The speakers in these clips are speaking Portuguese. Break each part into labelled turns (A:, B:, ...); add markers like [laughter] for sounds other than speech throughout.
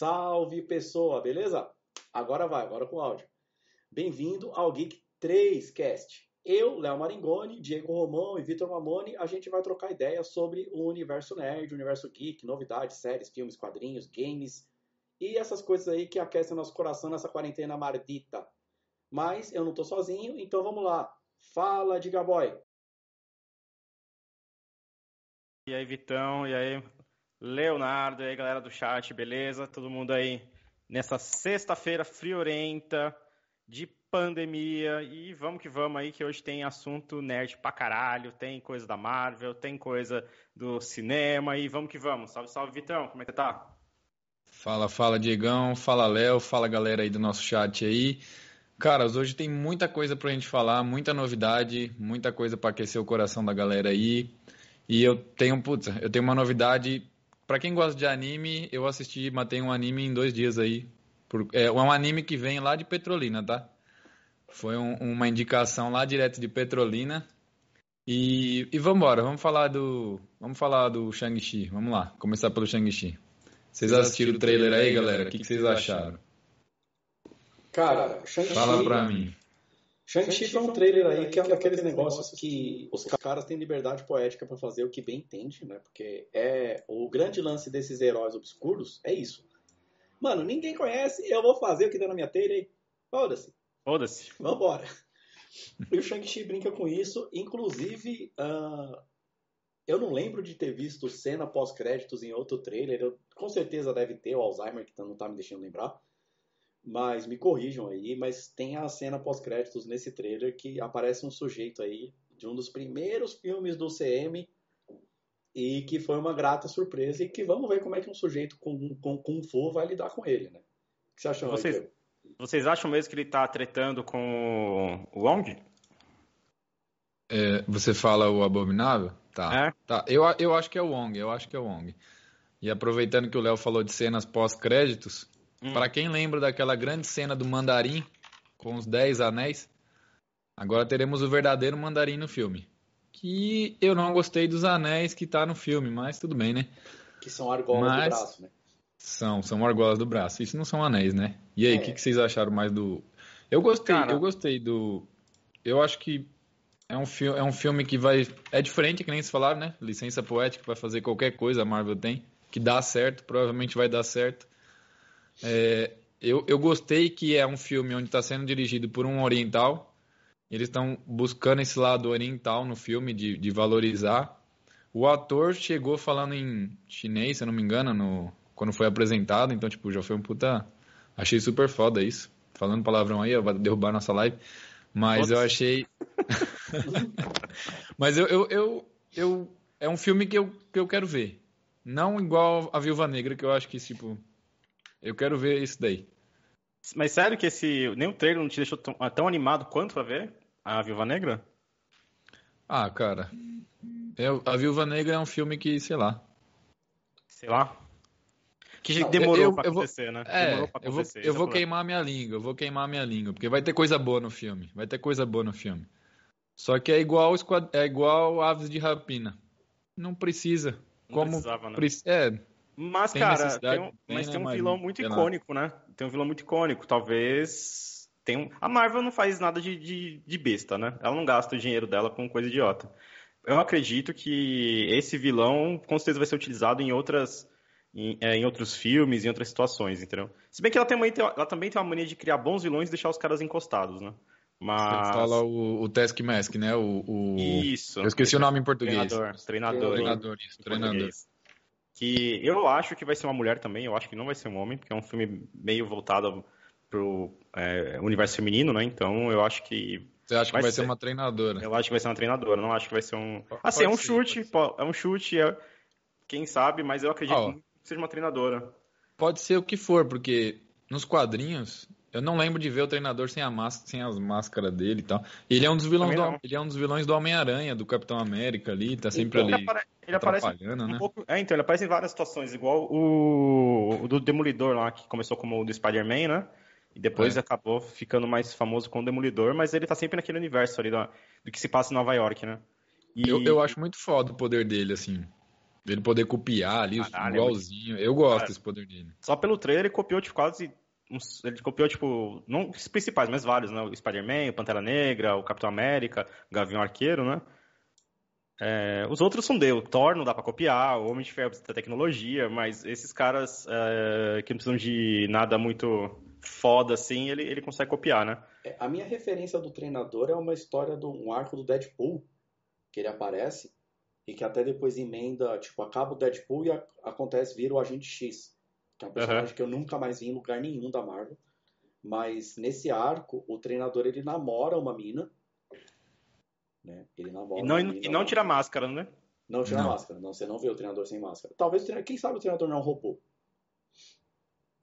A: Salve pessoa, beleza? Agora vai, agora com o áudio. Bem-vindo ao Geek 3 Cast. Eu, Léo Maringoni, Diego Romão e Vitor Mamoni, a gente vai trocar ideias sobre o universo nerd, o universo geek, novidades, séries, filmes, quadrinhos, games e essas coisas aí que aquecem nosso coração nessa quarentena mardita. Mas eu não tô sozinho, então vamos lá. Fala, Diga Boy.
B: E aí, Vitão, e aí, Leonardo, e aí, galera do chat, beleza? Todo mundo aí nessa sexta-feira friorenta de pandemia e vamos que vamos aí que hoje tem assunto nerd pra caralho, tem coisa da Marvel, tem coisa do cinema e vamos que vamos. Salve, salve, Vitão, como é que tá?
C: Fala, fala, Diegão, fala, Léo, fala, galera aí do nosso chat aí. Caras, hoje tem muita coisa pra gente falar, muita novidade, muita coisa para aquecer o coração da galera aí. E eu tenho, putz, eu tenho uma novidade. Para quem gosta de anime, eu assisti, matei um anime em dois dias aí. Por, é um anime que vem lá de Petrolina, tá? Foi um, uma indicação lá direto de Petrolina. E, e vamos embora, vamos falar do, vamos falar do Shang-Chi. Vamos lá, começar pelo Shang-Chi. Vocês assistiram o trailer aí, galera? O que, que vocês acharam?
A: Cara, Shang-Chi.
C: Fala pra mim.
A: Shang-Chi foi um trailer aí que é um daqueles negócios que os caras têm liberdade poética para fazer o que bem entende, né? Porque é o grande lance desses heróis obscuros é isso. Mano, ninguém conhece, eu vou fazer o que der na minha telha e foda-se.
B: Foda-se.
A: Vambora. [laughs] E o Shang-Chi brinca com isso, inclusive, uh, eu não lembro de ter visto cena pós-créditos em outro trailer, eu, com certeza deve ter o Alzheimer, que não tá me deixando lembrar, mas me corrijam aí, mas tem a cena pós-créditos nesse trailer que aparece um sujeito aí de um dos primeiros filmes do CM e que foi uma grata surpresa e que vamos ver como é que um sujeito com, com Kung Fu vai lidar com ele, né? O que você achou
B: Vocês,
A: aí,
B: vocês acham mesmo que ele tá tretando com o Wong?
C: É, você fala o Abominável? Tá.
B: É?
C: tá. Eu, eu acho que é o Wong, eu acho que é o Wong. E aproveitando que o Léo falou de cenas pós-créditos,
B: Hum.
C: para quem lembra daquela grande cena do Mandarim com os 10 anéis, agora teremos o verdadeiro Mandarim no filme. Que eu não gostei dos anéis que tá no filme, mas tudo bem, né?
A: Que são argolas
C: Mas-
A: do braço, né?
C: São, são argolas do braço. Isso não são anéis, né? E aí, o
A: É.
C: que, que vocês acharam mais do. Eu gostei,
B: Cara-
C: eu gostei do. Eu acho que é um, fi... é um filme que vai. É diferente, que nem se falaram, né? Licença poética vai fazer qualquer coisa, a Marvel tem. Que dá certo, provavelmente vai dar certo. É, Eu, eu gostei que é um filme onde está sendo dirigido por um oriental. Eles estão buscando esse lado oriental no filme, de, de valorizar. O ator chegou falando em chinês, se eu não me engano, no, quando foi apresentado. Então, tipo, já foi um puta. Achei super foda isso. Falando palavrão aí, vai derrubar nossa live. Mas eu achei. [laughs] Mas eu, eu, eu, eu- É um filme que eu, que eu quero ver. Não igual a Viúva Negra, que eu acho que, tipo. Eu quero ver isso daí.
B: Mas sério que esse nem o trailer não te deixou tão, tão animado quanto pra ver a Viúva Negra?
C: Ah, cara. Eu, a Viúva Negra é um filme que, sei lá.
B: Sei lá. Que
A: Não,
B: demorou
C: eu-
B: pra
C: eu vou-
B: acontecer, né?
C: É,
B: demorou pra
C: eu vou,
B: acontecer.
C: eu
B: é
C: vou
B: o problema.
C: queimar minha língua, eu vou queimar minha língua, porque vai ter coisa boa no filme. Vai ter coisa boa no filme. Só que é igual, é igual Aves de Rapina. Não precisa.
B: Não
C: Como
B: precisava, né?
C: É,
B: Mas,
C: Tem
B: cara, tem um, mas
C: né,
B: tem um
C: mas
B: vilão muito icônico, né? Tem um vilão muito icônico. Talvez. Tem um... A Marvel não faz nada de, de, de besta, né? Ela não gasta o dinheiro dela com coisa idiota. Eu acredito que esse vilão com certeza vai ser utilizado em outras. Em, é, em outros filmes, em outras situações, entendeu? Se bem que ela, tem uma, ela também tem uma mania de criar bons vilões e deixar os caras encostados, né? Mas.
C: você fala o, o Taskmask, né? O, o...
B: Isso.
C: Eu esqueci o nome em português.
B: Treinador. Treinador.
C: Treinador, isso, treinador.
B: Que eu acho que vai ser uma mulher também, eu acho que não vai ser um homem, porque é um filme meio voltado pro é, universo feminino, né? Então eu acho que.
C: Você acha que
B: Vai
C: vai ser
B: ser.
C: uma treinadora?
B: Eu acho que vai ser uma treinadora, não acho que vai ser um.
C: Pode
B: Assim, é um
C: ser,
B: chute,
C: pode
B: é um chute, é... quem sabe, mas eu acredito
C: Ah,
B: que seja uma treinadora.
C: Pode ser o que for, porque nos quadrinhos eu não lembro de ver o treinador sem a máscara, sem as máscaras dele e tal. Ele é um dos vilões do, ele é um dos vilões do Homem-Aranha, do Capitão América ali, tá sempre
B: Ele,
C: ali
B: ele aparece
C: atrapalhando,
B: um
C: né?
B: pouco. É, então, ele aparece em várias situações, igual o, o do Demolidor lá, que começou como o do Spider-Man, né? E depois
C: É.
B: acabou ficando mais famoso com o Demolidor, mas ele tá sempre naquele universo ali da- do que se passa em Nova York, né? E-
C: Eu, eu acho muito foda o poder dele, assim. Dele poder copiar ali, Caralho, igualzinho. Eu gosto Cara, desse poder dele.
B: Só pelo trailer ele copiou tipo, quase. Uns, ele copiou, tipo, não os principais, mas vários, né? O Spider-Man, o Pantera Negra, o Capitão América, o Gavião Arqueiro, né? É, os outros são Deus. Thor não dá pra copiar, o Homem de Ferro precisa ter tecnologia, mas esses caras é, que não precisam de nada muito foda assim, ele, ele consegue copiar, né?
A: É, a minha referência do treinador é uma história de um arco do Deadpool, que ele aparece e que até depois emenda, tipo, acaba o Deadpool e a, acontece, vira o Agente X, que é um personagem uhum. que eu nunca mais vi em lugar nenhum da Marvel. Mas nesse arco, o treinador ele namora uma mina né? Ele namora.
B: E não, e não tira máscara, né?
A: Não tira não. máscara. Não, você não vê o treinador sem máscara. Talvez, quem sabe o treinador não é um robô.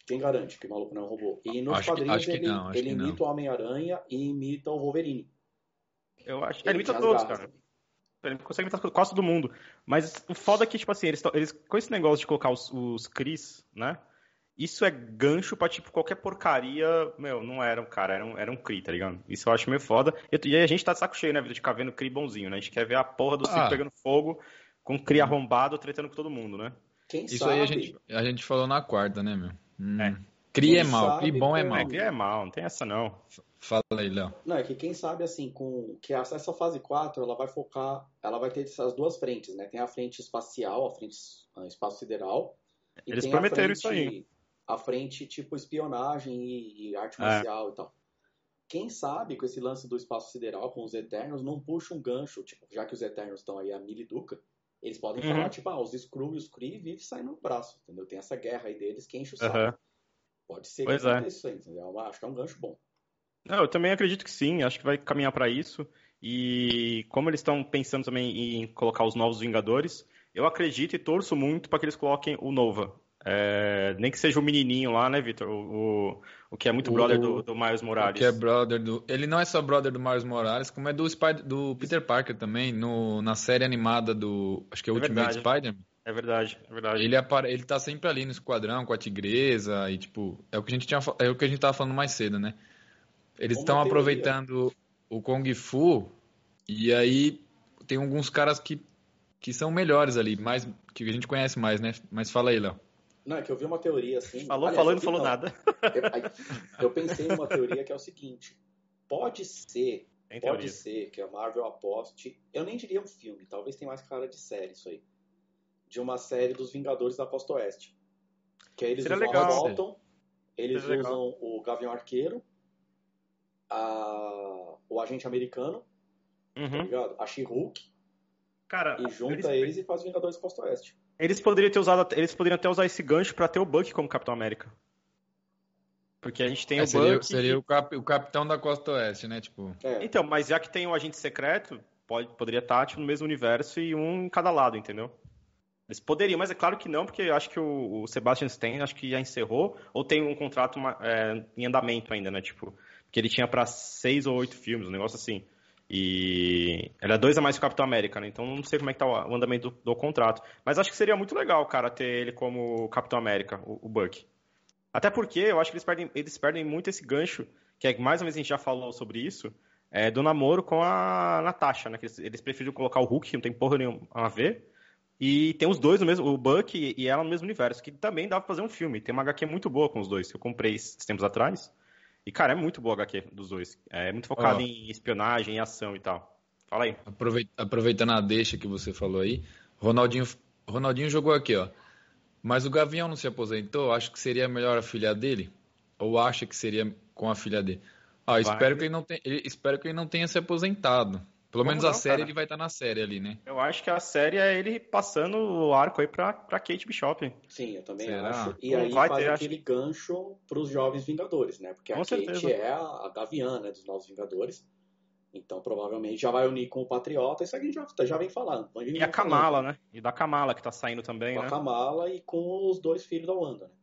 A: Quem garante que o maluco não é um robô? E nos acho quadrinhos que, ele, não, ele imita o Homem-Aranha e imita o Wolverine.
B: Eu acho. Ele, ele imita todos, cara. Ele consegue imitar quase todo mundo. Mas o foda é que, tipo assim, eles, eles com esse negócio de colocar os, os Cris, né? Isso é gancho pra, tipo, qualquer porcaria. Meu, não era um cara, era um, era um Cri, tá ligado? Isso eu acho meio foda. E, e a gente tá de saco cheio, né, vida, de ficar vendo Cri bonzinho, né? A gente quer ver a porra do ah. pegando fogo, com o Cri arrombado, tretando com todo mundo, né?
C: Quem Isso sabe? aí a gente, a gente falou na quarta, né, meu? Hum. É. Cri é mal, Cri bom é mal. É,
B: Cri é mal, não tem essa não.
C: Fala aí, Léo.
A: Não, é que quem sabe, assim, com que essa fase 4, ela vai focar, ela vai ter essas duas frentes, né? Tem a frente espacial, a frente a espaço sideral.
B: Eles prometeram frente, isso aí
A: à frente, tipo espionagem e, e arte é. marcial e tal. Quem sabe com esse lance do espaço sideral com os Eternos não puxa um gancho, tipo, já que os Eternos estão aí a Miliduca, eles podem uhum. falar, tipo, ah, os Skrull e os Kree vivem saindo no braço, entendeu? Tem essa guerra aí deles que enche o saco. Uhum. Pode ser
B: pois que é.
A: isso aí, entendeu? Acho que é um gancho bom.
B: Não, eu também acredito que sim, acho que vai caminhar para isso. E como eles estão pensando também em colocar os novos Vingadores, eu acredito e torço muito para que eles coloquem o Nova. É, nem que seja o menininho lá, né, Vitor? O, o, o, que é muito o, brother do, do Miles Morales.
C: que é brother do. Ele não é só brother do Miles Morales, como é do, Spider, do Peter Parker também, no, na série animada do. Acho que é, é Ultimate Spider-Man.
B: É verdade, é verdade.
C: Ele, apare... ele tá sempre ali no esquadrão com a tigresa e, tipo, é o que a gente tinha é o que a gente tava falando mais cedo, né? Eles estão aproveitando o Kung Fu e aí tem alguns caras que, que são melhores ali, mais que a gente conhece mais, né? Mas fala aí, Léo.
A: Não, é que eu vi uma teoria assim.
B: Falou, aliás, falou e não falou não. nada.
A: Eu, eu, pensei numa teoria que é o seguinte: pode ser, Tem pode teoria. ser que a Marvel aposte. Eu nem diria um filme, talvez tenha mais cara de série isso aí. De uma série dos Vingadores da Costa Oeste. Que aí eles Seria usam legal, Dalton, eles Seria usam legal. o Gavião Arqueiro, a, o Agente Americano, tá uhum. tá ligado? A She-Hulk.
B: Cara,
A: e junta eles, eles e faz Vingadores da Costa Oeste.
B: Eles poderiam ter usado, eles poderiam até usar esse gancho para ter o Buck como Capitão América. Porque a gente tem é, o
C: seria,
B: Buck.
C: Seria que... o, cap, o, capitão da Costa Oeste, né? Tipo.
B: É. Então, mas já que tem um agente secreto, pode, poderia estar tipo, no mesmo universo e um em cada lado, entendeu? Eles poderiam, mas é claro que não, porque eu acho que o, o Sebastian Stan acho que já encerrou, ou tem um contrato é, em andamento ainda, né? Tipo, que ele tinha para seis ou oito filmes, um negócio assim. E ele é dois a mais que o Capitão América, né? Então não sei como é que tá o andamento do, do, contrato. Mas acho que seria muito legal, cara, ter ele como Capitão América, o, o, Buck. Até porque eu acho que eles perdem, eles perdem muito esse gancho, que é mais ou menos a gente já falou sobre isso, é, do namoro com a Natasha, né? Eles, eles preferiram colocar o Hulk, que não tem porra nenhuma a ver. E tem os dois no mesmo, o Buck e ela no mesmo universo, que também dá pra fazer um filme. Tem uma HQ muito boa com os dois, que eu comprei esses tempos atrás. E, cara, é muito boa a HQ dos dois. É muito focado oh. em espionagem, em ação e tal. Fala aí.
C: Aproveitando a deixa que você falou aí, Ronaldinho, Ronaldinho jogou aqui, ó. Mas o Gavião não se aposentou? Acho que seria melhor a filha dele? Ou acha que seria com a filha dele? Ah, espero que, ele não tenha, espero que ele não tenha se aposentado. Pelo Como menos não, a série cara? ele vai estar tá na série ali, né?
B: Eu acho que a série é ele passando o arco aí pra, pra Kate Bishop.
A: Sim, eu também Será? acho. E aí vai faz ter, aquele acho... gancho pros Jovens Vingadores, né? Porque com a certeza. Kate é a, Gaviana né, dos Novos Vingadores. Então provavelmente já vai unir com o Patriota, isso aqui a gente já, já vem falando.
B: E a Kamala, falando. né? E da Kamala que tá saindo também,
A: com
B: né?
A: a Kamala e com os dois filhos da Wanda, né?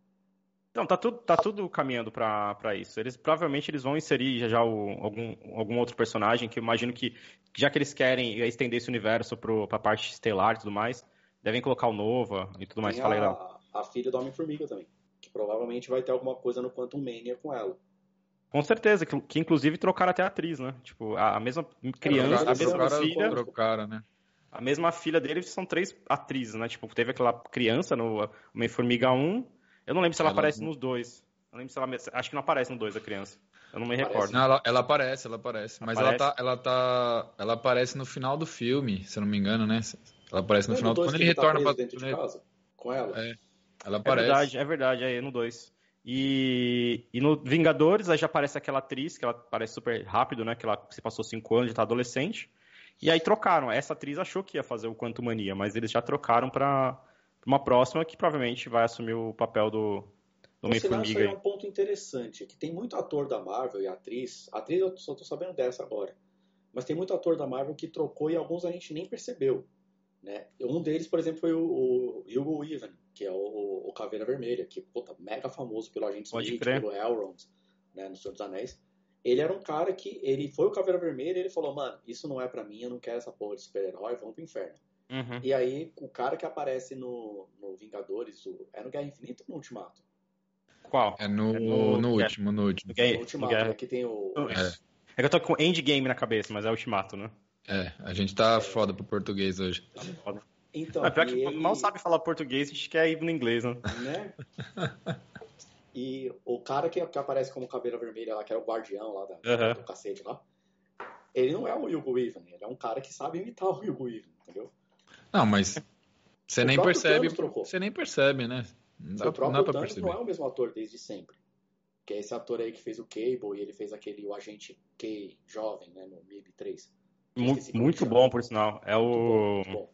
B: Não, tá tudo, tá tudo caminhando para isso. Eles provavelmente eles vão inserir já, já o, algum, algum outro personagem que eu imagino que, já que eles querem estender esse universo para a parte estelar e tudo mais, devem colocar o Nova e tudo mais.
A: Tem a, a filha do Homem-Formiga também, que provavelmente vai ter alguma coisa no Quantum Mania com ela.
B: Com certeza, que, que inclusive trocaram até a atriz, né? Tipo, a, a mesma criança, é, a mesma filha.
C: Trocaram, né?
B: a mesma filha dele são três atrizes, né? Tipo, teve aquela criança no Homem-Formiga 1. Eu não lembro se ela, ela aparece não... nos dois. Eu lembro se ela. Acho que não aparece no dois a criança. Eu não me
C: aparece.
B: recordo.
C: Não, ela, ela, aparece, ela aparece. Mas aparece? ela tá, ela tá. Ela aparece no final do filme, se eu não me engano, né? Ela aparece no final. Quando ele, tá retorna tá pra.
A: dentro de casa? Com ela?
C: É. Ela aparece.
B: É verdade, é verdade, aí no 2. E, e no Vingadores, aí já aparece aquela atriz, que ela aparece super rápido, né? Que ela se passou 5 anos, já tá adolescente. E aí trocaram. Essa atriz achou que ia fazer o Quanto Mania, mas eles já trocaram para uma próxima que provavelmente vai assumir o papel do, do
A: Homem-Formiga. é um ponto interessante, que tem muito ator da Marvel e atriz. Atriz eu só tô sabendo dessa agora. Mas tem muito ator da Marvel que trocou e alguns a gente nem percebeu. Né? Um deles, por exemplo, foi o, o Hugo Weaving, que é o, o, Caveira Vermelha, que puta, mega famoso pelo Agente Smith, pelo Elrond, né, no Senhor dos Anéis. Ele era um cara que, ele foi o Caveira Vermelha e ele falou, mano, isso não é para mim, eu não quero essa porra de super-herói, vamos pro inferno. Uhum. E aí, o cara que aparece no, no Vingadores, o, é no Guerra Infinita ou no Ultimato?
B: Qual?
C: É no, é no, no último, no último.
A: No, no Ultimato, é que tem o...
B: É. é que eu tô com Endgame na cabeça, mas é Ultimato, né?
C: É, a gente tá é. foda pro português hoje. Tá
B: foda. Então, é, pior que ele... mal sabe falar português, a gente quer ir no inglês, né?
A: né? E o cara que, que, aparece como caveira vermelha lá, que é o guardião lá da, uhum. do cacete lá, ele não é o Hugo Weaving, ele é um cara que sabe imitar o Hugo Weaving, entendeu?
C: Não, mas você nem percebe, você nem percebe, né?
A: Não dá, o próprio não dá Thanos não é o mesmo ator desde sempre. Que é esse ator aí que fez o Cable e ele fez aquele o agente K jovem, né, no MIB 3.
B: Muito, muito bom, por sinal. É o. Muito bom, muito bom.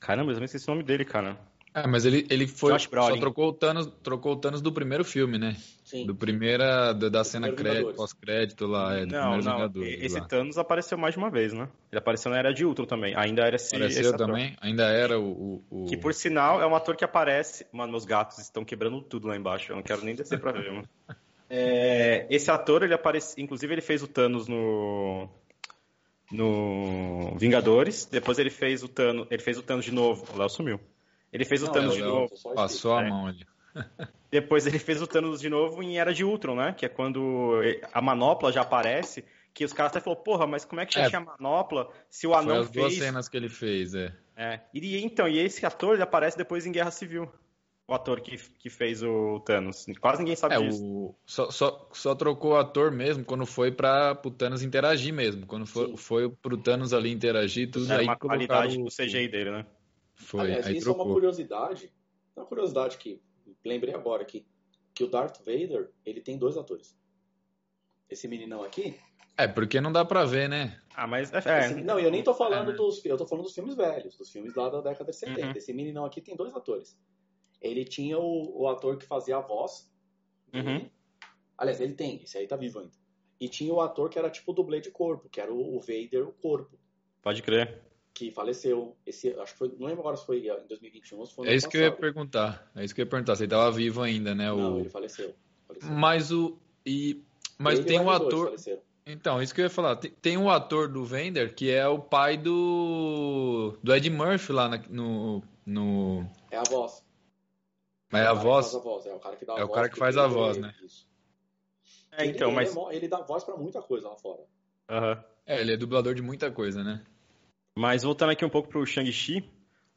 B: Caramba, eu não esqueci o nome dele, cara.
C: É, mas ele, ele foi. Só trocou o, Thanos, trocou o Thanos do primeiro filme, né? Sim. Do primeira. Da, da cena pós-crédito lá. É,
B: não, não. Esse lá. Thanos apareceu mais de uma vez, né? Ele apareceu na Era de Ultron também. Ainda era esse.
C: Apareceu esse também? Ainda era o, o,
B: Que por sinal é um ator que aparece. Mano, meus gatos estão quebrando tudo lá embaixo. Eu não quero nem descer pra ver, mano. [laughs] É, esse ator, ele aparece. Inclusive, ele fez o Thanos no no Vingadores. Depois ele fez o Thanos, ele fez o Thanos de novo. O Léo sumiu. Ele fez o Thanos de novo.
C: Passou a é. mão ali. [laughs]
B: Depois ele fez o Thanos de novo em Era de Ultron, né? Que é quando a manopla já aparece. Que os caras até falaram, porra, mas como é que já é, tinha manopla se o anão
C: foi as fez... duas cenas que ele fez, é.
B: É. E então, e esse ator ele aparece depois em Guerra Civil o ator que, que fez o Thanos. Quase ninguém sabe
C: é,
B: disso.
C: O... Só, só, só trocou o ator mesmo quando foi para o Thanos interagir mesmo. Quando foi, foi pro Thanos ali interagir, tudo
B: Era
C: aí.
B: uma qualidade do CGI dele, né?
A: Foi. Aliás, aí isso trocou. é uma curiosidade. Uma curiosidade que lembrei agora aqui. Que o Darth Vader, ele tem dois atores. Esse meninão aqui.
C: É, porque não dá pra ver, né?
B: Ah, mas. É,
A: Esse, não, eu nem tô falando é, dos. Eu tô falando dos filmes velhos, dos filmes lá da década de 70. Uhum. Esse meninão aqui tem dois atores ele tinha o, o ator que fazia a voz. Uhum. Aliás, ele tem, esse aí tá vivo ainda. E tinha o ator que era tipo dublê de corpo, que era o, o Vader, o corpo.
B: Pode crer.
A: Que faleceu. Esse, acho que foi, não lembro agora se foi em 2021 ou se foi
C: É isso passado. que eu ia perguntar. É isso que eu ia perguntar. Se ele tava vivo ainda, né? O...
A: Não, ele faleceu. faleceu.
C: Mas o. E... Mas ele tem um ator. Então, isso que eu ia falar. Tem, tem um ator do Vader que é o pai do. do Ed Murphy lá no. no...
A: É a voz.
C: Mas é a voz.
A: A voz. É o cara que dá
C: a é voz. É o cara que faz a voz, né? Isso.
B: É, então,
A: ele,
B: mas.
A: Ele, ele, dá voz pra muita coisa lá fora.
B: Uhum.
C: É, ele é dublador de muita coisa, né?
B: Mas voltando aqui um pouco pro Shang-Chi.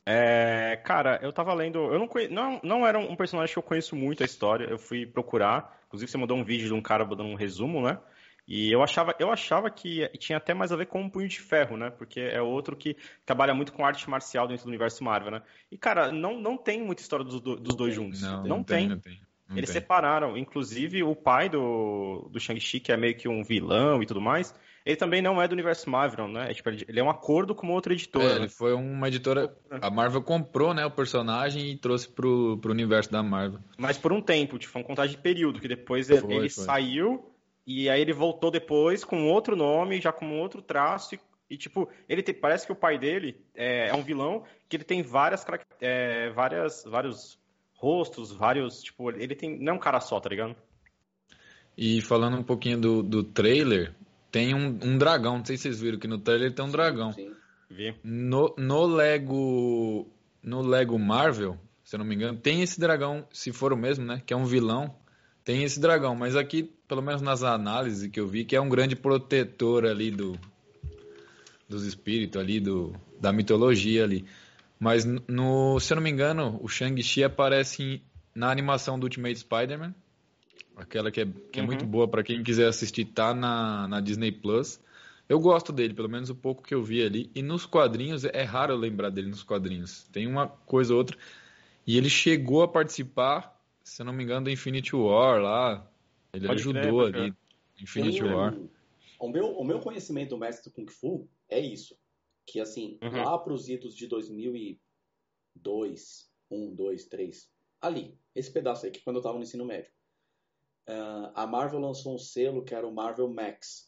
B: É, cara, eu tava lendo. Eu não, conhe... não, não era um personagem que eu conheço muito a história. Eu fui procurar. Inclusive, você mandou um vídeo de um cara dando um resumo, né? E eu achava, eu achava que tinha até mais a ver com um punho de ferro, né? Porque é outro que trabalha muito com arte marcial dentro do universo Marvel, né? E, cara, não, não tem muita história dos, dos dois juntos.
C: Não, não, não tem. tem. Não tem.
B: Não Eles tem. separaram. Inclusive, o pai do, do Shang-Chi, que é meio que um vilão e tudo mais, ele também não é do universo Marvel, né? É, tipo, ele é um acordo com outra editora. É,
C: ele foi uma editora. A Marvel comprou né, o personagem e trouxe pro, pro universo da Marvel.
B: Mas por um tempo, tipo, uma contagem de período, que depois foi, ele foi. saiu e aí ele voltou depois com outro nome, já com outro traço. E, e tipo, ele te, parece que o pai dele é, é, um vilão que ele tem várias, é, várias vários rostos, vários. Tipo, ele tem. Não é um cara só, tá ligado?
C: E falando um pouquinho do, do trailer, tem um, um dragão. Não sei se vocês viram que no trailer tem um dragão.
B: Sim, vi.
C: No, no Lego. No Lego Marvel, se eu não me engano, tem esse dragão, se for o mesmo, né? Que é um vilão tem esse dragão, mas aqui, pelo menos nas análises que eu vi, que é um grande protetor ali do dos espíritos ali do da mitologia ali. Mas, no, se eu não me engano, o Shang-Chi aparece na animação do Ultimate Spider-Man. Aquela que é, que é muito uhum. boa para quem quiser assistir, tá na, na Disney Plus. Eu gosto dele, pelo menos o pouco que eu vi ali. E nos quadrinhos, é raro eu lembrar dele nos quadrinhos. Tem uma coisa ou outra. E ele chegou a participar, se eu não me engano, do Infinity War lá. Ele Pode ajudou ali. Infinity War.
A: O meu, o meu conhecimento do mestre Kung Fu é isso. Que assim, uhum. lá para os idos de 2002, 1, 2, 3, ali, esse pedaço aí, que quando eu estava no ensino médio. Uh, a Marvel lançou um selo que era o Marvel Max,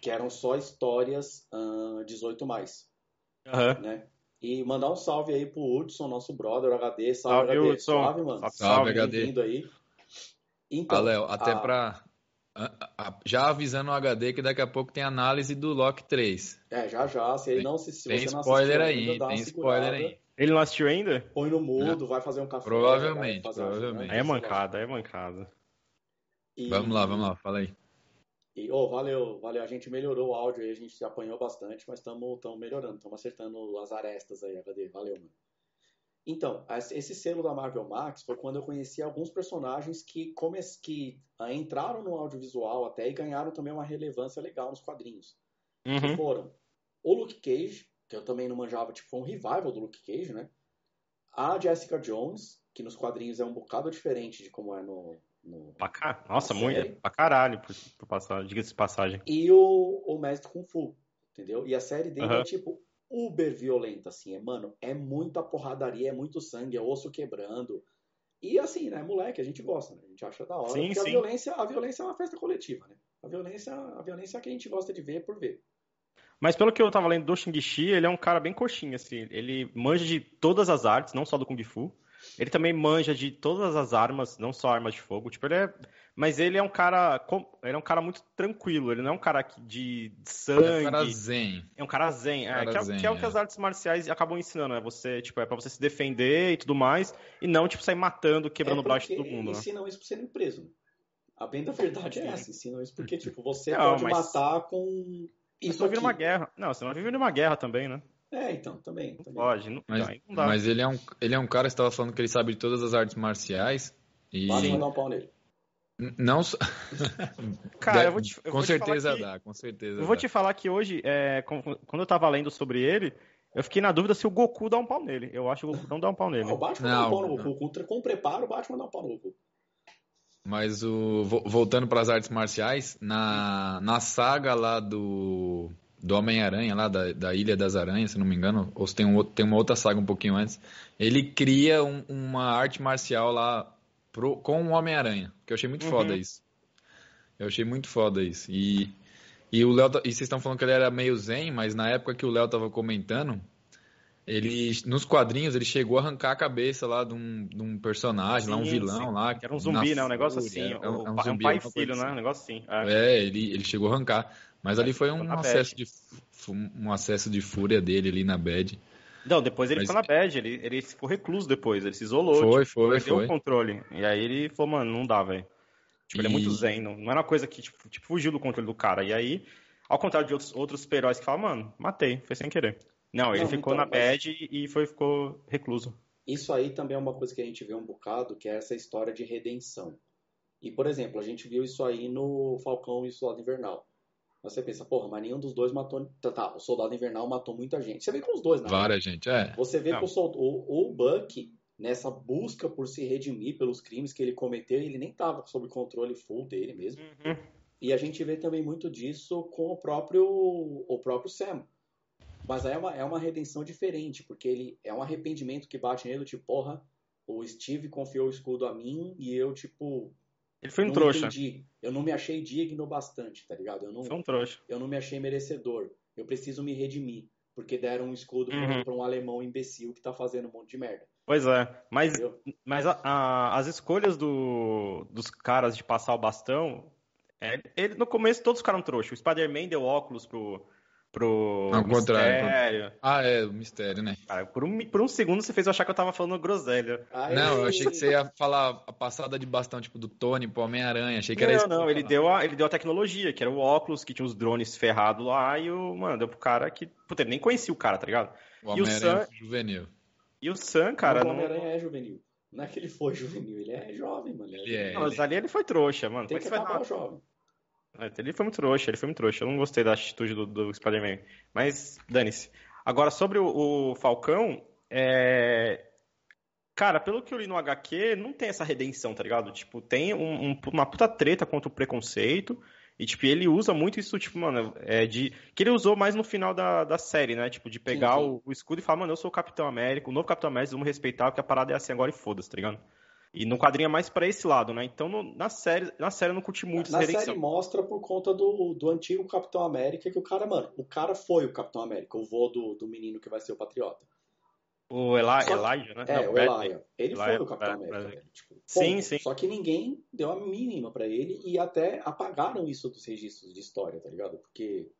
A: que eram só histórias uh, 18 mais.
B: Uhum.
A: Né? E mandar um salve aí pro Hudson, nosso brother, HD. Salve, salve HD.
B: Hudson.
A: Salve, mano.
C: Salve, salve HD.
A: aí.
C: Então, ah, Léo, até a... pra... Já avisando o HD que daqui a pouco tem análise do Loki 3.
A: É, já já. Se ele não se,
C: se tem spoiler aí, ainda, tem spoiler aí.
B: Ele não assistiu ainda?
A: Põe no mudo, não. vai fazer um café.
C: Provavelmente, provavelmente.
B: Aí é mancada, é mancada.
C: E... Vamos lá, vamos lá, fala aí.
A: E, oh, valeu, valeu. A gente melhorou o áudio aí, a gente se apanhou bastante, mas estamos melhorando, estamos acertando as arestas aí, HD. Valeu, mano. Então, esse selo da Marvel Max foi quando eu conheci alguns personagens que, que uh, entraram no audiovisual até e ganharam também uma relevância legal nos quadrinhos.
B: Uhum.
A: Que foram o Luke Cage, que eu também não manjava, tipo, foi um revival do Luke Cage, né? A Jessica Jones, que nos quadrinhos é um bocado diferente de como é no, no,
B: pra car... Nossa, muito. É pra caralho, por, por passagem, diga-se de passagem.
A: E o, o Mestre Kung Fu, entendeu? E a série dele uhum. é tipo uber violenta, assim. É, mano, é muita porradaria, é muito sangue, é osso quebrando. E assim, né, moleque, a gente gosta, né? A gente acha da hora.
B: Sim,
A: porque
B: sim.
A: a violência, a violência é uma festa coletiva, né? A violência, a violência é que a gente gosta de ver por ver.
B: Mas pelo que eu tava lendo do Shang-Chi, ele é um cara bem coxinha, assim. Ele manja de todas as artes, não só do Kung Fu. Ele também manja de todas as armas, não só armas de fogo. Tipo, ele é. Mas ele é um cara. Ele é um cara muito tranquilo. Ele não é um cara de sangue. É um
C: cara zen.
B: É um cara zen. É, cara que, é, zen, que é, o que as artes marciais acabam ensinando, né? Você, tipo, é pra você se defender e tudo mais. E não, tipo, sair matando, quebrando é o braço de todo mundo.
A: Né? Ensinam né? isso pra ser preso. A bem da verdade é essa. Ensinam isso porque, [laughs] tipo, você não, pode mas... matar com. Isso
B: você não vive numa guerra. Não, você não vive numa guerra também, né?
A: É, então, também. também.
B: Pode, não,
C: mas,
B: não dá.
C: Mas ele é, um, ele é um cara, você estava falando que ele sabe de todas as artes marciais. E...
A: Pode mandar um pau nele.
C: Não só. [laughs]
B: Cara, eu vou te,
C: eu com
B: vou
C: certeza
B: que,
C: dá, com certeza.
B: Eu vou
C: dá.
B: te falar que hoje, é, quando eu tava lendo sobre ele, eu fiquei na dúvida se o Goku dá um pau nele. Eu acho que o Goku não dá um pau nele. Ah,
A: o Batman não, dá um pau no Goku. Com, com preparo, o Batman dá um pau no Goku.
C: Mas o, voltando para as artes marciais, na, na saga lá do do Homem-Aranha, lá da, da Ilha das Aranhas, se não me engano, ou se tem, um, tem uma outra saga um pouquinho antes, ele cria um, uma arte marcial lá pro, com o Homem-Aranha, que eu achei muito uhum. foda isso. Eu achei muito foda isso. E, e o Léo, e vocês estão falando que ele era meio zen, mas na época que o Léo tava comentando, ele nos quadrinhos ele chegou a arrancar a cabeça lá de um, de um personagem, sim, lá um vilão sim. lá.
B: Que era um zumbi, né? Um negócio assim. Zumbi, um pai e filho, né? Assim. Um negócio assim.
C: É, é ele, ele chegou a arrancar. Mas ali foi um acesso, de, um acesso de fúria dele ali na bad.
B: Não, depois ele Mas... ficou na bad, ele, ele ficou recluso depois, ele se isolou.
C: Foi,
B: tipo,
C: foi,
B: perdeu
C: foi.
B: o controle. E aí ele falou, mano, não dá, velho. Tipo, e... ele é muito zen, não, não era uma coisa que, tipo, tipo, fugiu do controle do cara. E aí, ao contrário de outros, outros super-heróis que falam, mano, matei, foi sem querer. Não, ele não, ficou então, na bad mas... e foi, ficou recluso.
A: Isso aí também é uma coisa que a gente vê um bocado, que é essa história de redenção. E, por exemplo, a gente viu isso aí no Falcão e o Soldado Invernal. Você pensa, porra, mas nenhum dos dois matou. Tá, tá, o Soldado Invernal matou muita gente. Você vê com os dois, né?
C: Várias gente, é.
A: Você vê que o, o, o Buck, nessa busca por se redimir pelos crimes que ele cometeu, ele nem tava sob controle full dele mesmo.
B: Uhum.
A: E a gente vê também muito disso com o próprio, o próprio Sam. Mas aí é uma, é uma redenção diferente, porque ele é um arrependimento que bate nele, tipo, porra, o Steve confiou o escudo a mim e eu, tipo,
B: ele foi um trouxa.
A: Entendi. Eu não me achei digno bastante, tá ligado? Eu não,
B: foi um trouxa.
A: Eu não me achei merecedor. Eu preciso me redimir. Porque deram um escudo uhum. pra um alemão imbecil que tá fazendo um monte de merda.
B: Pois é. Mas, mas a, a, as escolhas do, dos caras de passar o bastão. É, ele, no começo todos ficaram trouxas. O Spider-Man deu óculos pro, pro
C: Ao
B: mistério.
C: Ah, é, o mistério, né?
B: Cara, por um, por um segundo você fez eu achar que eu tava falando groselha.
C: Ai, não, eu achei que você ia falar a passada de bastão, tipo, do Tony pro Homem-Aranha. Achei que
B: não,
C: era isso.
B: Não, não, ele deu, a, ele deu a tecnologia, que era o óculos, que tinha os drones ferrados lá, e o, mano, deu pro cara que. Puta, ele nem conhecia o cara, tá ligado?
C: O
B: E o
C: Homem-Aranha
B: Sam-
C: juvenil.
B: E o Sam, cara,
A: o
B: não...
A: Homem-Aranha é juvenil. Não é que ele foi juvenil, ele é jovem, mano.
C: Ele é.
B: Não, mas ali ele foi trouxa, mano.
A: Tem
B: Como é
A: que
B: que você vai
A: acabar
B: dar...
A: o jovem.
B: É, Ele foi muito trouxa, ele foi muito trouxa. Eu não gostei da atitude do, do Spider-Man. Mas, dane-se. Agora, sobre o, o Falcão, é... Cara, pelo que eu li no HQ, não tem essa redenção, tá ligado? Tipo, tem um- um- uma puta treta contra o preconceito. E, tipo, ele usa muito isso, tipo, mano, é de. Que ele usou mais no final da, da série, né? Tipo, de pegar
A: Sim, sim.
B: O, o escudo e falar, mano, eu sou o Capitão América, o novo Capitão América, vamos respeitar, porque a parada é assim agora e foda-se, tá ligado? E no quadrinho é mais pra esse lado, né? Então, no- na série, na série eu não curti muito
A: Na
B: essa redenção.
A: série mostra por conta do, do antigo Capitão América que o cara, mano, o cara foi o Capitão América, o vô do, do menino que vai ser o Patriota.
B: O Eli,
A: Só-
B: Elijah, né?
A: É,
B: Não,
A: o
B: Bradley.
A: Elijah. Ele
B: Elijah,
A: foi o Capitão
B: é,
A: América, velho. Tipo,
B: Sim,
A: ponto.
B: sim.
A: Só que ninguém deu a mínima pra ele e até apagaram isso dos registros de história, tá ligado? Porque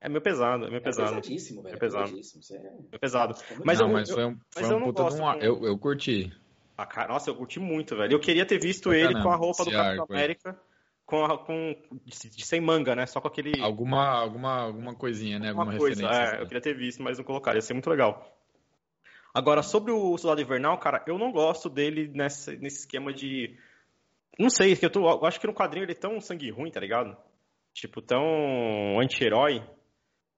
B: É meio pesado, é meio
A: é
B: pesado.
A: pesadíssimo, velho.
B: É
A: É
B: pesado.
A: pesadíssimo. Isso é...
B: É pesado.
A: é
B: Mas
C: não,
B: eu-
C: mas foi um, foi
B: mas
C: um puta de
B: gosto
C: um.
B: com-
C: Eu, eu curti.
B: Ah, cara, nossa, eu curti muito, velho. Eu queria ter visto ele com a roupa do Capitão. América, com, a, com de, sem manga, né? Só com aquele.
C: Alguma, alguma, alguma coisinha, né? Alguma
B: Alguma coisa.
C: referência.
B: É,
C: assim.
B: eu queria ter visto, mas não colocaram. Ia ser muito legal. Agora, sobre o Soldado Invernal, cara, eu não gosto dele nessa, nesse esquema de. Não sei, eu, tô, eu acho que no quadrinho ele é tão sangue ruim, tá ligado? Tipo, tão anti-herói,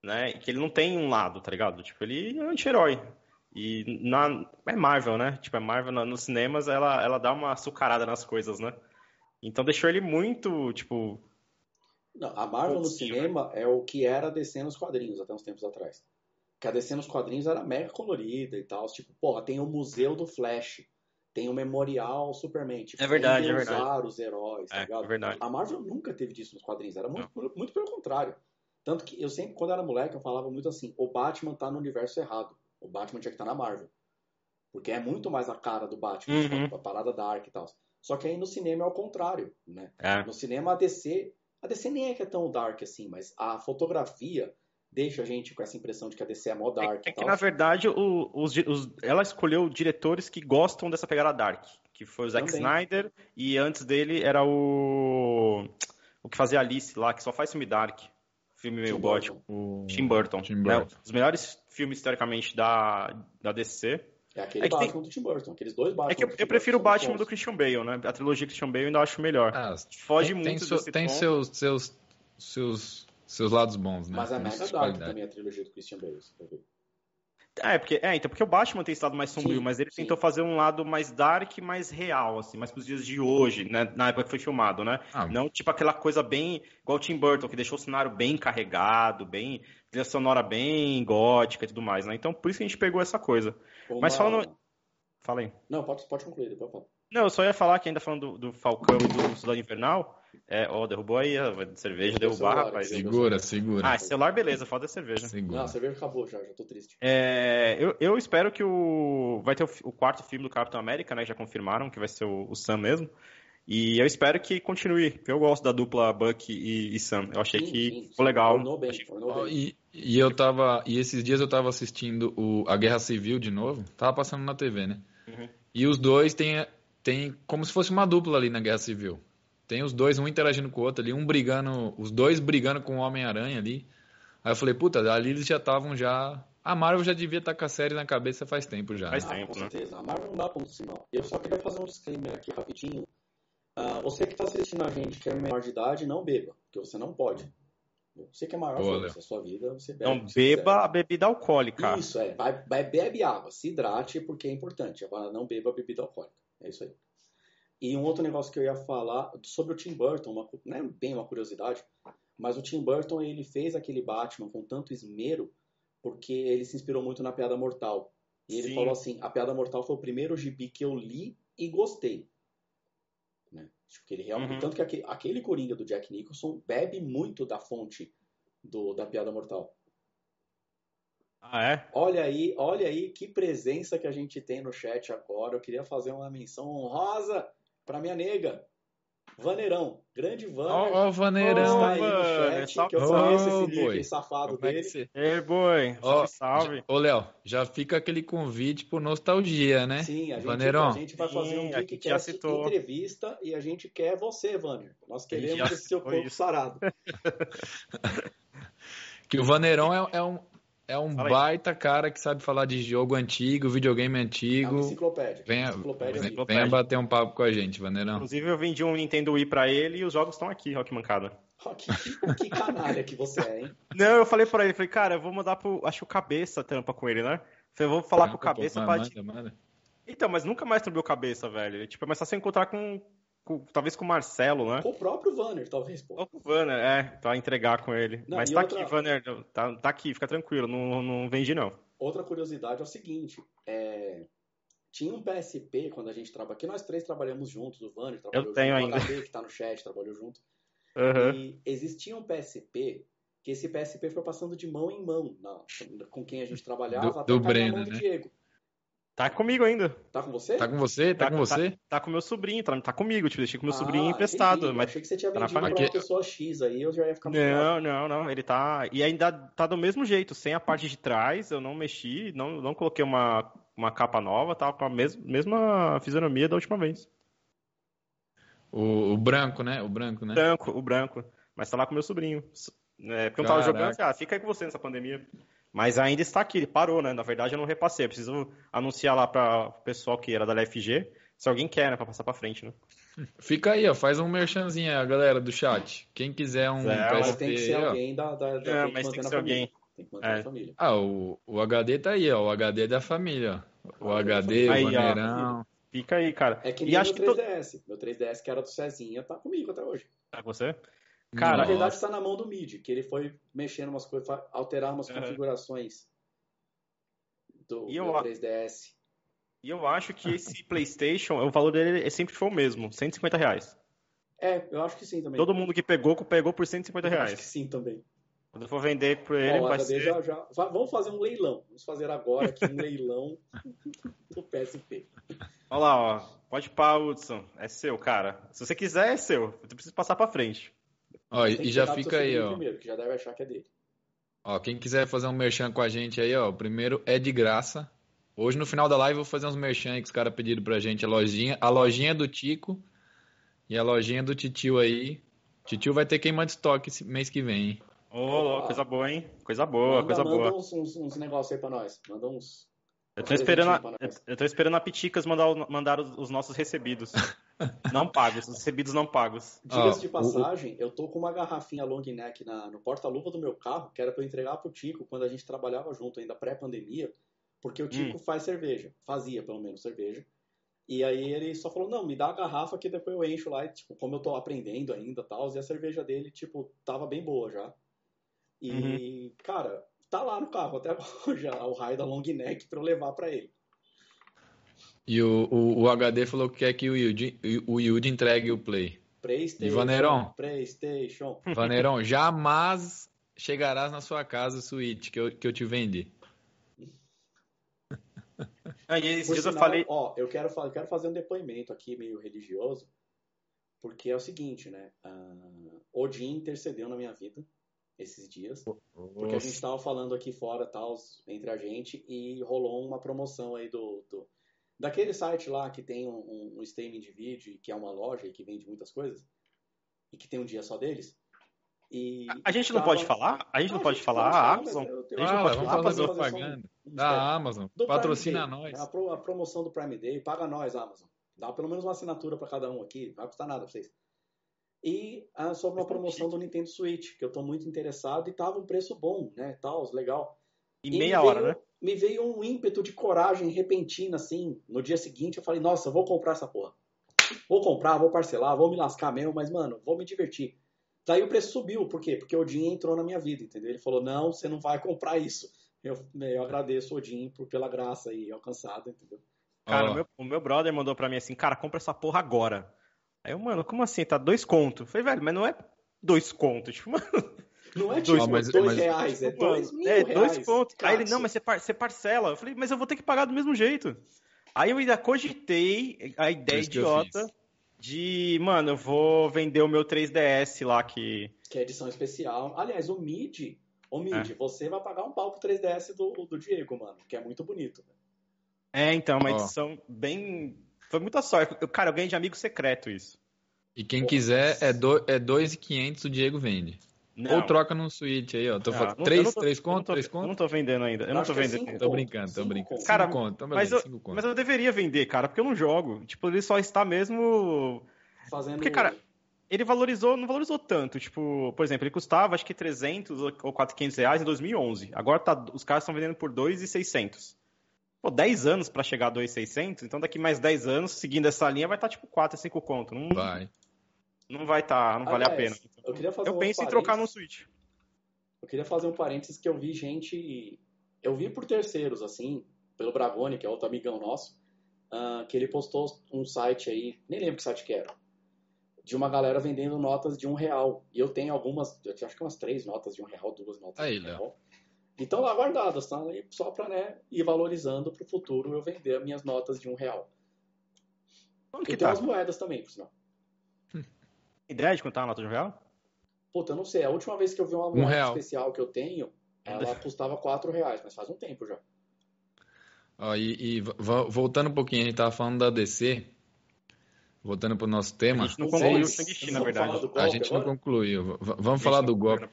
B: né? Que ele não tem um lado, tá ligado? Tipo, ele é anti-herói. E na, é Marvel, né? Tipo, é Marvel na- nos cinemas, ela, ela dá uma açucarada nas coisas, né? Então deixou ele muito, tipo.
A: Não, a Marvel no
B: Possível.
A: cinema é o que era a DC nos quadrinhos até uns tempos atrás. Que a DC nos quadrinhos era mega colorida e tal. Tipo, porra, tem o Museu do Flash. Tem o Memorial Superman. Tipo,
B: É verdade, é
A: de
B: verdade.
A: os heróis, tá
B: É,
A: ligado?
B: é verdade.
A: A Marvel nunca teve disso nos quadrinhos. Era muito, muito pelo contrário. Tanto que eu sempre, quando era moleque, eu falava muito assim: o Batman tá no universo errado. O Batman tinha que estar na Marvel. Porque é muito mais a cara do Batman,
B: Uhum.
A: tipo, a parada dark e tal. Só que aí no cinema é o contrário, né?
B: É.
A: No cinema, a DC. A DC nem é que é tão dark assim, mas a fotografia deixa a gente com essa impressão de que a DC é mó dark
B: É, é que,
A: tal.
B: na verdade, o- os, os- ela escolheu diretores que gostam dessa pegada dark. Que foi o Zack
A: Também.
B: Snyder, e antes dele era o. O que fazia Alice lá, que só faz filme dark. Filme meio
A: Tim
B: gótico.
C: O...
B: Tim Burton.
C: Tim
B: né?
C: Burton.
B: Os melhores filmes, teoricamente, da, da DC.
A: É aquele
B: É que tem-
A: Batman do Tim Burton, aqueles dois Batman
B: É que eu, eu prefiro o Batman do. Christian Bale, né? A trilogia Christian Bale eu ainda acho melhor.
C: Ah,
B: Foge
C: tem,
B: muito
C: tem, seu-
B: desse
C: tem
B: tom.
C: seus, seus, seus, seus lados bons, né?
A: Mas
C: suas
A: dark
C: qualidades.
A: também a trilogia do Christian Bale. ver.
B: É, porque, é, então, porque o Batman tem esse lado mais sombrio,
A: Sim,
B: mas ele
A: sim.
B: tentou fazer um lado mais dark, mais real, assim, mais pros dias de hoje, né? Na época que foi filmado, né?
C: Ah,
B: Não tipo aquela coisa bem. igual o Tim Burton, que deixou o cenário bem carregado, bem. trilha sonora bem gótica e tudo mais, né? Então por isso que a gente pegou essa coisa. Mas
A: Uma-
B: falando- Fala aí.
A: Não, pode, pode concluir, depois eu falo.
B: Não, eu só ia falar que ainda falando do, do Falcão e do Soldado Invernal. É, ó, derrubou aí a cerveja, derrubar,
A: celular,
B: rapaz.
C: segura, segura.
B: Ah, celular, beleza, falta a cerveja.
C: segura.
A: Não, a cerveja acabou já, já tô triste.
B: É, eu, eu espero que o. Vai ter o, o quarto filme do Capitão América, né? Já confirmaram que vai ser o, o Sam mesmo. E eu espero que continue. Eu gosto da dupla Buck e, e Sam. Eu achei
A: Sim,
B: que
A: sim,
B: ficou legal.
A: Tornou bem,
B: Achei-
A: tornou bem.
C: E, e eu tava. E esses dias eu tava assistindo o, a Guerra Civil de novo. Tava passando na TV, né?
B: Uhum.
C: E os dois tem, tem como se fosse uma dupla ali na Guerra Civil. Tem os dois, um interagindo com o outro ali, um brigando, os dois brigando com o Homem-Aranha ali. Aí eu falei, puta, ali eles já estavam já. A Marvel já devia estar com a série na cabeça faz tempo já.
B: Faz
C: né?
A: Ah,
B: tempo,
A: com
B: né?
A: certeza. A Marvel não dá ponto sinal. Eu só queria fazer um disclaimer aqui rapidinho. Ah, você que está assistindo a gente que é menor de idade, não beba, porque você não pode. Você que é maior,
C: Boa,
A: foda-se, a sua vida, você bebe.
B: Não
A: se quiser.
B: beba a bebida alcoólica.
A: Isso, é. Vai, vai, bebe água, se hidrate, porque é importante. Agora, não beba bebida alcoólica. É isso aí. E um outro negócio que eu ia falar sobre o Tim Burton, uma, não é bem uma curiosidade, mas o Tim Burton ele fez aquele Batman com tanto esmero porque ele se inspirou muito na Piada Mortal. E ele
B: Sim.
A: falou assim: a Piada Mortal foi o primeiro gibi que eu li e gostei. Né? Tipo, que ele realmente,
B: Uhum.
A: Tanto que aquele, aquele Coringa do Jack Nicholson bebe muito da fonte do, da Piada Mortal.
B: Ah, é?
A: Olha aí, olha aí que presença que a gente tem no chat agora. Eu queria fazer uma menção honrosa para minha nega, Vaneirão, grande Vaner.
C: Ó, ó, o Vaneirão.
A: está aí no chat, que eu conheço
C: Ô,
A: esse nick
C: boi.
A: safado
C: Como é que
A: dele.
B: Ei, boi.
C: Ó,
B: Salve,
C: Ô, Léo, já fica aquele convite por nostalgia, né?
A: Sim, a gente,
C: Vaneirão.
A: a gente vai fazer um
B: Sim, já
A: Geekcast
B: citou.
A: entrevista e a gente quer você, Vaner. Nós queremos esse seu corpo
B: isso.
A: sarado. [laughs]
C: Que o Vaneirão é, é um, é um baita cara que sabe falar de jogo antigo, videogame antigo. É uma
A: enciclopédia.
C: Venha,
A: enciclopédia
C: venha, venha bater um papo com a gente, Vaneirão.
B: Inclusive, eu vendi um Nintendo Wii pra ele e os jogos estão aqui, Rock Mancada.
A: Que, [laughs] que, canalha que você é, hein?
B: Não, eu falei pra ele, falei, cara, eu vou mandar pro. Acho que o cabeça trampa com ele, né? Eu vou falar com o cabeça pô, pra. Manda, manda. Então, mas nunca mais trabalhou cabeça, velho. Tipo, é mais fácil encontrar com, com, talvez com o Marcelo, né?
A: Com o próprio Vanner, talvez.
B: Pô. Com o Vanner, é, pra entregar com ele. Não, mas tá outra... aqui, Vanner, tá, tá aqui, fica tranquilo, não, não vendi não.
A: Outra curiosidade é o seguinte, é... Tinha um PSP quando a gente trabalha aqui, nós três trabalhamos juntos, o Vanner trabalhou
B: Eu tenho
A: junto,
B: ainda.
A: o HD que tá no chat trabalhou junto.
B: Uhum.
A: E existia um PSP que esse PSP foi passando de mão em mão na, com quem a gente trabalhava
C: do, até do Breno,
A: né? Diego.
B: Tá comigo ainda.
A: Tá com você?
C: Tá com você? Tá, tá com você?
B: Tá, tá, com meu sobrinho, tá, tá comigo. Tipo, deixei com meu ah, sobrinho emprestado.
A: Entendi.
B: Mas
A: achei que você tinha vendido tá pra uma pessoa X aí, eu já ia ficar muito
B: Não, não, não. Ele tá. E ainda tá do mesmo jeito, sem a parte de trás, eu não mexi, não, não coloquei uma, uma capa nova, tava com a mes mesma fisionomia da última vez.
C: O, o, branco, né? O branco, né?
B: Branco, o branco. Mas tá lá com meu sobrinho. É, porque eu não tava jogando, ah, fica aí com você nessa pandemia. Mas ainda está aqui, ele parou, né? Na verdade, eu não repassei. Eu preciso anunciar lá para o pessoal que era da LFG, se alguém quer, né? Para passar para frente, né? [laughs]
C: Fica aí, ó. Faz um merchanzinho aí, galera do chat. Quem quiser um
A: é, PSP, mas tem que ser ó. alguém da, da, da
B: é, mas tem que ser alguém.
A: Tem que manter é. a família.
C: Ah, o, o HD tá aí, ó. O HD é da família, ó. O HD, aí, o Maneirão.
B: Fica aí, cara.
A: É que nem e meu 3DS. To... Meu 3DS, que era do Cezinha, tá comigo até hoje.
B: Tá com você?
A: Cara, na verdade está na mão do MIDI, que ele foi mexendo umas coisas, alterar umas uhum. configurações do, e do 3DS.
B: E eu acho que esse [laughs] PlayStation, o valor dele sempre foi o mesmo, 150 reais.
A: É, eu acho que sim também.
B: Todo mundo que pegou, pegou por 150 reais.
A: Eu acho que sim também.
B: Quando eu for vender por ele, Bom, vai ser...
A: Já, já, vamos fazer um leilão. Vamos fazer agora aqui um leilão [laughs] do PSP.
B: Olha lá, ó. Pode pá, Hudson. É seu, cara. Se você quiser, é seu. Você precisa passar pra frente.
C: Ó, e já fica aí, ó.
A: Primeiro, que já deve achar que é dele.
C: Ó, quem quiser fazer um merchan com a gente aí, ó, o primeiro é de graça. Hoje no final da live eu vou fazer uns merchan aí que os caras pediram pra gente, a lojinha, a lojinha do Tico e a lojinha do Titio aí. Titio vai ter queimar de estoque esse mês que vem, hein?
B: Ô, oh, coisa boa, hein? Coisa boa, manda, coisa
A: manda
B: boa.
A: Manda uns, uns, uns negócios aí pra nós. Manda uns.
B: Eu tô, esperando a, eu tô esperando a Piticas mandar, mandar os nossos recebidos. [laughs] não pagos, os recebidos não pagos.
A: Diga-se de passagem, eu tô com uma garrafinha long neck na, no porta-luva do meu carro, que era pra eu entregar pro Tico quando a gente trabalhava junto, ainda pré-pandemia, porque o Tico hum. faz cerveja. Fazia, pelo menos, cerveja. E aí ele só falou, não, me dá a garrafa que depois eu encho lá, e, tipo, como eu tô aprendendo ainda e tal, e a cerveja dele, tipo, tava bem boa já. E, uhum. cara, tá lá no carro até [laughs] hoje, o raio da long neck pra eu levar pra ele.
C: E o, o, o, HD falou que quer que o Yudi, o Yudi entregue o Play.
A: PlayStation.
C: E Vaneirão.
A: PlayStation.
C: Vaneirão, jamais chegarás na sua casa o Switch que eu, que eu te vendi.
B: Ah, e esses dias eu falei.
A: Ó, eu quero, eu quero fazer um depoimento aqui meio religioso, porque é o seguinte, né? Uh, Odin intercedeu na minha vida esses dias, Nossa. porque a gente estava falando aqui fora, tal, entre a gente, e rolou uma promoção aí do, do daquele site lá que tem um, um, streaming de vídeo, que é uma loja e que vende muitas coisas, e que tem um dia só deles. E
B: a gente não tava... pode falar? A gente não, não pode falar? A Amazon?
C: Eu, eu, a gente não pode falar, fazer propaganda um, da Amazon. Patrocina nós.
A: A, pro, a, promoção do Prime Day, paga nós, Amazon. Dá pelo menos uma assinatura para cada um aqui, não vai custar nada pra vocês. E ah, sobre uma promoção do Nintendo Switch, que eu tô muito interessado e tava um preço bom, né, tal, legal.
B: E, e meia hora,
A: veio,
B: né?
A: Me veio um ímpeto de coragem repentina, assim. No dia seguinte eu falei, nossa, vou comprar essa porra. Vou comprar, vou parcelar, vou me lascar mesmo, mas, mano, vou me divertir. Daí o preço subiu, por quê? Porque o Odin entrou na minha vida, entendeu? Ele falou, não, você não vai comprar isso. Eu, eu agradeço o Odin por, pela graça aí alcançada, entendeu?
B: Cara, oh. o, meu, o meu brother mandou pra mim assim, cara, compra essa porra agora. Aí eu, mano, como assim? Tá dois contos. Falei, velho, mas não é dois contos. [laughs] Tipo, mano.
A: Não é tipo dois, mas, dois mas, reais, é dois mil
B: É,
A: reais,
B: dois pontos. Aí ele, não, mas você, par você parcela. Eu falei, mas eu vou ter que pagar do mesmo jeito. Aí eu ainda cogitei a ideia idiota de, mano, eu vou vender o meu 3DS lá que.
A: Que é edição especial. Aliás, o MIDI. O MIDI, é. você vai pagar um pau pro 3DS do, do Diego, mano, que é muito bonito.
B: É, então, uma edição oh. bem foi muita sorte. Cara, eu ganhei de amigo secreto isso.
C: E quem quiser é, do, é 2,500 o Diego vende. Não. Ou troca num Switch aí, ó. Tô ah, falando, três, três conto, três conto?
B: Eu não tô vendendo ainda. Eu não tô é vendendo.
C: É tô brincando, tô brincando.
B: Cara, conto, mas, eu, mas eu deveria vender, cara, porque eu não jogo. Tipo, ele só está mesmo. Fazendo. Porque, cara, ele valorizou, não valorizou tanto. Tipo, por exemplo, ele custava acho que 300 ou 400 reais em 2011. Agora tá, os caras estão vendendo por 2,600. Pô, 10 anos para chegar a 2,600, então daqui mais 10 anos, seguindo essa linha, vai estar tá tipo 4, 5 conto. Não vai. Não vai estar, tá, não vale a pena.
A: Eu, queria fazer
B: eu um penso em trocar no Switch.
A: Eu queria fazer um parênteses que eu vi gente. Eu vi por terceiros, assim, pelo Bragoni, que é outro amigão nosso, uh, que ele postou um site aí, nem lembro que site que era de uma galera vendendo notas de um real. E eu tenho algumas, eu acho que umas três notas de um real, duas notas
C: Aí,
A: de um real. E estão lá guardadas, tá? E só para né, ir valorizando para o futuro eu vender as minhas notas de um real. Onde que e tá? tem as moedas também, por sinal.
B: Ideia de quanto tá a nota de um real?
A: Puta, eu não sei. A última vez que eu vi uma moeda um especial que eu tenho, ela custava quatro reais, mas faz um tempo já.
C: Ó, e, e voltando um pouquinho, a gente tava falando da DC. Voltando para o nosso tema.
B: A gente não concluiu o Shang-Chi, na verdade.
C: A gente não concluiu. Vamos falar do golpe.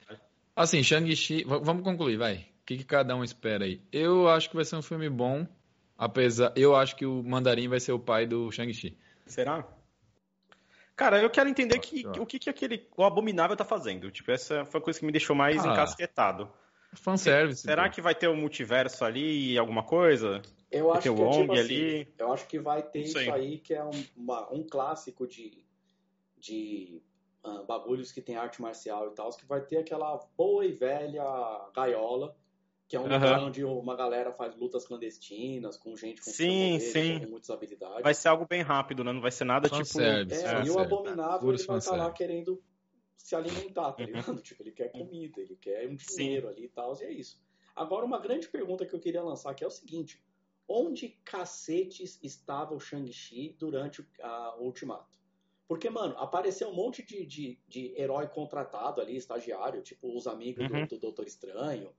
C: Assim, Shang-Chi. Vamos concluir, vai. O que, que, cada um espera aí? Eu acho que vai ser um filme bom. Apesar. Eu acho que o Mandarim vai ser o pai do Shang-Chi.
B: Será? Cara, eu quero entender que, o que, que aquele. O Abominável tá fazendo. Tipo, essa foi a coisa que me deixou mais ah, encasquetado.
C: Fanservice.
B: Será pô. que vai ter um multiverso ali e alguma coisa?
A: Eu acho que, é tipo assim, eu acho que vai ter isso aí, que é um, uma, um clássico de, de uh, bagulhos que tem arte marcial e tal, que vai ter aquela boa e velha gaiola, que é um lugar onde uma galera faz lutas clandestinas, com gente com,
B: sim, poder, sim.
A: com muitas habilidades.
B: Vai ser algo bem rápido, né? Não vai ser nada tipo...
A: Service, é, e o Abominável ele vai estar tá lá querendo se alimentar, tá uhum. ligado? [laughs] tipo, ele quer comida, ele quer um dinheiro sim. ali e tal, e é isso. Agora, uma grande pergunta que eu queria lançar aqui é o seguinte onde cacetes estava o Shang-Chi durante a, o Ultimato? Porque, mano, apareceu um monte de, de, de herói contratado ali, estagiário, tipo os amigos uhum. do, do Doutor Estranho,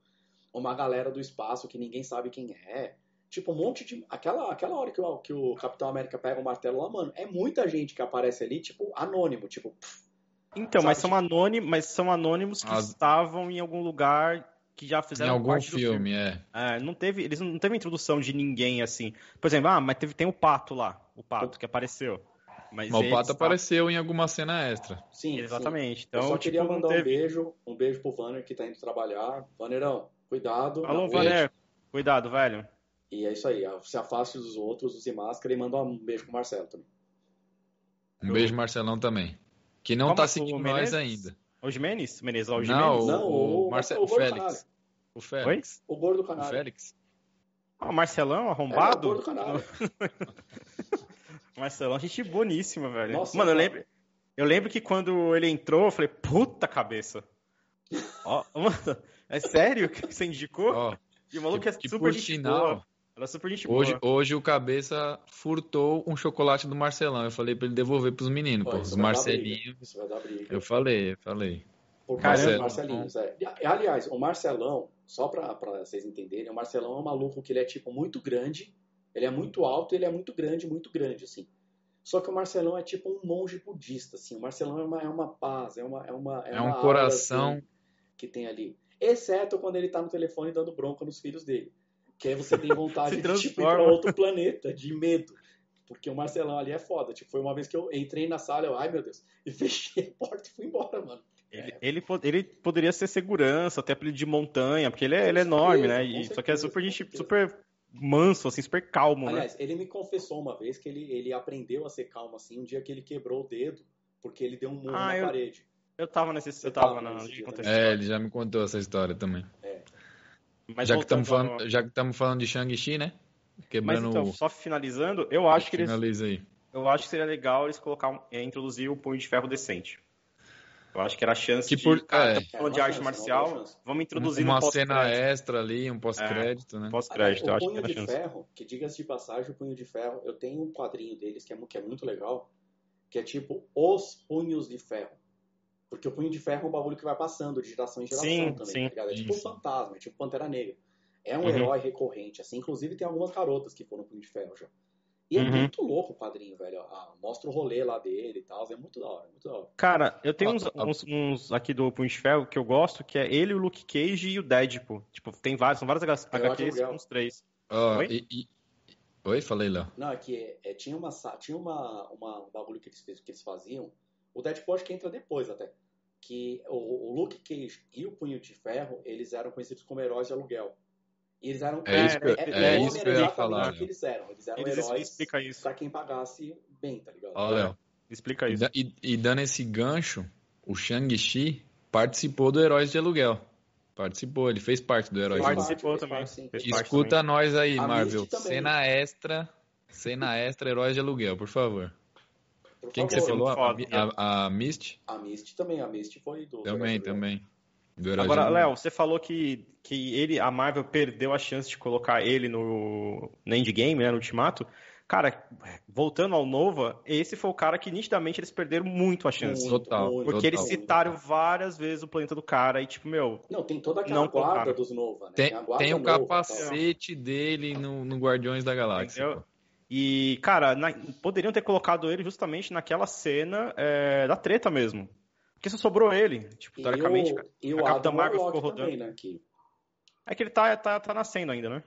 A: uma galera do espaço que ninguém sabe quem é. Tipo, um monte de. Aquela, aquela hora que o, que o Capitão América pega o martelo lá, mano, é muita gente que aparece ali, tipo, anônimo, tipo. Pff,
B: então, mas são, anônimos, mas são anônimos que As... estavam em algum lugar que já fizeram
C: em algum filme, filme, é.
B: é. Não teve, eles não teve introdução de ninguém assim. Por exemplo, ah, mas teve, tem o Pato lá, o Pato que apareceu. Mas,
C: mas o Pato apareceu em alguma cena extra.
A: Sim,
B: exatamente.
A: Sim. Então, Eu só tipo, queria mandar um beijo, um beijo pro Vanner que tá indo trabalhar. Vannerão, cuidado.
B: Alô, Vanner, cuidado, velho.
A: E é isso aí, se afaste dos outros, use máscara e manda um beijo pro Marcelo também.
C: Um beijo, Marcelão também. Que não Como tá seguindo nós ainda.
B: O Jimenez? Menezes, o
C: Jimenez? Não, o, não, o, o, Marce... o Félix. O Félix.
A: Oi? O gordo canário.
C: O Félix.
B: Ah, o Marcelão, arrombado?
A: É, o gordo canário. [laughs]
B: Marcelão, gente boníssima, velho. Nossa, Mano, eu lembro, eu lembro que quando ele entrou, eu falei, puta cabeça. Ó, [laughs] mano, é sério que você indicou? Ó,
C: e o maluco que, é que super gente boa. Ela é super gente hoje, boa. Hoje o cabeça furtou um chocolate do Marcelão. Eu falei pra ele devolver pros meninos, pô. Os Marcelinhos. Isso vai dar briga. Eu falei, eu falei.
A: Por Caramba. Marcelinhos, é. Aliás, o Marcelão, só para vocês entenderem, o Marcelão é um maluco que ele é tipo muito grande, ele é muito alto, ele é muito grande, muito grande, assim. Só que o Marcelão é tipo um monge budista, assim. O Marcelão é uma, é uma paz, é uma. É, uma,
C: é, é um coração assim,
A: que tem ali. Exceto quando ele tá no telefone dando bronca nos filhos dele. Que aí você tem vontade [laughs] de tipo, ir pra outro planeta, de medo. Porque o Marcelão ali é foda. Tipo, foi uma vez que eu entrei na sala, eu, ai meu Deus, [laughs] e fechei a porta e fui embora, mano.
B: Ele, ele, ele, poderia ser segurança, até apelido de montanha, porque ele é, ele é enorme, né? E, certeza, só que é super, gente, super manso, assim, super calmo,
A: né? Aliás, né? ele me confessou uma vez que ele, ele aprendeu a ser calmo, assim, um dia que ele quebrou o dedo, porque ele deu um murro ah, na
B: eu,
A: parede.
B: Eu tava nesse... Eu tava, na...
C: Né? É, ele já me contou essa história também. É. Mas já, que estamos falando, já que estamos falando de Shang-Chi, né?
B: Quebrando... Mas então, só finalizando, eu acho que
C: Finaliza
B: eles...
C: aí.
B: Eu acho que seria legal eles colocar, é, introduzir o punho de ferro decente. Eu acho que era a chance
C: que por, de,
B: cara, é, falando de arte chance, marcial, vamos introduzir
C: uma um cena extra ali, um pós-crédito, é, né?
B: Pós-crédito, eu
A: acho
B: que
A: era de chance. ferro, que diga-se de passagem, o punho de ferro, eu tenho um quadrinho deles que é, que é muito legal, que é tipo os punhos de ferro. Porque o punho de ferro é um bagulho que vai passando de geração em geração
B: sim,
A: também,
B: sim,
A: tá É tipo um fantasma, é tipo Pantera Negra. É um uhum. herói recorrente, assim. Inclusive tem algumas garotas que foram punho de ferro já. E é
B: Uhum.
A: muito louco o quadrinho, velho. Ah, mostra o rolê lá dele e tal. É muito da hora, muito da hora.
B: Cara, eu tenho uns, uns- uns aqui do Punho de Ferro que eu gosto, que é ele, o Luke Cage e o Deadpool. Tipo, tem vários, são
A: acho
B: HQs
A: legal.
B: com os três. Oi?
C: e- e- Oi, falei, Léo.
A: Não, é que é, tinha, uma, sa- tinha uma, uma, um bagulho que eles, fez- que eles faziam. O Deadpool acho que entra depois até. Que o, o Luke Cage e o Punho de Ferro, eles eram conhecidos como heróis de aluguel. E eles eram.
C: É isso que eu-
A: é,
B: é isso
C: que eu ia falar,
A: que eles eram. Eles eram
B: Eles
A: heróis
B: explica isso.
A: pra quem pagasse bem, tá ligado?
C: Ó, Léo.
B: Explica
C: E,
B: isso.
C: e- e dando esse gancho, o Shang-Chi participou do Heróis de Aluguel. Participou, ele fez parte do Heróis de
A: Fez
C: Aluguel.
B: Participou também.
C: Escuta
B: também.
C: nós aí,
A: A
C: Marvel. Cena extra. Cena extra, Heróis de Aluguel, por favor.
A: Por
C: Quem que
A: favor.
C: você falou? A, a, a Misty?
A: A Misty também, a Misty foi do.
C: Também,
A: do-
C: também. Do
B: Agora. Léo, você falou que, que ele, a Marvel perdeu a chance de colocar ele no, no Endgame, né, no Ultimato. Cara, voltando ao Nova, esse foi o cara que nitidamente eles perderam muito a chance.
A: Muito,
C: Total,
B: Porque eles
C: total.
B: citaram várias vezes o planeta do cara e, tipo, meu,
A: Não, tem toda aquela
B: Não
A: guarda
B: colocaram.
A: dos Nova, né?
C: Tem,
A: a guarda
C: tem o
A: Nova,
C: capacete dele no, no Guardiões da Galáxia.
B: Entendeu? E, cara, na- poderiam ter colocado ele justamente naquela cena é, da treta mesmo. Porque só sobrou ele. Tipo,
A: E
B: teoricamente.
A: e
B: a
A: o
B: Capitã
A: Adam
B: Marvel ficou rodando.
A: também, né? Que...
B: É que ele tá, tá, tá nascendo ainda, né?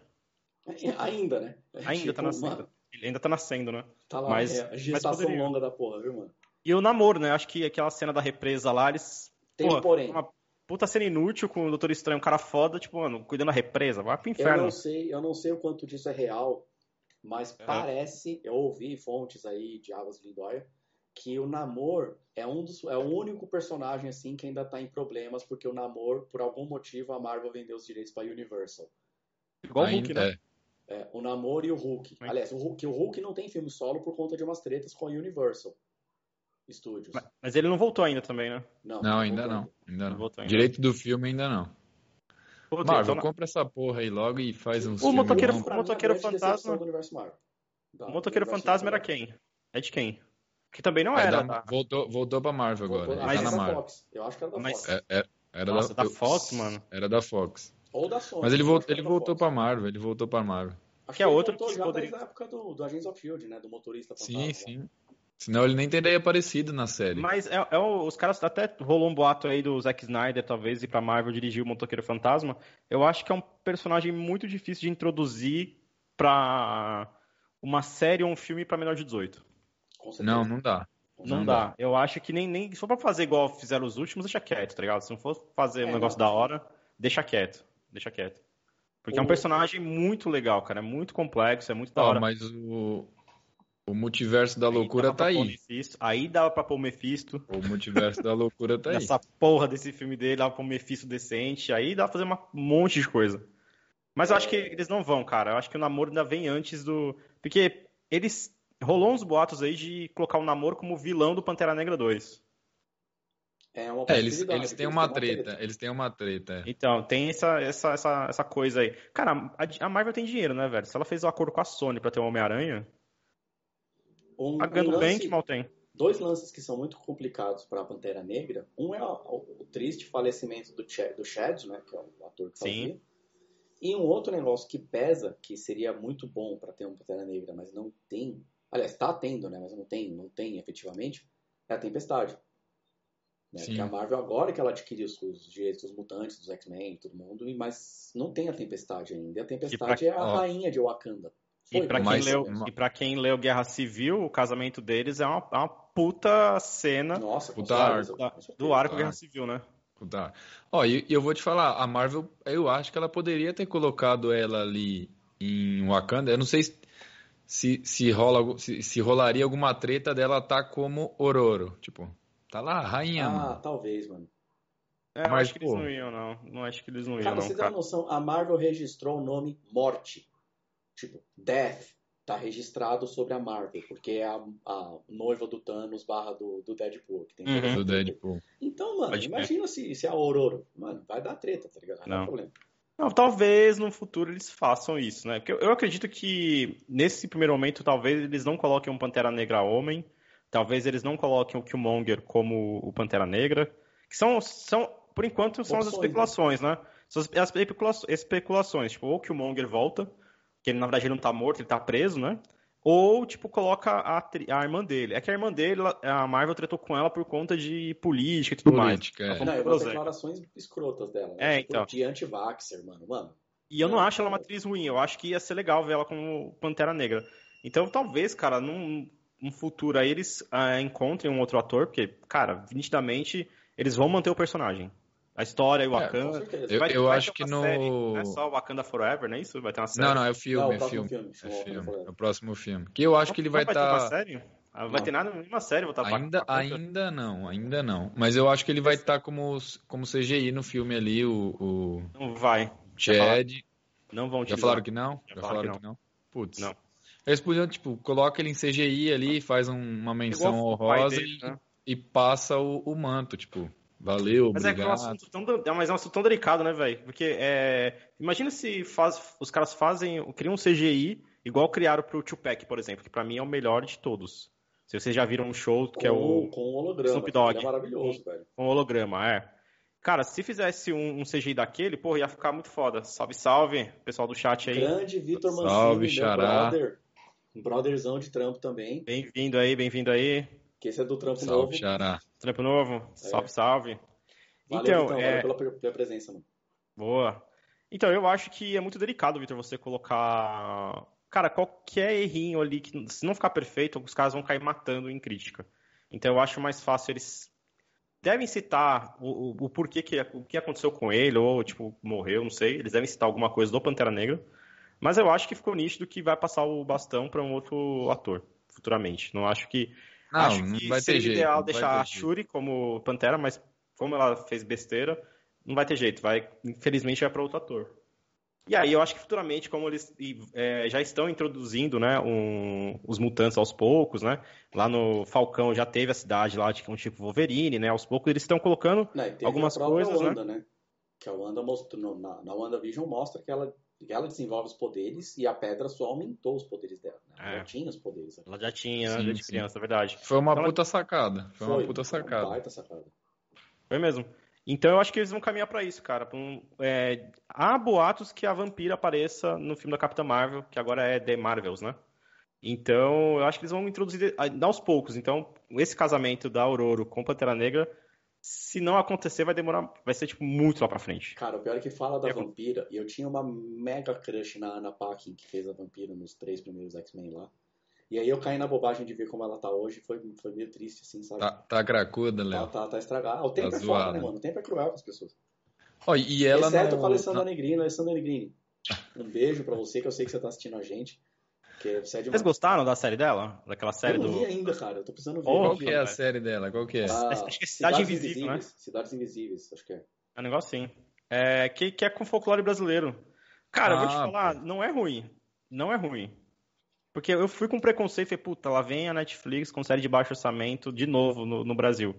A: Ainda, né? [laughs]
B: Ainda
A: Tipo,
B: tá nascendo.
A: mano,
B: Ele ainda tá nascendo, né?
A: tá lá,
B: Mas-
A: é, a gestação
B: poderia.
A: longa da porra, viu, mano?
B: E o namoro, né? Acho que aquela cena da represa lá, eles.
A: Tem um porém.
B: Uma puta cena inútil com o Doutor Estranho, um cara foda, tipo, mano, cuidando da represa. Vai pro
A: Eu
B: inferno.
A: não sei, eu não sei o quanto disso é real, mas
B: Uhum.
A: parece, eu ouvi fontes aí de Águas de Lindóia, que o Namor é um dos, é o único personagem assim que ainda tá em problemas porque o Namor, por algum motivo, a Marvel vendeu os direitos para Universal.
B: Igual o Hulk, né?
C: é.
A: O Namor e o Hulk.
B: Sim.
A: Aliás, o Hulk, o Hulk não tem filme solo por conta de umas tretas com a Universal Studios.
B: Mas- Mas ele não voltou ainda também, né?
A: Não,
C: Não, ainda não. Ainda
B: Não
C: não.
B: voltou ainda.
C: Direito do filme ainda não.
B: Puta,
C: Marvel,
B: então-
C: compra essa porra aí logo e faz uns
B: O motoqueiro- o motoqueiro fantasma-.
A: Da-
B: o motoqueiro fantasma era
A: Marvel.
B: quem? É de quem? Que também não
C: É
B: era.
C: da-
B: tá?
C: voltou, voltou pra Marvel agora.
A: Voltou-
C: Ele
B: Mas
C: tá na
A: da
C: Marvel.
A: Fox. Eu acho que era da
B: Mas-
A: Fox.
C: É- é- era
B: Nossa, da
C: eu-
B: Fox, mano.
C: Era da Fox.
A: Ou da Sony.
C: Mas ele,
A: eu
C: voltou, ele
A: da
C: voltou
A: Fox.
C: pra Marvel. Ele voltou pra Marvel.
A: Acho
B: Que é outro que
A: já
B: poderia-
A: desde a época do, do Agents of S.H.I.E.L.D., né? Do motorista
C: Sim,
A: fantasma.
C: sim. Senão ele nem teria aparecido na série.
B: Mas é, é o- os caras até rolou um boato aí do Zack Snyder, talvez, ir pra Marvel dirigir o Motoqueiro Fantasma. Eu acho que é um personagem muito difícil de introduzir pra uma série ou um filme pra menor de 18.
A: Com certeza.
C: Não, não dá.
B: Não,
C: Não
B: dá. Eu acho que nem, nem. Se for pra fazer igual fizeram os últimos, deixa quieto, tá ligado? Se não for fazer um
A: É,
B: negócio
A: não.
B: da hora, deixa quieto. Deixa quieto. Porque é um
A: O-
B: personagem muito legal, cara. É muito complexo, é muito da hora.
C: mas o, o multiverso da
B: Aí
C: loucura
B: dava
C: tá
B: pôr o
C: aí.
B: Mephisto, aí dava pra pôr o Mephisto.
C: O multiverso da loucura tá aí.
B: Essa porra desse filme dele, dava pra um Mephisto decente. Aí dá pra fazer uma- um monte de coisa. Mas eu acho que eles não vão, cara. Eu acho que o namoro ainda vem antes do. Porque eles. Rolou uns boatos aí de colocar o namoro como vilão do Pantera Negra 2.
A: É uma
C: É, eles, eles têm uma treta. Eles têm uma treta. é.
B: Então, tem essa, essa, essa, essa coisa aí. Cara, a, a Marvel tem dinheiro, né, velho? Se ela fez um acordo com a Sony pra ter um Homem-Aranha,
A: Um,
B: ganhando
A: um
B: bem
A: lance-
B: que mal tem.
A: Dois lances que são muito complicados para a Pantera Negra. Um é o, o triste falecimento do, Chad, do Chad, né, que é o ator que
B: Sim.
A: fazia. E um outro negócio que pesa, que seria muito bom para ter uma Pantera Negra, mas não tem. Aliás, está tendo, né, mas não tem, não tem efetivamente, é a Tempestade. Né,
C: Sim.
A: que a Marvel agora que ela adquiriu os, os direitos dos mutantes, dos X-Men, todo mundo, mas não tem a Tempestade ainda. E a Tempestade é a rainha de Wakanda.
B: E pra, quem
C: mas-
B: leu, e pra quem leu Guerra Civil, o casamento deles é uma, é uma puta cena
A: Nossa,
C: Puta
A: certeza,
B: da- do arco. Guerra Civil, né?
C: Tá. Ó, e e eu vou te falar, a Marvel, eu acho que ela poderia ter colocado ela ali em Wakanda. Eu não sei se, se, se rola, se, se rolaria alguma treta dela tá como Ororo. Tipo, tá lá, rainha,
A: Ah,
C: mano.
A: talvez, mano.
B: É, eu
C: Mas,
B: acho que eles
C: pô.
B: não iam, não. Não acho que eles não iam,
A: Cara,
B: não,
A: você tem
B: cara.
A: uma noção? A Marvel registrou o nome Morte. Tipo, Death tá registrado sobre a Marvel, porque é a, a noiva do Thanos barra do, do Deadpool. Que tem
B: Uhum.
C: Do. Deadpool.
A: Então, mano,
B: Pode
A: imagina se, se é a Aurora. Mano, vai dar treta, tá ligado? Não,
B: Não.
A: problema.
B: Não, talvez no futuro eles façam isso, né? Porque eu, eu acredito que nesse primeiro momento, talvez eles não coloquem um Pantera Negra homem, talvez eles não coloquem o Killmonger como o Pantera Negra, que são, são por enquanto, são as
A: Opções,
B: especulações, né? São as, as especula- especulações, tipo, ou o Killmonger volta, que ele, na verdade ele não tá morto, ele tá preso, né? Ou, tipo, coloca a, a, irmã dele. É que a irmã dele, a Marvel tratou com ela por conta de política e tudo política,
A: mais. É. Não, eu declarações escrotas dela. Né?
B: É, tipo, então.
A: De anti-vaxxer, mano. Mano.
B: E eu não acho ela uma atriz ruim. Eu acho que ia ser legal ver ela como Pantera Negra. Então, talvez, cara, num, num futuro aí eles uh, encontrem um outro ator, porque, cara, nitidamente eles vão manter o personagem. A história e o é, Wakanda.
C: É, eu, vai, eu vai acho que no.
B: Série, não é só o Wakanda Forever, não é isso? Vai ter uma série.
C: Não, não, é o filme. Não, é, filme. filme. é filme. É o próximo filme. Que eu acho que ele vai estar. Tá...
B: série? Ah, vai ter nada, nenhuma série voltar
C: ainda, pra Ainda não, ainda não. Mas eu acho que ele vai estar tá como, como CGI no filme ali, o. o...
B: Não vai.
C: Chad.
B: Não vão
C: utilizar. Já falaram que não? Já, Já falaram, que não. que não? Putz. Não. Eles podiam, tipo, coloca ele em CGI ali, faz um, uma menção honrosa dele, e, né? e, passa o, o manto, tipo. Valeu, mas obrigado. É, é, um assunto
B: tão, é, mas é um assunto tão delicado, né, velho? Porque é, imagina se faz, os caras fazem, criam um CGI igual criaram pro Tupac, por exemplo, que para mim é o melhor de todos. Se vocês já viram um show que
A: com,
B: é o
A: com holograma, Snoop Dogg, é maravilhoso,
B: com,
A: velho.
B: Com holograma, é. Cara, se fizesse um, um CGI daquele, pô, ia ficar muito foda. Salve, salve, pessoal do chat aí.
A: Grande Vitor Mancini, salve, xará. brother. Um brotherzão de trampo também.
B: Bem-vindo aí, bem-vindo aí.
A: Que esse é do trampo
C: salve,
A: novo.
C: Xará.
B: Trampo novo, salve, é. salve.
A: Valeu, então, então é... valeu pela, pela presença, mano.
B: Boa. Então, eu acho que é muito delicado, Vitor, você colocar. Cara, qualquer errinho ali, que se não ficar perfeito, os caras vão cair matando em crítica. Então, eu acho mais fácil eles. Devem citar o, o, o porquê que o que aconteceu com ele, ou, tipo, morreu, não sei. Eles devem citar alguma coisa do Pantera Negra. Mas eu acho que ficou nítido que vai passar o bastão para um outro ator futuramente. Não acho que.
C: Não,
B: acho
C: que vai seria ter
B: ideal
C: jeito,
B: deixar a Shuri como Pantera, mas como ela fez besteira, não vai ter jeito, vai, infelizmente vai para outro ator. E aí eu acho que futuramente, como eles é, já estão introduzindo né, um, os mutantes aos poucos, né? Lá no Falcão já teve a cidade lá de um tipo Wolverine, né? Aos poucos eles estão colocando não, algumas coisas,
A: Wanda,
B: né? né?
A: Que a Wanda mostrou, na, na WandaVision mostra que ela, ela desenvolve os poderes e a pedra só aumentou os poderes dela. Né? Ela é. já tinha os poderes.
B: Ela já tinha, sim, desde sim. criança, é verdade.
C: Foi uma então, puta sacada. Foi, foi uma puta sacada. Uma
A: baita sacada.
B: Foi mesmo. Então eu acho que eles vão caminhar para isso, cara. Um, é, há boatos que a Vampira apareça no filme da Capitã Marvel, que agora é The Marvels, né? Então eu acho que eles vão introduzir aos poucos. Então esse casamento da Aurora com Pantera Negra, se não acontecer, vai demorar, vai ser tipo muito lá pra frente.
A: Cara, o pior é que fala da é, Vampira, e eu tinha uma mega crush na Anna Paquin, que fez a Vampira nos três primeiros X-Men lá. E aí eu caí na bobagem de ver como ela tá hoje, foi, foi meio triste, assim, sabe?
C: Tá, tá cracuda, Léo.
A: Tá, tá, tá estragada. Ah, o tempo tá é foda, né, mano? O tempo é cruel com as pessoas.
C: Oh, e ela
A: Exceto
C: não...
A: com a Alessandra Negrini. Alessandra Negrini, [laughs] um beijo pra você, que eu sei que você tá assistindo a gente. Você é
B: Vocês gostaram da série dela? Daquela série
A: eu
B: não
A: do. Vi ainda, cara. Eu tô precisando ver.
C: Oh, Qual que é a série dela? Qual que é?
B: Ah, acho que é Cidade Invisível,
A: né? Cidades Invisíveis, acho que é.
B: É um negócio sim. É, que, que é com folclore brasileiro. Cara, ah, eu vou te ah, falar, pô. não é ruim. Não é ruim. Porque eu fui com preconceito e falei, puta, lá vem a Netflix com série de baixo orçamento de novo no, no Brasil.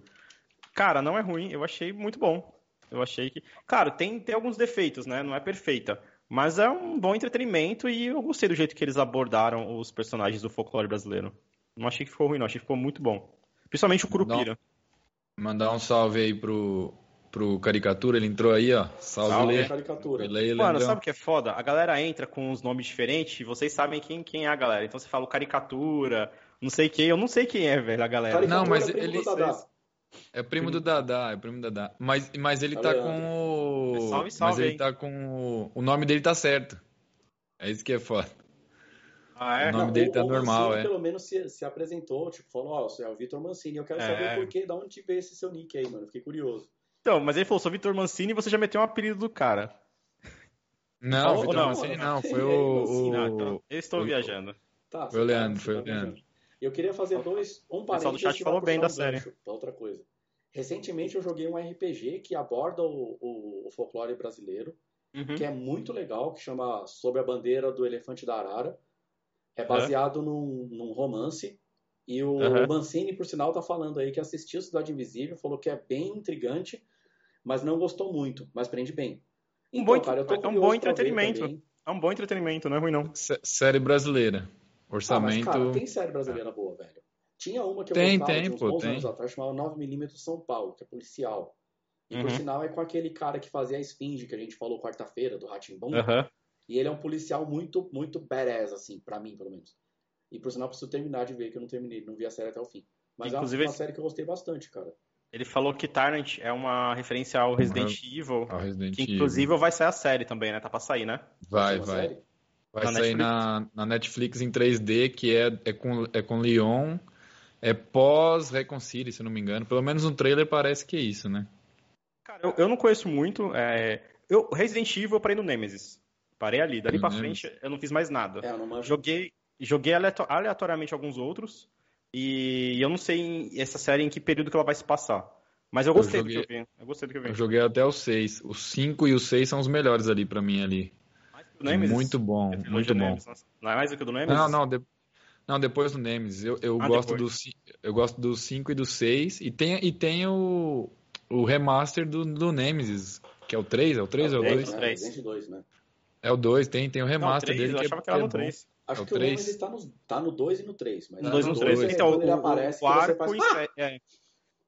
B: Cara, não é ruim, eu achei muito bom. Eu achei que. Claro, tem, tem alguns defeitos, né? Não é perfeita. Mas é um bom entretenimento e eu gostei do jeito que eles abordaram os personagens do folclore brasileiro. Não achei que ficou ruim, não. Achei que ficou muito bom. Principalmente o Curupira.
C: Mandar um salve aí pro, pro Caricatura, ele entrou aí, ó. Salve, Salve
A: Lê. Caricatura.
B: Lê, Mano, sabe o que é foda? A galera entra com uns nomes diferentes e vocês sabem quem, quem é a galera. Então você fala o Caricatura, não sei quem, eu não sei quem é, velho, a galera.
C: Não, mas é ele... É primo do Dadá, é primo do Dadá. Mas, mas ele tá com o... Salve, salve, mas ele tá com o... O nome dele tá certo. É isso que é foda.
B: Ah, é?
C: O nome não, dele tá o, normal,
A: Mancini,
C: é.
A: pelo menos se, se apresentou, tipo, falou, ó, oh, você é o Vitor Mancini, eu quero é. saber por que, da onde veio esse seu nick aí, mano, fiquei curioso.
B: Então, mas ele falou, sou Vitor Mancini e você já meteu um apelido do cara.
C: Não, Vitor não, Mancini não, foi [laughs] o... o...
B: Não, então, eu estou viajando.
C: Tá, foi o Leandro, foi o Leandro.
A: Eu queria fazer dois, um parênteses. O
B: pessoal do chat falou bem da série.
A: outra coisa. Recentemente eu joguei um RPG que aborda o, o, o folclore brasileiro, uhum. que é muito legal, que chama Sob a Bandeira do Elefante da Arara. É baseado uhum. num, num romance e o uhum. Mancini, por sinal, tá falando aí que assistiu Cidade Invisível, falou que é bem intrigante, mas não gostou muito, mas prende bem.
B: Então, um bom, cara, eu tô é um bom entretenimento. É um bom entretenimento, não é ruim não.
C: S série brasileira. Orçamento. Ah, mas, cara,
A: tem série brasileira boa, velho. Tinha uma que eu
C: tem,
A: gostava
C: tem,
A: uns
C: pô,
A: bons
C: tem.
A: anos atrás, chamava 9mm São Paulo, que é policial. E uhum. por sinal é com aquele cara que fazia a Esfinge, que a gente falou quarta-feira, do Ratimbum.
B: Uhum.
A: E ele é um policial muito, muito badass, assim, pra mim, pelo menos. E por sinal, preciso terminar de ver, que eu não terminei, não vi a série até o fim. Mas
B: Inclusive,
A: é uma série que eu gostei bastante, cara.
B: Ele falou que Tyrant é uma referência ao Resident Evil.
C: Ao Resident
B: que
C: Evil.
B: inclusive vai sair a série também, né? Tá pra sair, né?
C: Vai,
A: Uma
C: vai.
A: série?
C: Vai
B: Na
C: sair
B: Netflix?
C: na, na Netflix em 3D, que é, é, com, é com Leon. É pós-Reconcile, se eu não me engano. Pelo menos no trailer parece que é isso, né?
B: Cara, eu, eu não conheço muito. é, Eu, Resident Evil eu parei no Nemesis. Parei ali. Dali
C: No
B: pra
C: Nemesis.
B: frente eu não fiz mais nada.
A: É, eu não manjo.
B: Joguei, joguei aleato- aleatoriamente alguns outros. E eu não sei em- essa série em que período que ela vai se passar. Mas eu
C: Eu
B: gostei do
C: joguei-
B: que eu vi. Eu gostei do que eu vi.
C: Eu joguei até o 6. O 5 e o 6 são os melhores ali pra mim ali.
B: O Nemesis?
C: Muito bom,
B: trilogia
C: muito bom.
B: Nemesis, Não é mais do que o do Nemesis?
C: Não, não, de- não, depois do Nemesis. Eu, eu
B: Ah,
C: gosto
B: depois.
C: do eu gosto do 5 e do 6 e tem e tem o, o remaster do, do Nemesis, que é o 3, é o 3 ou é o
B: três,
C: 2?
A: né?
B: três.
A: Resident 2, né?
C: É o 2, tem, tem o
B: Não,
C: remaster
B: três,
C: dele
B: eu
C: que é,
B: achava que
C: que
B: era
C: é
B: no
C: bom.
B: 3.
A: Acho
C: É o
A: que o
C: três?
A: Nemesis tá no, tá no 2 e no 3. Mas
B: No 2 e no
A: no
B: 3.
A: dois é
B: Então, o,
A: aparece
B: o arco
A: faz...
B: encerra, é,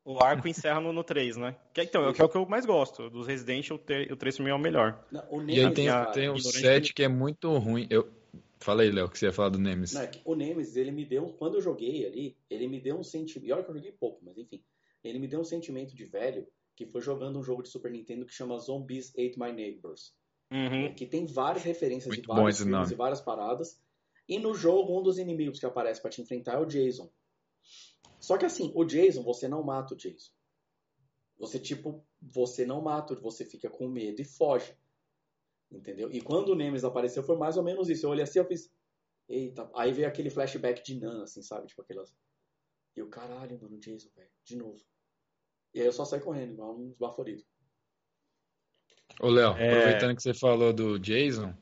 B: o arco encerra no, no 3, né? Que, então, é o que é o que eu mais gosto. Dos Resident, o, ter, o 3 pra mim é o melhor.
A: Não, o
C: E aí
A: Nemesis,
C: tem,
A: cara,
C: tem o
B: ignorante
C: 7 que é muito ruim. Eu Falei, Léo, que você ia falar do Nemesis.
A: Não, é que o Nemesis, ele me deu, quando eu joguei ali, ele me deu um sentimento, e olha que eu joguei pouco, mas enfim, ele me deu um sentimento de velho, que foi jogando um jogo de Super Nintendo que chama Zombies Ate My Neighbors,
B: Uhum.
A: que tem várias referências
C: Muito
A: de vários filmes e várias paradas, e no jogo um dos inimigos que aparece pra te enfrentar é o Jason. Só que assim, o Jason, você não mata o Jason. Você, tipo, você não mata, você fica com medo e foge. Entendeu? E quando o Nemesis apareceu, foi mais ou menos isso. Eu olhei assim, eu fiz. Eita. Aí veio aquele flashback de Nan, assim, sabe? Tipo aquelas. E o caralho, mano, o Jason, velho. De novo. E aí eu só saí correndo, igual um esbaforido.
C: Ô, Léo,
B: É.
C: aproveitando que você falou do Jason,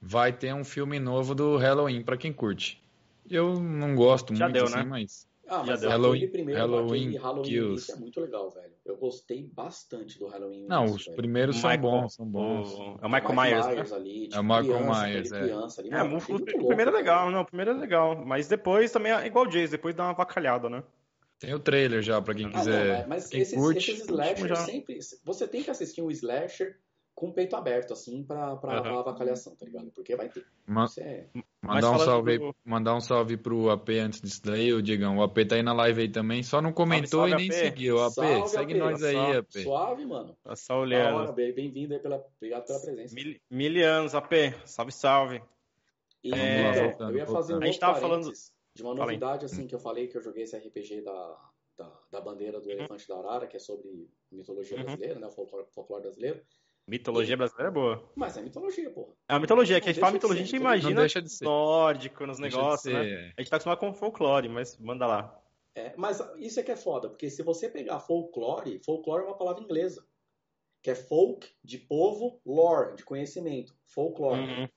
C: vai ter um filme novo do Halloween pra quem curte. Eu não gosto
B: Já
C: muito
B: deu,
C: assim,
B: né?
C: mas
A: Ah, mas
C: Halloween-
A: primeiro,
C: Halloween
A: Halloween
C: Kills.
A: É muito legal, velho. Eu gostei bastante do Halloween
C: não,
A: Início,
C: os
A: velho.
C: primeiros são
B: Michael-
C: bons, são bons.
B: O- é o Michael Myers, né?
A: ali, tipo,
C: É o Michael
A: criança,
C: Myers, é.
A: criança ali.
B: É,
A: Mano,
B: o,
A: louco,
B: primeiro é legal, não, o primeiro é legal, mas depois também é igual o Jason, depois dá uma vacalhada, né?
C: Tem o trailer já, pra quem
A: Ah, não,
C: quiser.
A: mas- mas
C: quem
A: esses,
C: curte,
A: esses slasher
B: já.
A: sempre. Você tem que assistir um slasher com o peito aberto, assim, pra, pra
B: Aham.
A: a avacalhação, tá ligado? Porque vai ter.
C: ma-
A: Isso é.
C: Mandar, um salve,
B: do-
C: mandar um salve pro AP antes disso daí, o Digão. O AP tá aí na live aí também, só não comentou
B: Salve,
C: e nem
B: AP.
C: seguiu. AP,
A: Salve,
C: segue
A: AP.
C: nós aí,
B: Salve.
C: AP.
A: Suave, mano.
B: Tá só
A: hora, bem-vindo aí, pela, obrigado pela presença.
B: Mil, mil anos, AP. Salve, salve.
A: E,
B: É,
C: voltando,
A: eu ia fazer um.
B: A gente tava falando-
A: de uma novidade, assim, que eu falei que eu joguei esse RPG da, da, da bandeira do Elefante da Arara, que é sobre mitologia
B: Uhum.
A: brasileira, né? O folclore, folclore brasileiro.
B: Mitologia brasileira é boa.
A: Mas é mitologia, porra.
B: É a mitologia, que a
A: Não
B: gente fala mitologia, a gente
A: não
B: imagina
C: deixa de ser.
B: nórdico nos
C: Deixa
B: negócios, né? A gente tá acostumado com folclore, mas manda lá.
A: É, mas isso é que é foda, porque se você pegar folclore, folclore é uma palavra inglesa. Que é folk, de povo, lore, de conhecimento. Folclore,
B: Uhum.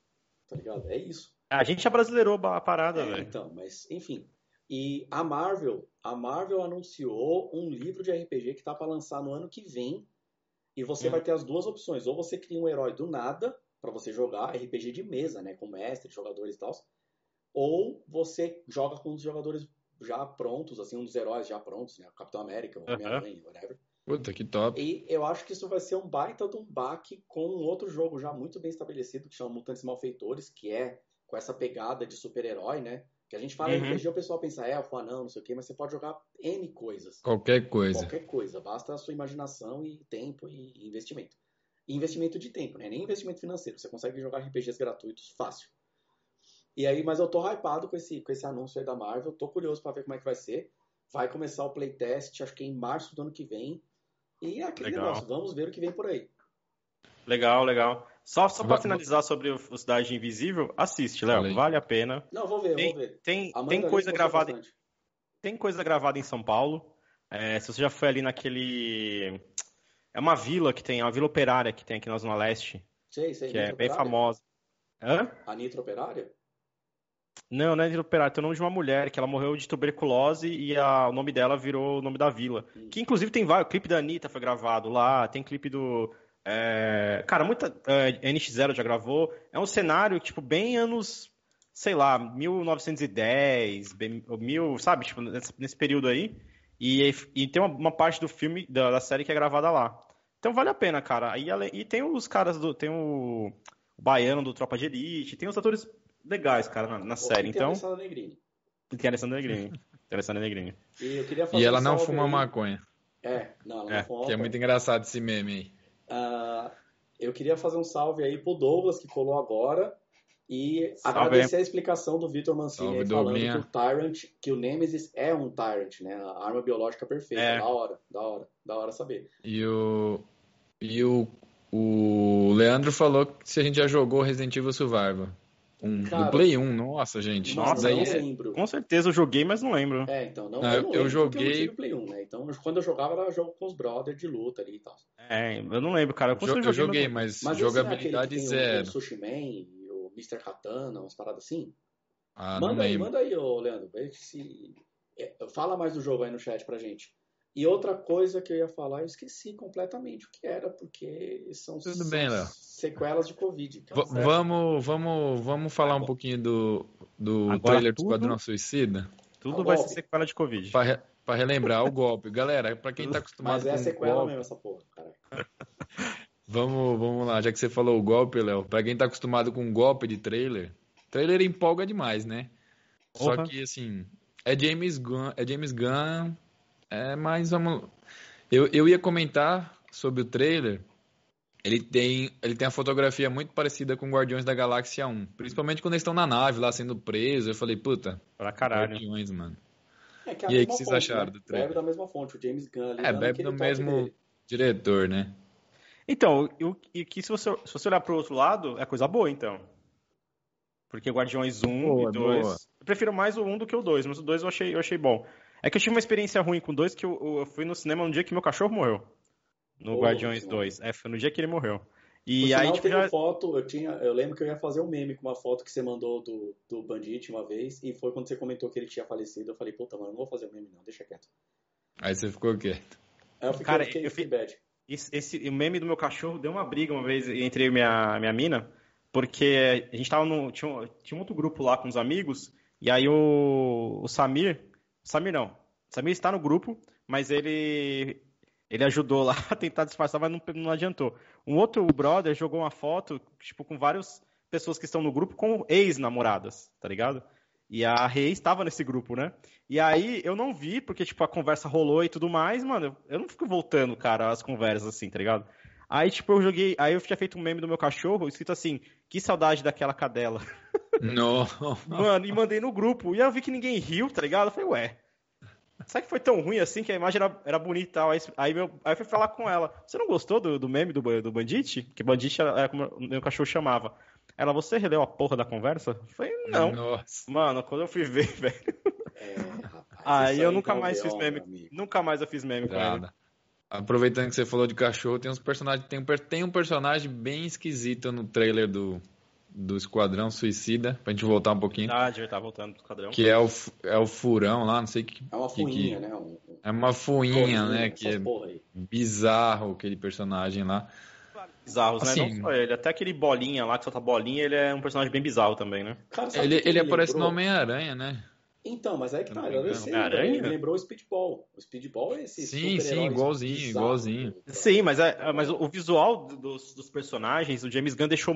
A: tá ligado? É isso.
B: A gente abrasileirou a parada,
A: É,
B: velho.
A: então, mas enfim. E a Marvel, a Marvel anunciou um livro de RPG que tá pra lançar no ano que vem. E você
B: Hum.
A: vai ter as duas opções. Ou você cria um herói do nada pra você jogar RPG de mesa, né, com mestre, jogadores e tal. Ou você joga com os jogadores já prontos, assim, um dos heróis já prontos, né, Capitão América, o
B: Aham.
A: Homem-Aranha, whatever.
C: Puta, que top.
A: E eu acho que isso vai ser um baita de um baque com um outro jogo já muito bem estabelecido que chama Mutantes Malfeitores, que é com essa pegada de super-herói, né? Que a gente fala
B: Uhum.
A: RPG, o pessoal pensa elfo, anão, não sei o quê, mas você pode jogar N coisas.
C: Qualquer coisa.
A: Qualquer coisa. Basta a sua imaginação e tempo e investimento. E investimento de tempo, né? Nem investimento financeiro. Você consegue jogar RPGs gratuitos fácil. E aí, mas eu tô hypado com esse, com esse anúncio aí da Marvel. Tô curioso pra ver como é que vai ser. Vai começar o playtest, acho que em março do ano que vem. E é aquele
B: Legal.
A: negócio, vamos ver o que vem por aí.
B: Legal, legal. Só, só pra finalizar sobre o Cidade Invisível, assiste, Léo. Vale a pena.
A: Não, vou ver,
B: Tem-
A: vou ver.
B: Tem,
A: Amanda
B: tem coisa gravada.
A: bastante.
B: Tem coisa gravada em São Paulo. É, se você já foi ali naquele. É uma vila que tem, é uma vila operária que tem aqui na Zona Leste,
A: Sei, sei.
B: que é
A: Nitro
B: bem
A: Operária?
B: famosa. Hã?
A: A Nitro Operária?
B: Não, não é vila operária, tem o nome de uma mulher que ela morreu de tuberculose e a- o nome dela virou o nome da vila.
A: Hum.
B: Que inclusive tem vários. O clipe da Anitta foi gravado lá, tem clipe do. É, cara, muita. É, NX0 já gravou. É um cenário, tipo, bem anos. Sei lá, 1910, bem, mil, sabe? Tipo, nesse, nesse período aí. E, e tem uma, uma parte do filme, da, da série que é gravada lá. Então vale a pena, cara. E, e tem os caras do. Tem o, o baiano do Tropa de Elite, tem os atores legais, cara, na, na
A: Pô,
B: série.
A: e tem a
B: Então.
A: Alessandra Negrini.
B: Que é Alessandra Negrini. Alessandra Negrini.
A: E, eu queria fazer
C: E ela não fuma
A: aí.
C: maconha.
A: É, não, ela
B: É,
A: não fuma
C: Que é muito engraçado esse meme aí.
A: Ah, eu queria fazer um salve aí pro Douglas, que colou agora. E
B: Salve.
A: agradecer a explicação do Vitor Mancini falando que o Tyrant, que o Nemesis é um Tyrant, né? A arma biológica perfeita.
B: É.
A: Da hora, da hora, da hora saber.
C: E o. E o. O Leandro falou que se a gente já jogou Resident Evil Survival. Um,
A: Cara,
C: do Play 1, nossa, gente.
A: Nossa, não
C: é-
A: lembro.
B: Com certeza eu joguei, mas não lembro.
A: É, então, não,
C: Ah,
A: eu, não
C: eu joguei-
A: Eu Play 1, né? Então, quando eu jogava, era jogo com os brothers de luta ali e tal.
B: É, eu não lembro, cara. Eu,
C: Jo- eu joguei,
B: mas...
C: mas,
A: esse é
C: jogabilidade
A: que tem
C: zero.
A: O, o Sushi Man, o Mr. Katana, umas paradas assim?
C: Ah, não
A: manda aí,
C: lembro.
A: manda aí, ô Leandro. Se... é, Fala mais do jogo aí no chat pra gente. E outra coisa que eu ia falar, eu esqueci completamente o que era, porque são,
C: Tudo bem, Léo.
A: sequelas de Covid. Então, certo.
C: vamos, vamos, vamos falar um pouquinho do, do
B: Agora
C: trailer do Esquadrão Suicida
B: Tudo vai ser
A: golpe.
B: sequela de Covid.
C: para re- pra relembrar o golpe. Galera, pra quem tá acostumado
A: Mas é a
C: com
A: sequela
C: golpe,
A: mesmo, essa porra, cara. [laughs]
C: vamos, vamos lá, já que você falou o golpe, Léo, pra quem tá acostumado com golpe de trailer, trailer empolga demais, né? Só que assim, é James Gunn, é James Gunn, é mais vamos eu, eu ia comentar sobre o trailer. Ele tem, ele tem a fotografia muito parecida com Guardiões da Galáxia 1, principalmente quando eles estão na nave lá sendo presos. Eu falei, puta,
B: Pra caralho.
C: Guardiões, mano.
A: É que é
C: E aí, o que vocês
A: fonte,
C: acharam
A: né?
C: do trailer?
A: Bebe da mesma fonte, o James Gunn ali.
C: É, bebe
A: aquele
C: do mesmo
A: dele.
C: diretor, né?
B: Então, eu- e que se você, se você olhar pro outro lado, é coisa boa, então. Porque Guardiões 1
C: Boa,
B: e 2.
C: boa.
B: Eu prefiro mais o 1 do que o 2, mas o 2 eu achei, eu achei bom. É que eu tive uma experiência ruim com 2 que eu, eu fui no cinema no dia que meu cachorro morreu. No
A: Ô,
B: Guardiões
A: senhora.
B: 2. É, foi no dia que ele morreu.
A: Por
B: E
A: sinal,
B: aí, tipo,
A: teve
B: já.
A: foto, eu, tinha, eu lembro que eu ia fazer um meme com uma foto que você mandou do, do Bandit uma vez, e foi quando você comentou que ele tinha falecido. Eu falei, puta, mano, não vou fazer o meme não, deixa quieto.
C: Aí você ficou quieto.
A: Aí eu fiquei,
B: Cara,
A: eu fiquei,
B: eu
A: fiquei bad.
B: Esse, esse- o meme do meu cachorro deu uma briga uma vez entre eu e minha, minha mina, porque a gente tava no. Tinha, um- tinha um outro grupo lá com os amigos, e aí o, o Samir. Samir não. Samir está no grupo, mas ele. Ele ajudou lá [laughs] a tentar disfarçar, mas não, não adiantou. Um outro brother jogou uma foto, tipo, com várias pessoas que estão no grupo com ex-namoradas, tá ligado? E a Rei estava nesse grupo, né? E aí eu não vi, porque, tipo, a conversa rolou e tudo mais, mano. Eu não fico voltando, cara, as conversas assim, tá ligado? Aí, tipo, eu joguei. Aí eu tinha feito um meme do meu cachorro, escrito assim: que saudade daquela cadela. [laughs]
C: Não.
B: Mano, e mandei no grupo. E aí eu vi que ninguém riu, tá ligado? Eu falei, ué. Será que foi tão ruim assim que a imagem era, era bonita e tal? Aí, aí, meu, aí eu fui falar com ela. Você não gostou do, do meme do, do Bandit? Que Bandit era, era como o meu cachorro chamava. Ela, você releu a porra da conversa? Eu falei, não.
C: Nossa.
B: Mano, quando eu fui ver, [laughs] velho.
A: É, rapaz,
B: Aí eu nunca mais fiz meme.
A: amigo.
B: Nunca mais eu fiz meme com ele.
C: Nada. Aproveitando que você falou de cachorro, tem uns personagens, tem um, tem um personagem bem esquisito no trailer do, do Esquadrão Suicida, pra gente voltar um pouquinho,
B: Ah, já tá voltando pro esquadrão.
C: que é o, é o furão lá, não sei que,
A: É uma fuinha,
C: que-
A: né? Um,
C: é uma fuinha, né, que é bizarro aquele personagem lá.
B: Bizarros, né?
C: Assim-
B: Não só ele. Até aquele bolinha lá que solta bolinha, ele é um personagem bem bizarro também, né?
A: Cara, sabe
C: Ele, ele aparece no? Homem-Aranha, né?
A: Então, mas aí que tá, eu sei,
B: Homem-Aranha?
A: também, me lembrou o Speedball. O Speedball é esse
C: Sim, sim, igualzinho,
A: bizarro
C: igualzinho.
A: do-
B: Sim, mas, é, mas o visual dos, dos personagens, o James Gunn deixou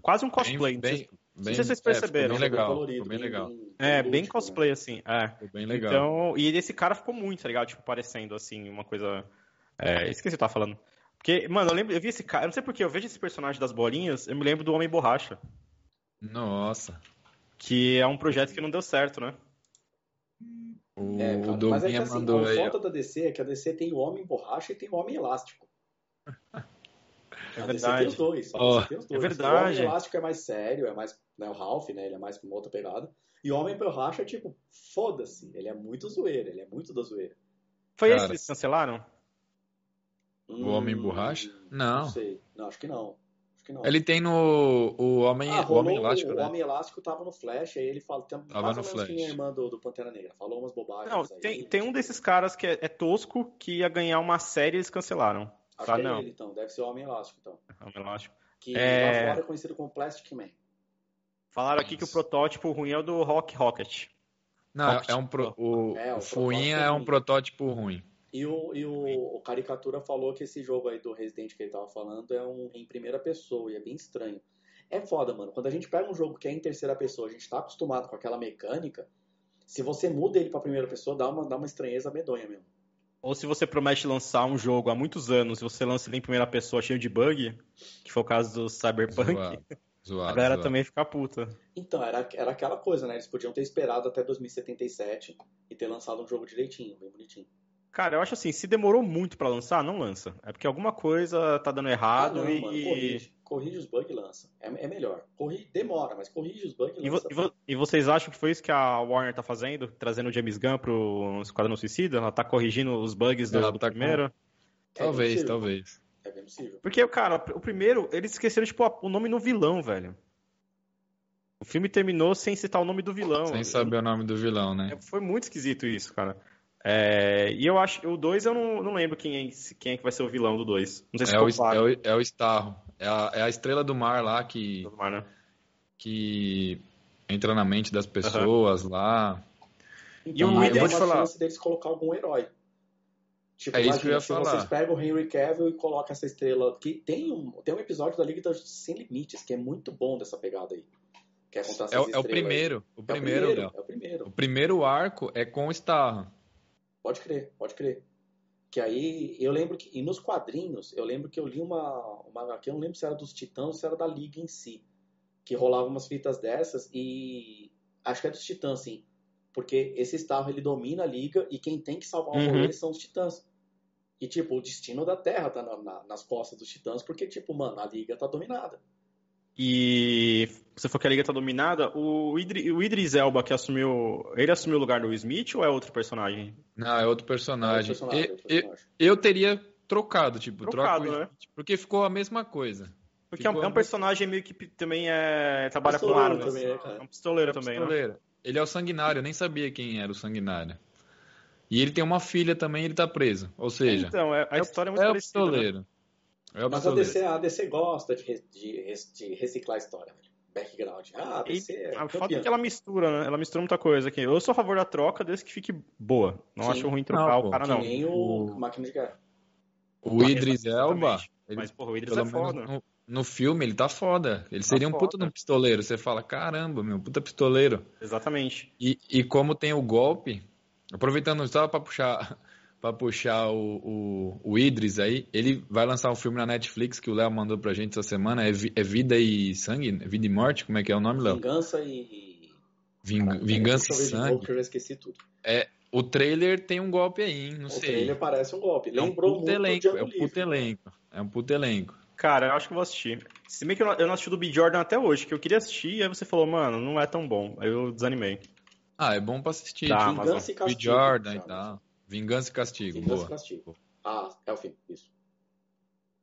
B: quase um cosplay. não sei
C: bem,
B: se- sei se vocês
C: é,
B: perceberam.
C: bem legal,
A: colorido,
C: bem legal.
B: é, bem
A: lúdico,
B: cosplay,
A: né?
B: assim. É.
C: Ficou bem legal.
B: Então, e esse cara ficou muito, tá ligado? Tipo, parecendo, assim, uma coisa... É, esqueci o que eu tava falando. Porque, mano, eu lembro, eu vi esse cara, eu não sei porque, eu vejo esse personagem das bolinhas, eu me lembro do Homem Borracha,
C: Nossa.
B: que é um projeto que não deu certo, né?
C: O,
A: É,
C: o
A: cara, mas é que assim,
C: mandou
A: a
C: aí.
A: da DC é que a DC tem o Homem Borracha e tem o Homem Elástico. [laughs]
B: É
A: DC tem
B: verdade.
A: os dois. DC tem os
B: é
A: dois.
B: verdade.
A: O Homem Elástico é mais sério, é mais. Né, o Ralph, né? Ele é mais com uma outra pegada. E o Homem Borracha é tipo, foda-se. Ele é muito zoeira, ele é muito da zoeira.
B: Foi esse que eles cancelaram?
C: O Homem
A: Hum,
C: Borracha?
A: Não
C: Não.
A: sei. Não, acho que não. Acho que não.
C: Ele tem no o Homem,
A: Ah,
C: o Homem Elástico,
A: o
C: né?
A: Homem Elástico tava no Flash, aí ele fala, tem,
C: Tava
A: mais
C: no Flash.
A: quem a irmã do, do Pantera Negra. Falou umas bobagens
B: Não,
A: aí.
B: tem, tem um desses caras que é, é tosco, que ia ganhar uma série e eles cancelaram.
A: Acho
B: Ah,
A: que é
B: não.
A: ele, então. Deve ser o Homem Elástico, então.
B: Homem Elástico.
A: Que
B: É.
A: lá fora é conhecido como Plastic Man.
B: Falaram aqui que o
C: Isso.
B: protótipo ruim é o do Rock Rocket.
C: Não,
B: Rocket.
C: é um pro, o,
A: É, o
C: o Fuinha
A: protótipo
C: é um protótipo ruim.
A: E o, e o, o Caricatura falou que esse jogo aí do Resident que ele tava falando é um em primeira pessoa e é bem estranho. É foda, mano. Quando a gente pega um jogo que é em terceira pessoa, a gente tá acostumado com aquela mecânica. Se você muda ele pra primeira pessoa, dá uma, dá uma estranheza medonha mesmo.
B: Ou se você promete lançar um jogo há muitos anos e você lança ele em primeira pessoa cheio de bug, que foi o caso do Cyberpunk,
C: Zoado, [laughs] zoado,
B: a galera
C: zoado.
B: também fica puta.
A: Então, era, era aquela coisa, né? Eles podiam ter esperado até 2077 e ter lançado um jogo direitinho, bem bonitinho.
B: Cara, eu acho assim, se demorou muito pra lançar, não lança. É porque alguma coisa tá dando errado
A: ah, não,
B: e...
A: mano, corrige. Corrige os bugs e lança. É, é melhor. Corrige, demora, mas corrige os bugs e
B: E,
A: lança.
B: e vo- e vocês acham que foi isso que a Warner tá fazendo? Trazendo o James Gunn pro Esquadrão Suicida? Ela tá corrigindo os bugs do,
C: Ela
B: do
C: tá com-
B: primeiro?
A: É
C: Talvez,
A: possível.
C: talvez.
A: É bem possível.
B: Porque, cara, o primeiro, eles esqueceram, tipo, o nome no vilão, velho. O filme terminou sem citar o nome do vilão.
C: Sem saber o nome do vilão, né?
B: É, Foi muito esquisito isso, cara. É, e eu acho o 2 eu não, não lembro quem é, quem é que vai ser o vilão do 2. Não sei se
C: É o,
B: claro.
C: é, o, é o Starro. É a, é a estrela do mar lá que,
B: Tomar, né?
C: que entra na mente das pessoas lá.
A: Então,
B: o Idris-
A: tem
B: vou te
A: uma
B: falar.
A: chance deles colocar algum herói. Tipo,
C: É isso que eu ia
A: se
C: falar.
A: vocês pegam o Henry Cavill e colocam essa estrela. Que tem um, tem um episódio da Liga das Sem Limites, que é muito bom dessa pegada aí. É
C: É, o- é o primeiro. O
A: É o
C: primeiro,
A: primeiro,
C: Léo.
A: é o primeiro.
C: O primeiro arco é com o Starro.
A: Pode crer, pode crer. Que aí, eu lembro que, e nos quadrinhos, eu lembro que eu li uma, uma HQ, eu não lembro se era dos Titãs ou se era da Liga em si, que rolava umas fitas dessas e acho que é dos Titãs, sim. Porque esse Starro, ele domina a Liga e quem tem que salvar o
B: Uhum.
A: rolê são os Titãs. E, tipo, o destino da Terra tá na- na- nas costas dos Titãs, porque, tipo, mano, a Liga tá dominada.
B: E você falou que a liga tá dominada. O, Idri- o Idris Elba que assumiu. Ele assumiu o lugar do Smith ou é outro personagem?
C: Não, é outro personagem.
A: personagem,
C: E-
A: outro
C: e-
A: personagem.
C: eu teria trocado, tipo,
B: Trocado,
C: troca o-
B: né?
C: porque ficou a mesma coisa.
B: Porque é um,
C: Ficou
B: é um
C: muito-
B: personagem meio que também é. trabalha com
A: Pistoleiro
B: armas.
A: também, né?
B: É um pistoleiro
C: É o
B: também, né?
C: pistoleiro. Ele é o sanguinário, eu nem sabia quem era o sanguinário. E ele tem uma filha também, ele tá preso. Ou seja,
B: Então, é- a
C: é,
B: história é muito
C: é o
B: parecida. né?
C: É
A: Mas a. DC, a DC gosta de, de de reciclar a história, velho. Background. Ah, a DC é
B: A foda
A: campeã.
B: é que ela mistura, né? Ela mistura muita coisa aqui. Eu sou a favor da troca desde que fique boa. Não
A: Sim.
B: acho ruim trocar
C: Não,
B: o cara,
A: Que
B: não.
A: nem o,
C: O-
A: Máquina de Guerra.
C: O Idris. Elba, ele,
B: Mas, porra, o Idris
C: pelo
B: é foda.
C: no, no filme, ele tá foda. Ele seria um puta
B: foda.
C: um pistoleiro. Você fala, caramba, meu, puta pistoleiro.
B: Exatamente.
C: E, e como tem o golpe, aproveitando só para puxar para puxar o, o, o Idris aí, ele vai lançar um filme na Netflix que o Léo mandou pra gente essa semana, é, é Vida e Sangue, Vida e Morte, como é que é o nome, Léo?
A: Vingança e.
C: Ving-
A: Caraca,
C: Vingança e Sangue.
A: eu já esqueci tudo.
C: O trailer tem um golpe aí, hein? Não
A: o
C: sei.
A: trailer parece um golpe.
C: É um
A: muito
C: elenco, é um
A: Livre.
C: elenco. É um puta elenco.
B: Cara, eu acho que eu vou assistir. Se bem que eu não, assisti do B. Jordan até hoje, que eu queria assistir, e aí você falou, mano, não é tão bom. Aí eu desanimei.
C: Ah, é bom pra assistir.
B: Dá,
C: Tipo,
B: mas
A: Vingança e
C: B.
A: Castigo.
C: Jordan e tal. Vingança e Castigo,
A: Vingança e
C: boa.
A: Castigo. Ah, é o fim. Isso.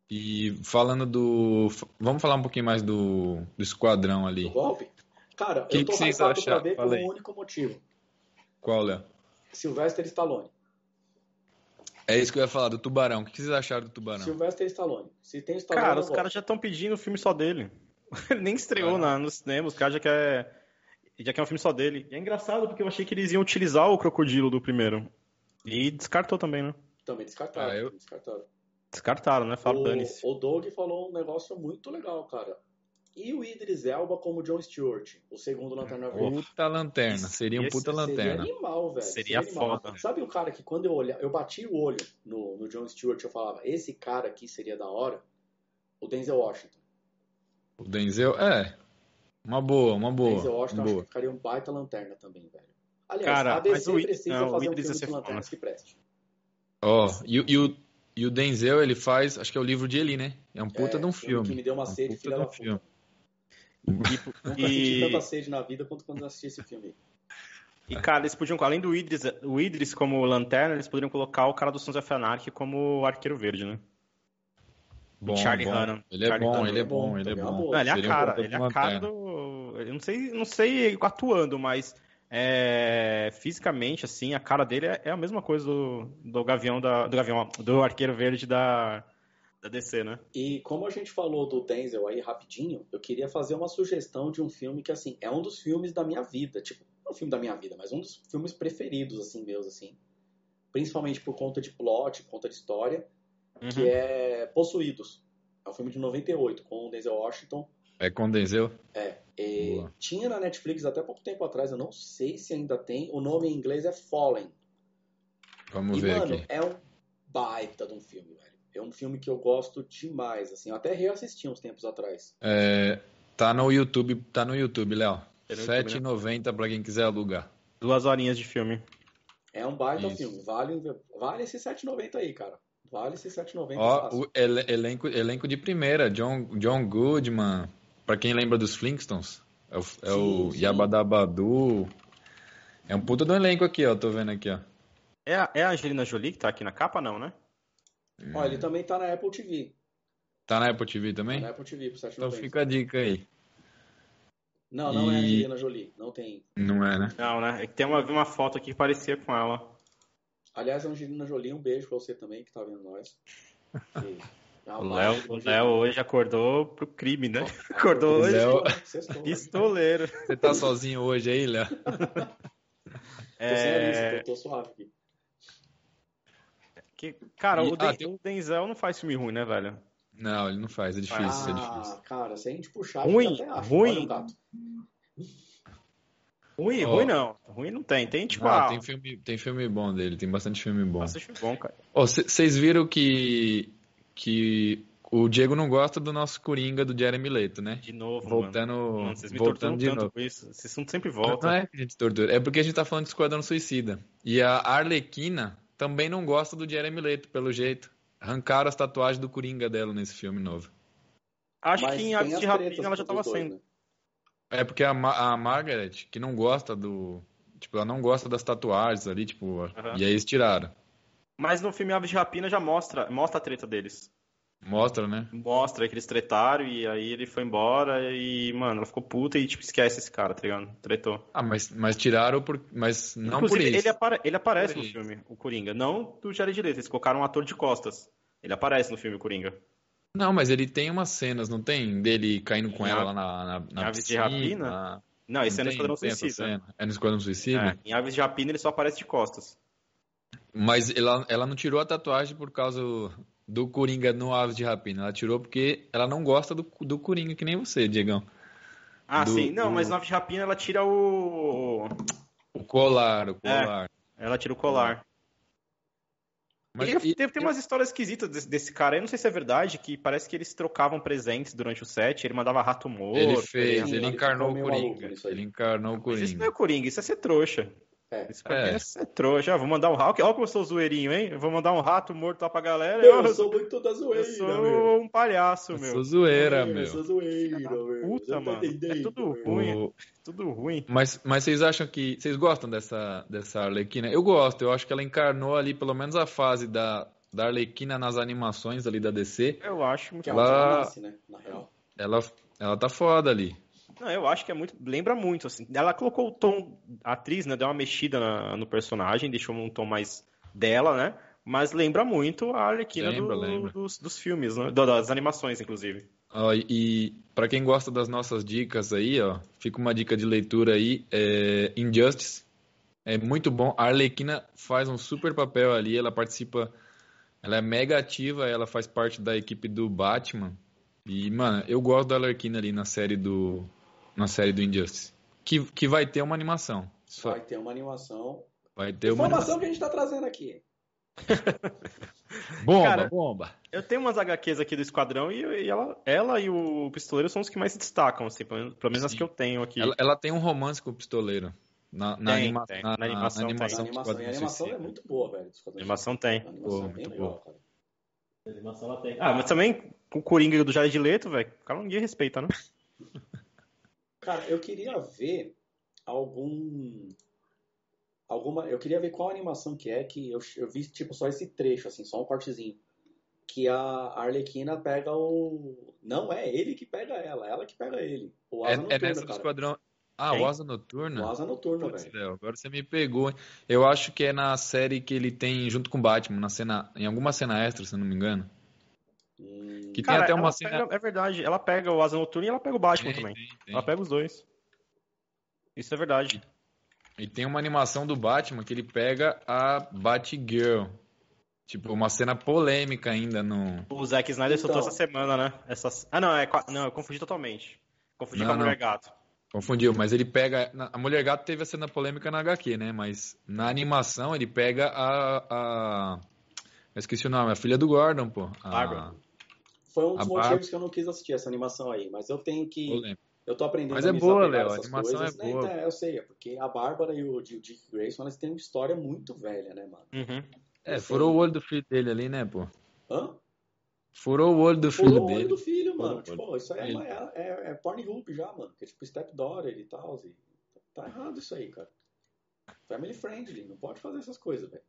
C: E falando do. Vamos falar um pouquinho mais do, do esquadrão ali.
A: Do golpe? Cara,
C: Que
A: eu tô
C: que
A: hypado pra ver por
C: Fala aí.
A: um único motivo.
C: Qual, Léo?
A: Sylvester Stallone.
C: É isso que eu ia falar, do Tubarão. O que vocês acharam do Tubarão?
A: Sylvester Stallone. Se tem Stallone,
B: Cara, os caras já estão pedindo o filme só dele. [laughs] Ele nem estreou
C: Ah.
B: na, no cinema, os caras já querem já quer um filme só dele. E é engraçado porque eu achei que eles iam utilizar o crocodilo do primeiro. E descartou também, né?
A: Também descartaram.
C: Ah, eu-
A: descartaram.
B: Descartaram, né? Fala, dane-se.
A: O, o Doug falou um negócio muito legal, cara. E o Idris Elba como John Stewart, o segundo Lanterna Verde.
C: Puta lanterna. Seria um puta
A: Seria
C: lanterna.
A: animal, velho.
B: Seria
A: animal.
B: foda.
A: Sabe um cara que quando eu olhava, eu bati o olho no, no John Stewart, eu falava, esse cara aqui seria da hora? O Denzel Washington.
C: O Denzel, é. Uma boa, uma
A: O
C: boa.
A: Denzel Washington acho
C: boa.
A: que ficaria um baita lanterna também, velho. Aliás,
B: Cara,
A: a DC
B: mas o
A: precisa
B: não, o
A: fazer um filme
B: ser
A: de lanternas que preste.
C: Ó, e, o- e o, e o Denzel, ele faz, acho que é o livro de Eli, né? É um puta
A: É,
C: de um
A: filme que me deu uma
C: É um
A: sede,
C: puta
A: filha
C: de
A: da
C: um
A: puta.
C: filme.
A: Nunca senti
B: E,
A: tanta sede na vida quanto quando eu assisti esse filme.
B: e, cara, eles podiam, além do Idris, o Idris como lanterna, eles poderiam colocar o cara do Sons of Anarchy como arqueiro verde, né?
C: Bom,
B: Charlie
C: bom.
B: Hunnam.
C: Ele é
B: Charlie
C: bom,
B: Hunnam
C: ele é
A: é bom,
C: bom, ele é
A: é
C: bom.
A: boa.
B: Não, ele é a cara,
C: puta
B: ele é a cara do. Eu não sei, não sei atuando, mas é, fisicamente, assim, a cara dele é, é a mesma coisa do, do Gavião da. Do Gavião, do Arqueiro Verde da, da DC, né?
A: E como a gente falou do Denzel aí rapidinho, eu queria fazer uma sugestão de um filme que, assim, é um dos filmes da minha vida. Tipo, não um filme da minha vida, mas um dos filmes preferidos, assim, meus, assim. Principalmente por conta de plot, por conta de história,
B: Uhum.
A: que é Possuídos. É um filme de 98, com o Denzel Washington
C: É com Denzel?
A: É. E
C: Boa.
A: tinha na Netflix até pouco tempo atrás, eu não sei se ainda tem. O nome em inglês é Fallen.
C: Vamos
A: e,
C: ver
A: mano,
C: aqui.
A: é um baita de um filme, velho. É um filme que eu gosto demais, assim. Eu até reassisti uns tempos atrás.
C: É, tá no YouTube, tá no YouTube, Léo.
B: Né?
C: 7,90 pra quem quiser alugar.
B: Duas horinhas de filme.
A: É um baita
C: Isso.
A: filme. Vale, vale esse 7,90 aí, cara. Vale esse 7,90
C: Ó,
A: fácil.
C: o ele- elenco, elenco de primeira, John, John Goodman, pra quem lembra dos Flintstones, é o, é o
A: Sim, sim.
C: Yabadabadu. É um puta do elenco aqui, ó, tô vendo aqui, ó.
B: É a, é a Angelina Jolie que tá aqui na capa, não, né?
A: Ó, ele também tá na Apple TV.
C: Tá na Apple TV
A: Tá
C: também?
A: na Apple TV por 7,90.
C: Então fica a dica aí.
A: Não, não é a
C: E-
A: Angelina Jolie. Não tem.
C: Não é, né?
B: Não, né? É que tem uma, uma foto aqui que parecia com ela.
A: Aliás, Angelina Jolie, um beijo pra você também que tá vendo nós. [laughs] E- Ah,
B: O
A: baita
B: Léo, o Léo hoje acordou pro crime, né? [laughs] Acordou
C: O
B: hoje
C: Léo-
A: né?
B: pistoleiro.
C: Você tá sozinho hoje aí, Léo? [laughs]
A: Tô sem
B: É,
A: tô, tô suave aqui.
B: que, cara,
C: E-
B: o,
C: ah,
B: Den-
C: tem-
B: o Denzel não faz filme ruim, né, velho?
C: Não, ele não faz, é difícil, é difícil.
A: Ah, cara, se a gente puxar,
B: Ruim,
A: a gente até acha.
B: ruim.
A: Um.
B: Ruim,
C: Ó.
B: ruim não. Ruim não tem. Tem tipo, ah,
C: tem filme, tem filme bom dele, tem bastante filme bom.
B: bastante bom, cara.
C: Vocês viram que, que o Diego não gosta do nosso Coringa do Jeremy Leto, né?
B: De novo,
C: Voltando,
B: mano. Mano, vocês me
C: voltando
B: torturam
C: de
B: tanto
C: novo.
B: com isso. Esse assunto sempre
C: Não
B: volta.
C: é que a gente tortura, é porque a gente tá falando de Esquadrão Suicida. E a Arlequina também não gosta do Jeremy Leto, pelo jeito. Arrancaram as tatuagens do Coringa dela nesse filme novo.
B: Acho
A: Mas
B: que em Aves de Rapina ela já tava
A: dois,
B: sendo.
A: né?
C: É porque a, Ma- a Margaret, que não gosta do. Tipo, ela não gosta das tatuagens ali, tipo. E aí eles tiraram.
B: Mas no filme Aves de Rapina já mostra, mostra a treta deles.
C: Mostra, né?
B: Mostra que eles tretaram e aí ele foi embora e, mano, ela ficou puta e, tipo, esquece esse cara, tá ligado? Tretou.
C: Ah, mas, mas tiraram por. Mas não
B: Inclusive,
C: por isso.
B: Ele, apare- ele aparece
C: Por
B: no
C: isso.
B: filme, o Coringa. Não do Jared Leto, eles colocaram um ator de costas. Ele aparece no filme, o Coringa.
C: Não, mas ele tem umas cenas, não tem? Dele caindo com ela lá na, na,
B: em
C: na
B: Aves de
C: piscina.
B: Rapina? Não, esse é no Esquadrão Suicida.
C: É no Esquadrão Suicida?
B: É, em Aves de Rapina ele só aparece de costas.
C: Mas ela, ela não tirou a tatuagem por causa do Coringa no Aves de Rapina. Ela tirou porque ela não gosta do, do Coringa, que nem você, Diegão.
B: Ah,
C: Do-
B: sim. Não,
C: do-
B: mas no Aves de Rapina ela tira o...
C: O colar, o
B: É.
C: colar.
B: Ela tira o colar.
C: Mas
B: Ele-
C: e-
B: tem, tem umas histórias esquisitas desse, desse cara. Eu não sei se é verdade, que parece que eles trocavam presentes durante o set. Ele mandava rato morto.
C: ele fez,
A: ele-
C: ele encarnou o Coringa.
A: maluco.
C: Ele encarnou o
B: Mas isso não
C: Coringa.
B: é Coringa, isso é ser trouxa.
A: É.
B: Isso pra
C: É.
B: é trouxa. Vou mandar um rato. Olha como eu sou zoeirinho, hein? Eu vou mandar um rato morto lá pra galera.
A: Eu,
B: Eu,
A: sou muito da
B: eu
A: zoeira,
B: sou
A: meu.
B: um palhaço,
C: Eu
B: meu.
C: sou zoeira,
A: Eu
C: meu.
A: sou zoeira, meu.
B: Puta,
A: tá
B: mano. É tudo
A: meu.
B: ruim.
C: O-
B: Tudo ruim.
C: Mas, mas vocês acham que. Vocês gostam dessa, dessa Arlequina? Eu gosto, eu acho que ela encarnou ali pelo menos a fase da, da Arlequina nas animações ali da DC.
B: Eu acho muito
A: Que é
C: Ela-
A: onde ela nasce, né? Na real.
C: Ela, ela tá foda ali.
B: Não, eu acho que é muito. Lembra muito, assim. Ela colocou o tom. A atriz, né? Deu uma mexida na- no personagem, deixou um tom mais dela, né? Mas lembra muito a Arlequina
C: Lembra,
B: do-
C: lembra.
B: Dos, dos filmes, né? Da- Das animações, inclusive.
C: Ó, e pra quem gosta das nossas dicas aí, ó, fica uma dica de leitura aí, é Injustice. É muito bom. A Arlequina faz um super papel ali, ela participa, ela é mega ativa, ela faz parte da equipe do Batman. E, mano, eu gosto da Arlequina ali na série do na série do Injustice. Que, que vai ter uma animação. Só
A: Vai ter uma animação.
C: vai ter uma
A: Informação
C: animação.
A: que a gente tá trazendo aqui. [laughs]
C: Bomba,
B: Cara,
C: bomba.
B: Eu tenho umas HQs aqui do Esquadrão e, e ela, ela e o Pistoleiro são os que mais se destacam, assim, pelo menos, pelo menos as
C: Sim.
B: que eu tenho aqui.
C: Ela, ela tem um romance com o pistoleiro. Na, na,
B: Tem,
C: anima-
B: tem.
C: na-
B: Na animação
C: na
B: tem.
A: A
C: animação do
A: animação, e a
C: Esquadrão
A: animação é muito boa, velho.
B: A animação tem.
A: A animação
C: Pô,
A: é bem
C: muito
A: legal, cara.
B: A animação ela tem. Ah, mas também com o Coringa do Jared Leto, velho, o cara ninguém respeita, né? [laughs]
A: Cara, eu queria ver algum. Alguma. Eu queria ver qual animação que é que eu, eu vi, tipo, só esse trecho, assim, só um cortezinho. Que a Arlequina pega o. Não é ele que pega ela, ela que pega ele. O
C: É,
A: Asa
C: é
A: Noturna,
C: nessa do
A: cara.
C: Esquadrão. Ah,
B: Quem?
C: o Asa Noturna?
A: O Asa Noturna, velho.
C: Agora você me pegou. hein? Eu acho que é na série que ele tem junto com o Batman, na cena, em alguma cena extra, se não me engano.
A: Hum,
C: Que
B: Cara,
C: tem até uma cena.
B: pega- é verdade, ela pega o Asa Noturna e ela pega o Batman
C: Tem,
B: também.
C: tem, tem.
B: Ela pega os dois. Isso é verdade.
C: E tem uma animação do Batman que ele pega a Batgirl. Tipo, uma cena polêmica ainda no.
B: O Zack Snyder soltou
A: Então.
B: essa semana, né? Essa... Ah, não, é... não, eu confundi totalmente. Confundi com a Mulher Gato.
C: Confundiu, mas ele pega. A Mulher Gato teve a cena polêmica na HQ, né? Mas na animação ele pega a. a... Eu esqueci o nome, a filha do Gordon, pô. A...
B: Bárbara.
A: Foi um dos
C: A
A: motivos
C: Bárbara.
A: que eu não quis assistir essa animação aí, mas eu tenho que.
C: Eu
A: tô aprendendo
C: Mas
A: a
C: é
A: me
C: boa, Léo, a animação
A: coisas.
C: é
A: né?
C: boa.
A: Então, eu sei, é porque a Bárbara e o, Di- o Dick Grayson, eles têm uma história muito velha, né, mano?
B: Uhum.
C: É, furou o olho do filho dele ali, né, pô?
A: Hã?
C: Furou o olho do filho
A: Furou o olho
C: dele.
A: do filho,
C: Furou
A: mano.
C: o
A: Tipo, isso aí é, é, é, é Pornhub já, mano. Que é tipo stepdaughter e tal. E... Tá errado isso aí, cara. Family friendly, não pode fazer essas coisas, velho.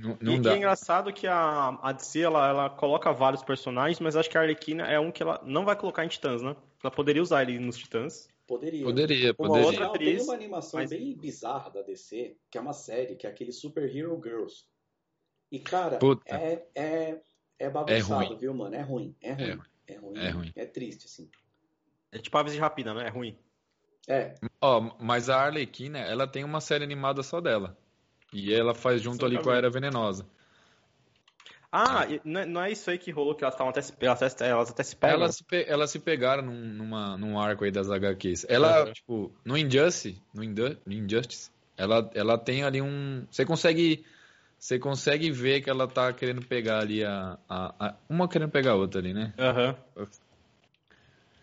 C: Não,
B: E
C: não
B: que
C: dá.
B: é engraçado que a, a DC, ela, ela coloca vários personagens, mas acho que a Arlequina é um que ela não vai colocar em Titãs, né? Ela poderia usar ele nos Titãs.
A: Poderia.
C: Poderia,
B: Uma
C: poderia.
B: outra atriz,
A: tem uma animação
B: mas-
A: bem bizarra da DC, que é uma série, que é aquele Super Hero Girls. E, cara,
C: Puta.
A: é, é, é bagunçado,
C: ruim.
A: viu, mano? É ruim, é ruim.
C: ruim.
A: É ruim.
C: É ruim.
A: É triste, assim.
B: É tipo Aves de Rapina, né? É ruim.
A: É,
C: Ó, mas a Arlequina, ela tem uma série animada só dela. E ela faz junto ali com a. Era Venenosa.
B: Ah, e não é, não é isso aí que rolou que elas estavam até se, elas, até- elas até se pegam?
C: Elas se, pe- elas se pegaram num, numa, num arco aí das HQs. Ela,
B: Uhum.
C: tipo, no Injustice, no, Injustice, ela, ela tem ali um. Você consegue. Você consegue ver que ela tá querendo pegar ali a, a, a- Uma querendo pegar a outra ali, né?
B: Aham.
C: E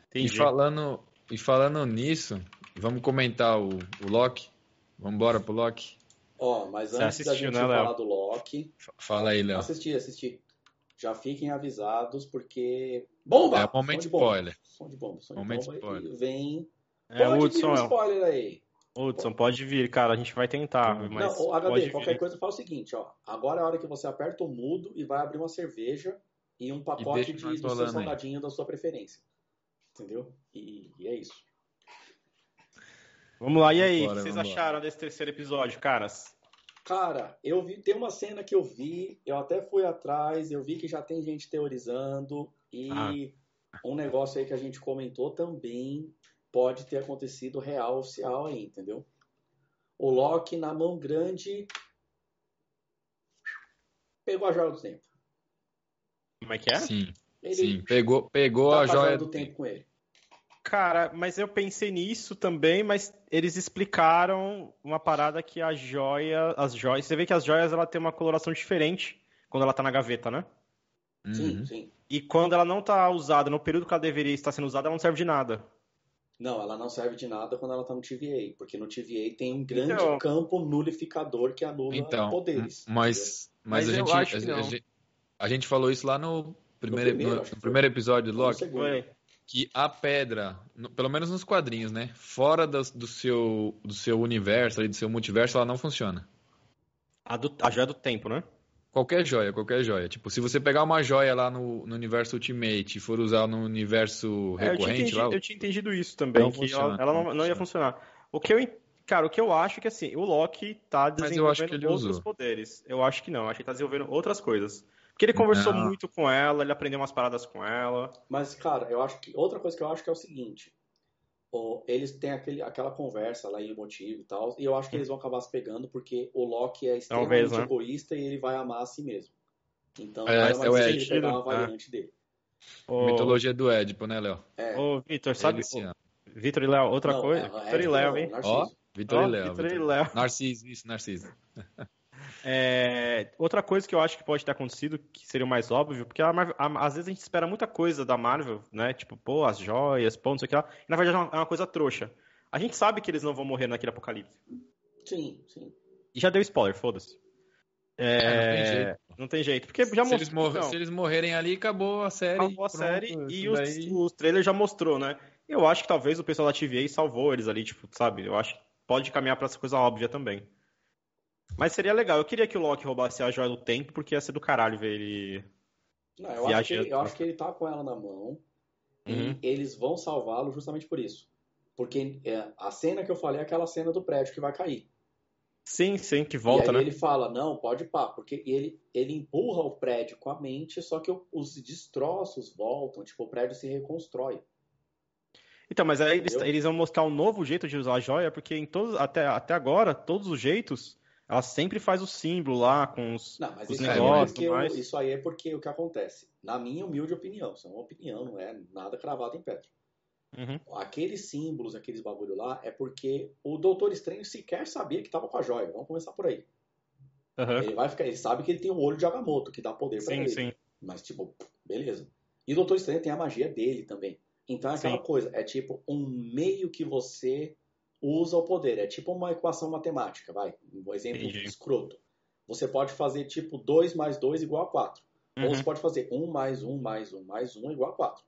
B: Entendi.
C: falando, e falando nisso, vamos comentar o, o Loki? Vamos embora pro Loki?
A: Ó, mas
B: Você
A: antes da
B: assistiu,
A: gente
B: né, Léo?
A: falar do Loki,
C: Fala aí, Léo.
A: assisti, assisti. Já fiquem avisados, porque. Bomba!
C: É o momento
A: Som de bomba.
C: spoiler.
A: Som de bomba, som de bomba.
C: spoiler.
A: E vem.
B: É,
A: Pode vir
B: Hudson,
A: um
B: é.
A: spoiler aí.
B: Hudson, pode vir, cara. A gente vai tentar, mas
A: não, HD,
B: pode
A: qualquer
B: vir.
A: coisa fala o seguinte, ó. Agora é a hora que você aperta o mudo e vai abrir uma cerveja e um pacote
C: deixa
A: de, do seu salgadinho da sua preferência. Entendeu? E, e é isso.
B: Vamos lá, e aí?
C: Vambora,
B: o que vocês acharam desse terceiro episódio, caras?
A: Cara, eu vi, tem uma cena que eu vi, eu até fui atrás, eu vi que já tem gente teorizando e
B: Ah.
A: um negócio aí que a gente comentou também pode ter acontecido real oficial aí, entendeu? O Loki na mão grande pegou a joia do tempo.
B: Como é que é?
C: Sim,
A: Ele
C: sim. Pegou, pegou
A: tá
C: a joia
A: do
C: do
A: tempo com ele.
B: Cara, mas eu pensei nisso também, mas eles explicaram uma parada que a joia, as joias, você vê que as joias ela tem uma coloração diferente quando ela tá na gaveta, né?
A: Sim,
C: Uhum.
A: sim.
B: E quando ela não tá usada, no período que ela deveria estar sendo usada, ela não serve de nada.
A: Não, ela não serve de nada quando ela tá no TVA, porque no TVA tem um grande
B: Então-
A: campo nulificador que anula
C: Então,
A: poderes.
C: mas, mas,
B: Mas
C: a, gente, a, gente, a gente falou isso lá no primeiro,
A: primeiro,
C: no-
A: que
C: no
A: foi.
C: primeiro episódio do? Loki,
A: No segundo.
B: Foi.
C: Que a pedra, no- pelo menos nos quadrinhos, né? Fora do, do seu, do seu universo, ali, do seu multiverso, ela não funciona.
B: A, do, a joia do tempo, né?
C: Qualquer joia, qualquer joia. Tipo, se você pegar uma joia lá no, no universo Ultimate e for usar no universo
B: É, eu,
C: recorrente
B: entendido,
C: lá,
B: eu tinha entendido isso também,
C: Não
B: que
C: funciona,
B: ela, ela não,
C: não
B: não ia funcionar. O que eu, cara, o que eu acho é que assim, o Loki tá
C: eu
B: desenvolvendo
C: que ele
B: outros
C: usou.
B: poderes. Eu acho que não, eu acho que ele tá desenvolvendo outras coisas. Porque ele conversou
C: Não.
B: muito com ela, ele aprendeu umas paradas com ela.
A: Mas, cara, eu acho que. Outra coisa que eu acho que é o seguinte. eles têm aquele, aquela conversa lá em emotivo e tal. E eu acho que eles vão acabar se pegando porque o Loki é extremamente
B: Talvez, né?
A: egoísta e ele vai amar a si mesmo. Então,
C: É,
A: mais
C: é o Ed.
A: pegar uma
B: Ah.
A: variante dele.
B: Ô,
C: mitologia do Édipo, né, Léo?
A: É.
B: ô Vitor, sabe?
C: Ele.
B: Vitor e Léo, outra
A: Não,
B: coisa?
A: é- é
B: Vitor e
A: Ed
B: Léo,
A: não,
B: hein?
A: Narciso.
C: Ó, Vitor
B: Ó,
C: e Léo.
B: Vitor e. Léo.
C: Narciso, isso, Narciso. [laughs]
B: É, outra coisa que eu acho que pode ter acontecido, que seria o mais óbvio, porque a Marvel- a- às vezes a gente espera muita coisa da Marvel, né? Tipo, pô, as joias, pô, não sei o que lá. E na verdade é uma, é uma coisa trouxa. A gente sabe que eles não vão morrer naquele apocalipse.
A: Sim, sim.
B: E já deu spoiler, foda-se. É,
C: É, não tem jeito.
B: não tem jeito. Porque já
C: Se eles,
B: mostrou.
C: morrer-
B: não,
C: se eles morrerem ali, acabou a série.
B: acabou a
C: pronto,
B: série e os,
C: daí-
B: os trailers já mostrou, né? Eu acho que talvez o pessoal da TVA salvou eles ali, tipo, sabe? Eu acho que pode caminhar pra essa coisa óbvia também. Mas seria legal. Eu queria que o Loki roubasse a joia do tempo, porque ia ser do caralho ver ele.
A: Não, eu, acho que, ele- eu acho que ele tá com ela na mão
B: Uhum.
A: e eles vão salvá-lo justamente por isso. Porque é, a cena que eu falei é aquela cena do prédio que vai cair.
B: Sim, sim, que
A: e
B: volta,
A: aí
B: né?
A: ele fala, não, pode pá, porque ele, ele empurra o prédio com a mente, só que os destroços voltam, tipo, o prédio se reconstrói.
B: Então, mas aí eles, eles vão mostrar um novo jeito de usar a joia, porque em todos, até, até agora, todos os jeitos, ela sempre faz o símbolo lá com os.
A: Não, mas
B: Os
A: isso aí, é
B: negócios,
A: porque o-
B: mas-
A: isso aí é porque o que acontece, na minha humilde opinião, isso é uma opinião, não é nada cravado em pedra. Uhum. Aqueles símbolos, aqueles bagulho lá, é porque o Doutor Estranho sequer sabia que tava com a joia. Vamos começar por aí. Uhum. Ele vai ficar, ele sabe que ele tem o olho de Agamotto, que dá poder pra sim, ele. Sim. Mas, tipo, beleza. E o Doutor Estranho tem a magia dele também. Então é aquela sim. coisa, é tipo um meio que você usa o poder. É tipo uma equação matemática, vai. Um exemplo Entendi. escroto. Você pode fazer tipo 2 mais 2 igual a 4. Uhum. Ou você pode fazer 1 mais 1 mais 1 mais 1 igual a 4.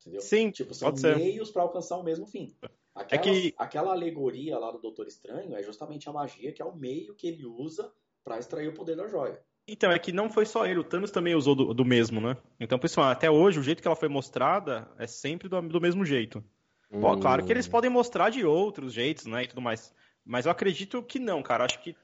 A: Entendeu?
B: Sim,
A: tipo, são meios para alcançar o mesmo fim. Aquela, é que... aquela alegoria lá do Doutor Estranho é justamente a magia, que é o meio que ele usa para extrair o poder da joia.
B: Então, é que não foi só ele, o Thanos também usou do, do mesmo, né? Então, pessoal, até hoje, o jeito que ela foi mostrada é sempre do, do mesmo jeito. Pô, claro que eles podem mostrar de outros jeitos, né, e tudo mais. Mas eu acredito que não, cara. Acho que.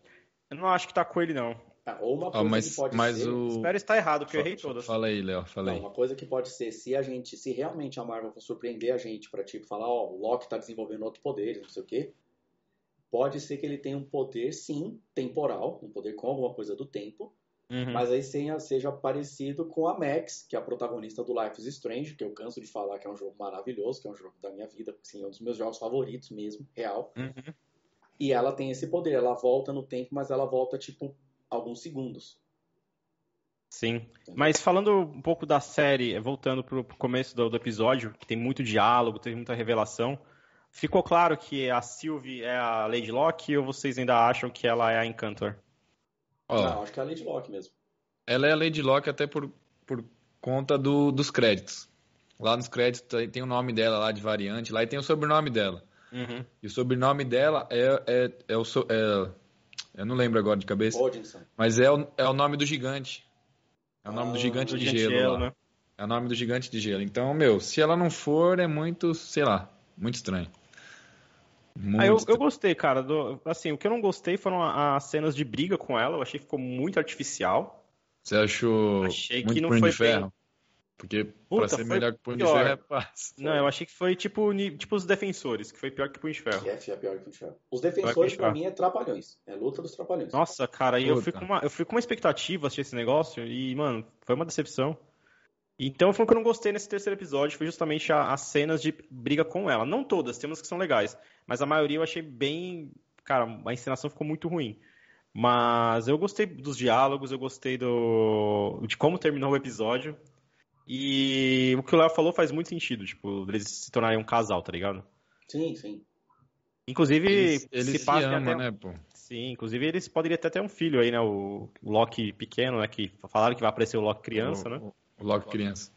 B: Eu não acho que tá com ele, não.
A: Ah, ou uma coisa mas, que pode
C: mas
A: ser.
C: O...
B: Espero estar errado, porque eu errei todas.
C: Fala aí, Léo, fala aí.
A: Não, uma coisa que pode ser, se a gente, se realmente a Marvel for surpreender a gente para tipo falar, ó, oh, o Loki tá desenvolvendo outro poder, não sei o quê, pode ser que ele tenha um poder, sim, temporal, um poder com alguma coisa do tempo, uhum. mas aí seja, seja parecido com a Max, que é a protagonista do Life is Strange, que eu canso de falar que é um jogo maravilhoso, que é um jogo da minha vida, assim, é um dos meus jogos favoritos mesmo, real. Uhum. E ela tem esse poder, ela volta no tempo, mas ela volta tipo alguns segundos.
B: Sim. Mas falando um pouco da série, voltando para o começo do, do, episódio, que tem muito diálogo, tem muita revelação, ficou claro que a Sylvie é a Lady Locke ou vocês ainda acham que ela é a Encantor?
A: Oh, Não, acho que é a Lady Locke mesmo.
C: Ela é a Lady Locke até por, por conta do, dos créditos. Lá nos créditos tem o nome dela lá de variante, lá e tem o sobrenome dela. Uhum. E o sobrenome dela é, é, é o. É, eu não lembro agora de cabeça. Odinson. Mas é o, é o nome do gigante. É o nome ah, do gigante de gelo, gelo né? É o nome do gigante de gelo. Então, meu, se ela não for, é muito, sei lá, muito estranho.
B: Muito ah, eu, eu gostei, cara. Do, assim, o que eu não gostei foram as cenas de briga com ela. Eu achei que ficou muito artificial.
C: Você achou achei muito que não foi de ferro? Bem... Porque Puta, pra ser melhor que Punho de Ferro é fácil.
B: Não, eu achei que foi tipo, tipo os defensores, que foi pior que Punho de Ferro.
A: Que é, é pior que Punho de Ferro. Os defensores, pra mim, é trapalhões. É luta dos trapalhões.
B: Nossa, cara, e eu fui, com uma, eu fui com uma expectativa assistir esse negócio e, mano, foi uma decepção. Então foi o que eu não gostei nesse terceiro episódio, foi justamente as cenas de briga com ela. Não todas, temos que são legais, mas a maioria eu achei bem. Cara, a encenação ficou muito ruim. Mas eu gostei dos diálogos, eu gostei do de como terminou o episódio. E o que o Léo falou faz muito sentido, tipo, eles se tornarem um casal, tá ligado?
A: Sim, sim.
B: Inclusive,
C: eles, eles se, se amam,
B: até...
C: né, pô?
B: Sim, inclusive eles poderiam até ter um filho aí, né? O Loki pequeno, né? Que falaram que vai aparecer o Loki criança,
C: o,
B: né?
C: O Loki criança.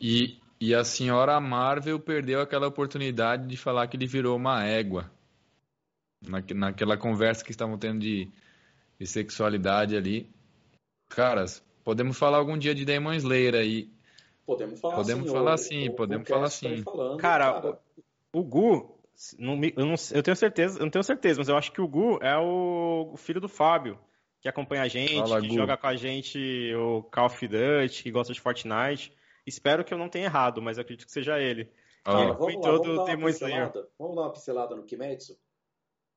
C: E, e a senhora Marvel perdeu aquela oportunidade de falar que ele virou uma égua. Na, naquela conversa que estavam tendo de, de sexualidade ali. Caras, podemos falar algum dia de Demon Slayer aí.
A: Podemos falar
C: podemos
A: assim.
C: Falar sim, o, podemos falar sim.
B: Falando, cara, cara, o Gu, não, eu, não, eu, tenho certeza, eu não tenho certeza, mas eu acho que o Gu é o, filho do Fábio, que acompanha a gente, Fala, que Gu. joga com a gente o Call of Duty, que gosta de Fortnite. Espero que eu não tenha errado, mas acredito que seja ele.
A: Ah, ele vamos, lá, vamos, dar uma pincelada, vamos dar uma pincelada no Kimetsu?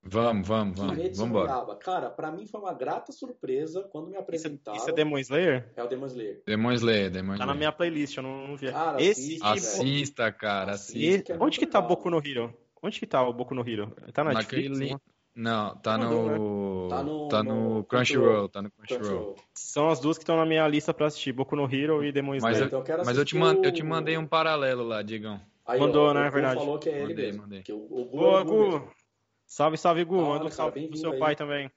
C: Vamos, vamos, vamos. Kimetsu vamos embora.
A: Cara, pra mim foi uma grata surpresa quando me apresentaram.
B: Isso, é Demon Slayer?
A: É o Demon Slayer.
C: Demon Slayer, Demon Slayer.
B: Tá na minha playlist, eu não, não vi.
A: Cara, Esse
C: assista, cara, assista.
B: É Onde que tá o Boku no Hero? Onde que tá o Boku no Hero? Tá na Netflix? Naquele...
C: Não, tá no... Tá no... Tá no Crunchyroll, tá no Crunchyroll.
B: São as duas que estão na minha lista pra assistir, Boku no Hero e Demon Slayer.
C: Mas eu, então eu mas eu, te mand... eu te mandei um paralelo lá, Digão.
B: Aí, Mandou, ó, né, é verdade.
A: falou que é ele mandei, mesmo. Mandei. Que o,
B: o Gu, Boa, é Gu. Salve, salve, Gu. Manda um salve pro seu aí. pai também.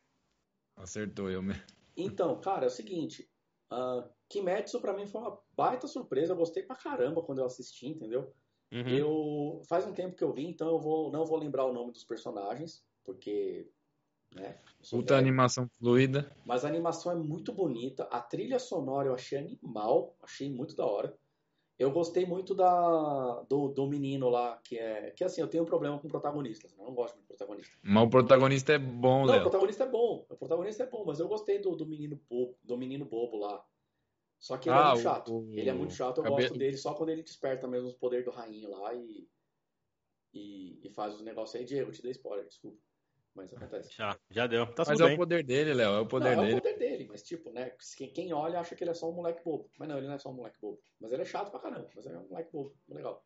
C: Acertou eu mesmo.
A: Então, cara, é o seguinte. Uh, Kimetsu pra mim foi uma baita surpresa. Eu gostei pra caramba quando eu assisti, entendeu? Uhum. Eu faz um tempo que eu vi, então eu vou não vou lembrar o nome dos personagens, porque né,
C: Puta velho. animação fluida.
A: Mas a animação é muito bonita. A trilha sonora eu achei animal, achei muito da hora. Eu gostei muito da, do, do menino lá, que é. Que assim, eu tenho um problema com protagonistas. Né? Eu não gosto muito de protagonista.
C: Mas o protagonista é bom.
A: Não, o protagonista é bom. O protagonista é bom, mas eu gostei do, do menino bobo, do menino bobo lá. Só que ele é ah, é muito chato. O... Ele é muito chato, eu Cabe... gosto dele só quando ele desperta mesmo os poderes do rainho lá e, e, e faz os negócios aí. Diego, te dei spoiler, desculpa. Mas acontece.
B: Já, já deu. Tá
C: mas é bem. o poder dele, Léo. É o poder
A: não,
C: dele.
A: É o poder dele, mas tipo, né? Quem olha acha que ele é só um moleque bobo. Mas não, ele não é só um moleque bobo. Mas ele é chato pra caramba. Mas ele é um moleque bobo. Legal.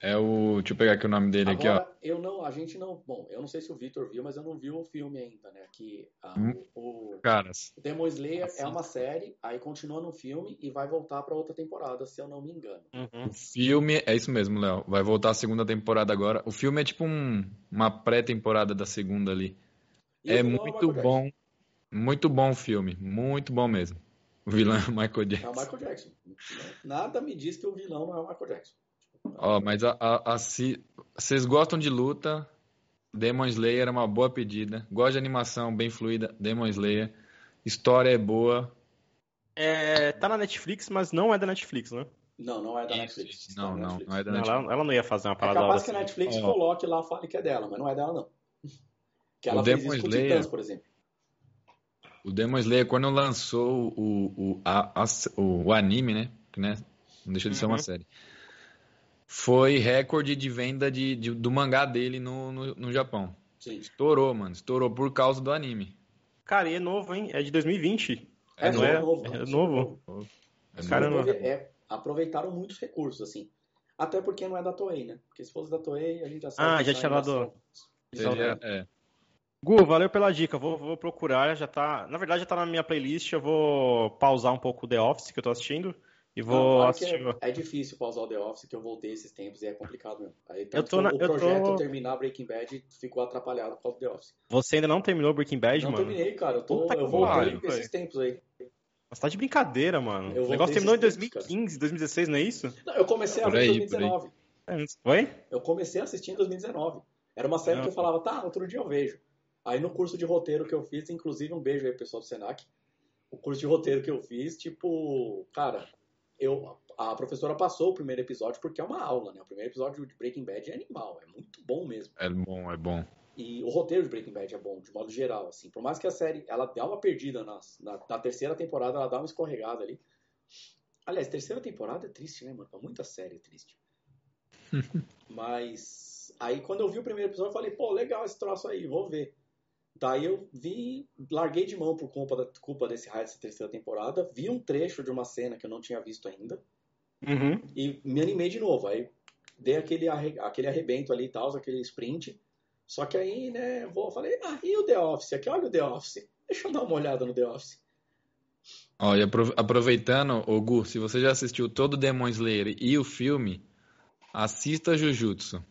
C: É o. Deixa eu pegar aqui o nome dele
A: Agora,
C: aqui, ó.
A: eu não, a gente não, bom, eu não sei se o Victor viu, mas eu não vi o filme ainda, né? Que a,
C: Hum.
A: o,
C: Caras.
A: Demon Slayer
B: Assim.
A: é uma série, aí continua no filme e vai voltar pra outra temporada, se eu não me engano.
B: Uhum.
C: O filme. É isso mesmo, Léo. Vai voltar a segunda temporada agora. O filme é tipo um, uma pré-temporada da segunda ali.
A: E
C: É
A: vilão
C: muito bom. Muito bom o filme. Muito bom mesmo. O vilão é o Michael
A: Jackson. É o. Michael Jackson. Nada me diz que o vilão não é o Michael Jackson.
C: Ó, mas a, a, a- se vocês gostam de luta, Demon Slayer é uma boa pedida. Gosta de animação bem fluida, Demon Slayer. História é boa.
B: É, tá na Netflix, mas não é da Netflix, né?
A: Não, não é da Netflix.
C: Não, não,
A: Netflix.
C: não é da Netflix.
B: ela, ela não ia fazer uma
A: É
B: parada
A: capaz
B: assim.
A: que a Netflix coloque lá, fale que é dela, mas não é dela, não. Que ela
C: O
A: fez
C: Demon
A: isso com
C: Slayer-
A: Titãs, por exemplo.
C: O Demon Slayer, quando lançou o, o, a- a- o, o anime, né? Né? Não deixa de ser uma
B: Uhum.
C: série. Foi recorde de venda de, de- do mangá dele no, no, no Japão.
A: Sim.
C: Estourou, mano. Estourou por causa do anime.
B: Cara, e é novo, hein? É de 2020.
A: É,
B: não
A: super
B: é?
A: novo.
B: É novo.
C: É
B: Caramba.
C: novo.
A: É, aproveitaram muitos recursos, assim. Até porque não é da Toei, né? Porque se fosse da Toei, a gente já sabe
B: Ah, já tinha dado-
C: é.
B: Gu, valeu pela dica. Vou, vou procurar. Já tá. Na verdade, já tá na minha playlist. Eu vou pausar um pouco o The Office que eu tô assistindo. E
A: Não,
B: vou
A: claro que
B: assistir.
A: é, é difícil pausar o The Office, que eu voltei esses tempos e é complicado mesmo. Aí,
B: Eu tô na-
A: o
B: eu tô-
A: projeto terminar Breaking Bad ficou atrapalhado por causa do The Office.
B: Você ainda não terminou Breaking Bad,
A: não
B: mano?
A: terminei, cara. Eu, tô,
B: Puta
A: eu voltei
B: pariu,
A: esses tempos aí.
B: Você tá de brincadeira, mano.
A: Eu
B: o negócio terminou em
A: esses tempos, cara.
B: 2015, 2016, não é isso?
A: Não, eu comecei a ver em
C: aí,
A: 2019.
B: É, antes- Oi?
A: Eu comecei a assistir em 2019. Era uma série
B: Não.
A: que eu falava, tá, outro dia eu vejo. Aí no curso de roteiro que eu fiz, inclusive um beijo aí pro pessoal do Senac. O curso de roteiro que eu fiz, tipo, cara, eu a professora passou o primeiro episódio porque é uma aula, né? O primeiro episódio de Breaking Bad é animal, é muito bom mesmo.
C: É bom, é bom.
A: E o roteiro de Breaking Bad é bom, de modo geral, assim. Por mais que a série, ela dá uma perdida nas- na, na terceira temporada, ela dá uma escorregada ali. Aliás, terceira temporada é triste, né, mano? Pra muita série é triste. [laughs] Mas aí quando eu vi o primeiro episódio, eu falei, pô, legal esse troço aí, vou ver. Daí eu vi, larguei de mão por culpa, da, culpa desse raio dessa terceira temporada, vi um trecho de uma cena que eu não tinha visto ainda
B: Uhum.
A: e me animei de novo. Aí dei aquele, arre- aquele arrebento ali e tal, aquele sprint. Só que aí, né, vou, falei, ah, e o The Office? Aqui, olha o The Office. Deixa eu dar uma olhada no The Office.
C: Apro- aproveitando, ô Gu, se você já assistiu todo o Demon Slayer e o filme, assista Jujutsu.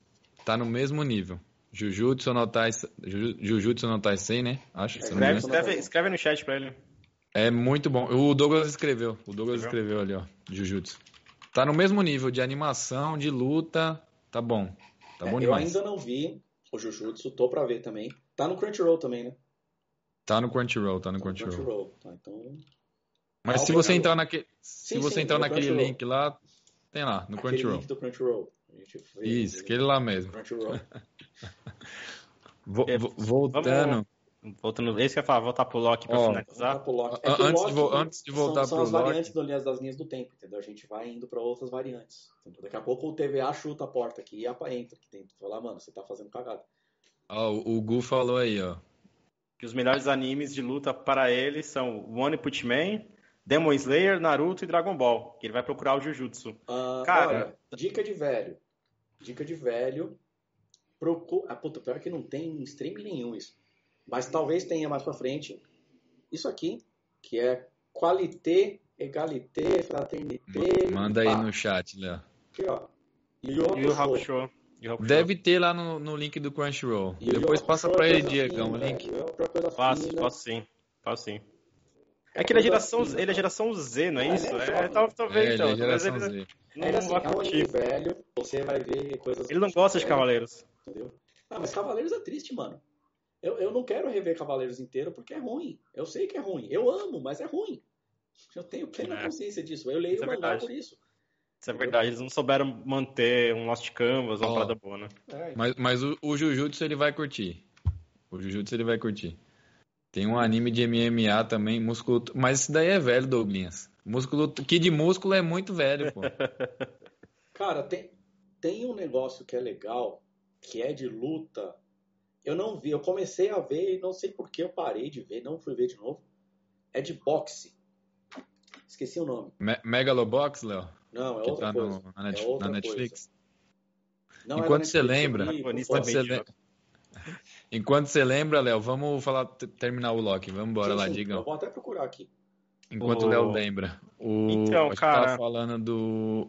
C: Tá no mesmo nível. Jujutsu no Taisei, Juju- Jujutsu no Taisei, né? Acho, se eu
B: Escreve, escreve, escreve no chat pra ele.
C: É muito bom. O Douglas escreveu. O Douglas escreveu ali, ó. Jujutsu. Tá no mesmo nível de animação, de luta. Tá bom. Tá
A: É,
C: bom
A: eu
C: demais.
A: ainda não vi o Jujutsu, tô pra ver também. Tá no Crunchyroll também, né?
C: Tá no Crunchyroll, tá no
A: Tá no
C: Crunchyroll.
A: Crunchyroll. Tá, então,
C: Mas
A: Ah,
C: se você entrar naquele, se
A: Sim,
C: você
A: sim,
C: entrar naquele link lá, tem lá, no
A: aquele
C: Crunchyroll.
A: link do Crunchyroll. A gente vê
C: Isso, aquele lá mesmo. [laughs]
B: É,
C: vo- voltando,
B: Voltando, esse que eu ia falar, voltar pro Loki pra
C: Ó,
A: Voltar
B: finalizar.
A: pro Loki.
C: A-
A: É
C: antes de
A: Loki
C: vo- antes de voltar
A: são, são
C: pro
A: as
C: Loki-
A: variantes do linhas das linhas do tempo, entendeu? A gente vai indo pra outras variantes. entendeu? Daqui a pouco o TVA chuta a porta aqui e a entra aqui dentro. Falar, mano, você tá fazendo cagada.
C: ó, o o Gu falou aí, ó.
B: Que os melhores animes de luta para ele são One Punch Man, Demon Slayer, Naruto e Dragon Ball. Que ele vai procurar o Jujutsu.
A: Ah,
B: Cara-
A: olha, dica de velho. Dica de velho. Procura... Ah, puta, pior que não tem stream nenhum isso. Mas talvez tenha mais pra frente. Isso aqui, que é Qualité, Egalité, Fraternité.
C: Manda aí
A: pá.
C: no chat, Léo.
A: Aqui, ó.
B: E o
A: Hakusho.
B: Hakusho.
C: Deve ter lá no, no link do Crunchyroll.
A: Yu
C: Depois passa
A: é
C: pra ele,
A: coisa
C: Diegão, o
A: fina,
C: link.
A: é coisa
B: Faço,
A: fina.
B: faço sim. Faço sim. É que ele é geração, ele é geração Z, não é
A: É,
B: isso?
A: ele é
B: É,
A: jovem.
B: tal-
C: É,
B: talvez,
C: ele
B: então.
C: é
B: Talvez
C: geração
B: ele
C: Z.
B: não
A: É assim,
B: vá
A: é um anime
B: curtir.
A: velho, você vai ver coisas...
B: Ele não gosta de Cavaleiros.
A: Entendeu? Ah, mas Cavaleiros é triste, mano. Eu, eu não quero rever Cavaleiros inteiro porque é ruim. Eu sei que é ruim. Eu amo, mas é ruim. Eu tenho plena
B: É.
A: consciência disso. Eu leio
B: Isso
A: o
B: é
A: mangá
B: verdade.
A: por isso.
B: Isso é verdade. Eles não souberam manter um Lost Canvas, uma
C: Ó.
B: parada boa, né?
A: É,
C: Mas, mas o, o Jujutsu ele vai curtir. O Jujutsu ele vai curtir. Tem um anime de MMA também, músculo. Mas esse daí é velho, Douglinhas. Músculo. Que de músculo é muito velho, pô. [laughs]
A: Cara, tem, tem um negócio que é legal, que é de luta. Eu não vi, eu comecei a ver e não sei por que eu parei de ver, não fui ver de novo. É de boxe. Esqueci o nome.
C: Me Megalobox, Léo?
A: Não, é
C: Que
A: outra
C: tá
A: coisa.
C: no, na, Net-
A: é outra
C: na Netflix.
A: Não
C: Enquanto
A: era
C: você lembra,
B: Enquanto
C: você,
B: idiota.
C: Enquanto você lembra, Léo, vamos falar, terminar o Loki. Vamos embora
A: Sim,
C: lá,
A: sim,
C: Digão.
A: Eu vou até procurar aqui.
C: Enquanto
B: O-
C: Léo lembra. O...
B: Então,
C: a gente
B: cara-
C: tava falando do.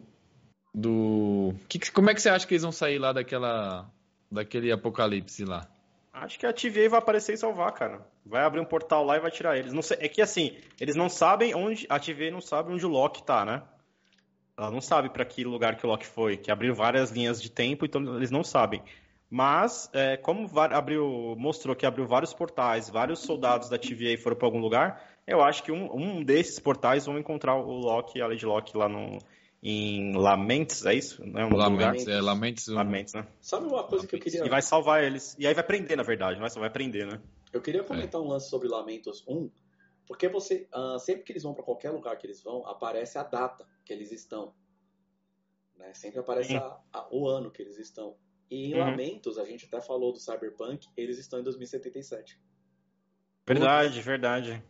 C: Do. Que, como é que você acha que eles vão sair lá daquela. Daquele apocalipse lá?
B: Acho que a TVA vai aparecer e salvar, cara. Vai abrir um portal lá e vai tirar eles. Não sei, é que assim, eles não sabem onde. A TVA não sabe onde o Loki tá, né? Ela não sabe pra que lugar que o Loki foi, que abriu várias linhas de tempo, então eles não sabem. Mas, é, como abriu, mostrou que abriu vários portais, vários soldados da TVA foram pra algum lugar, eu acho que um, um desses portais vão encontrar o Loki, a Lady Loki lá no, em Lamentes, é isso? Não é um lugar?
C: Lamentes, é, Lamentes. um-
B: Lamentes, né?
A: Sabe uma coisa que eu queria.
B: E vai salvar eles. E aí vai prender, na verdade, não é só vai prender, né?
A: Eu queria comentar um lance sobre Lamentos 1, porque você, ah, sempre que eles vão para qualquer lugar que eles vão, aparece a data que eles estão. Né? Sempre aparece a- a- o ano que eles estão. E em
B: Uhum.
A: Lamentos, a gente até falou do Cyberpunk, eles estão em 2077.
B: Verdade, verdade.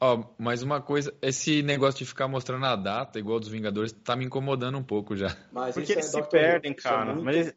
C: Ó, mas uma coisa, esse negócio de ficar mostrando a data, igual dos Vingadores, tá me incomodando um pouco já.
A: Mas
B: Porque eles
A: é
B: se
A: Dr.
B: perdem.
A: Isso
B: cara.
A: muito
B: Mas, eles-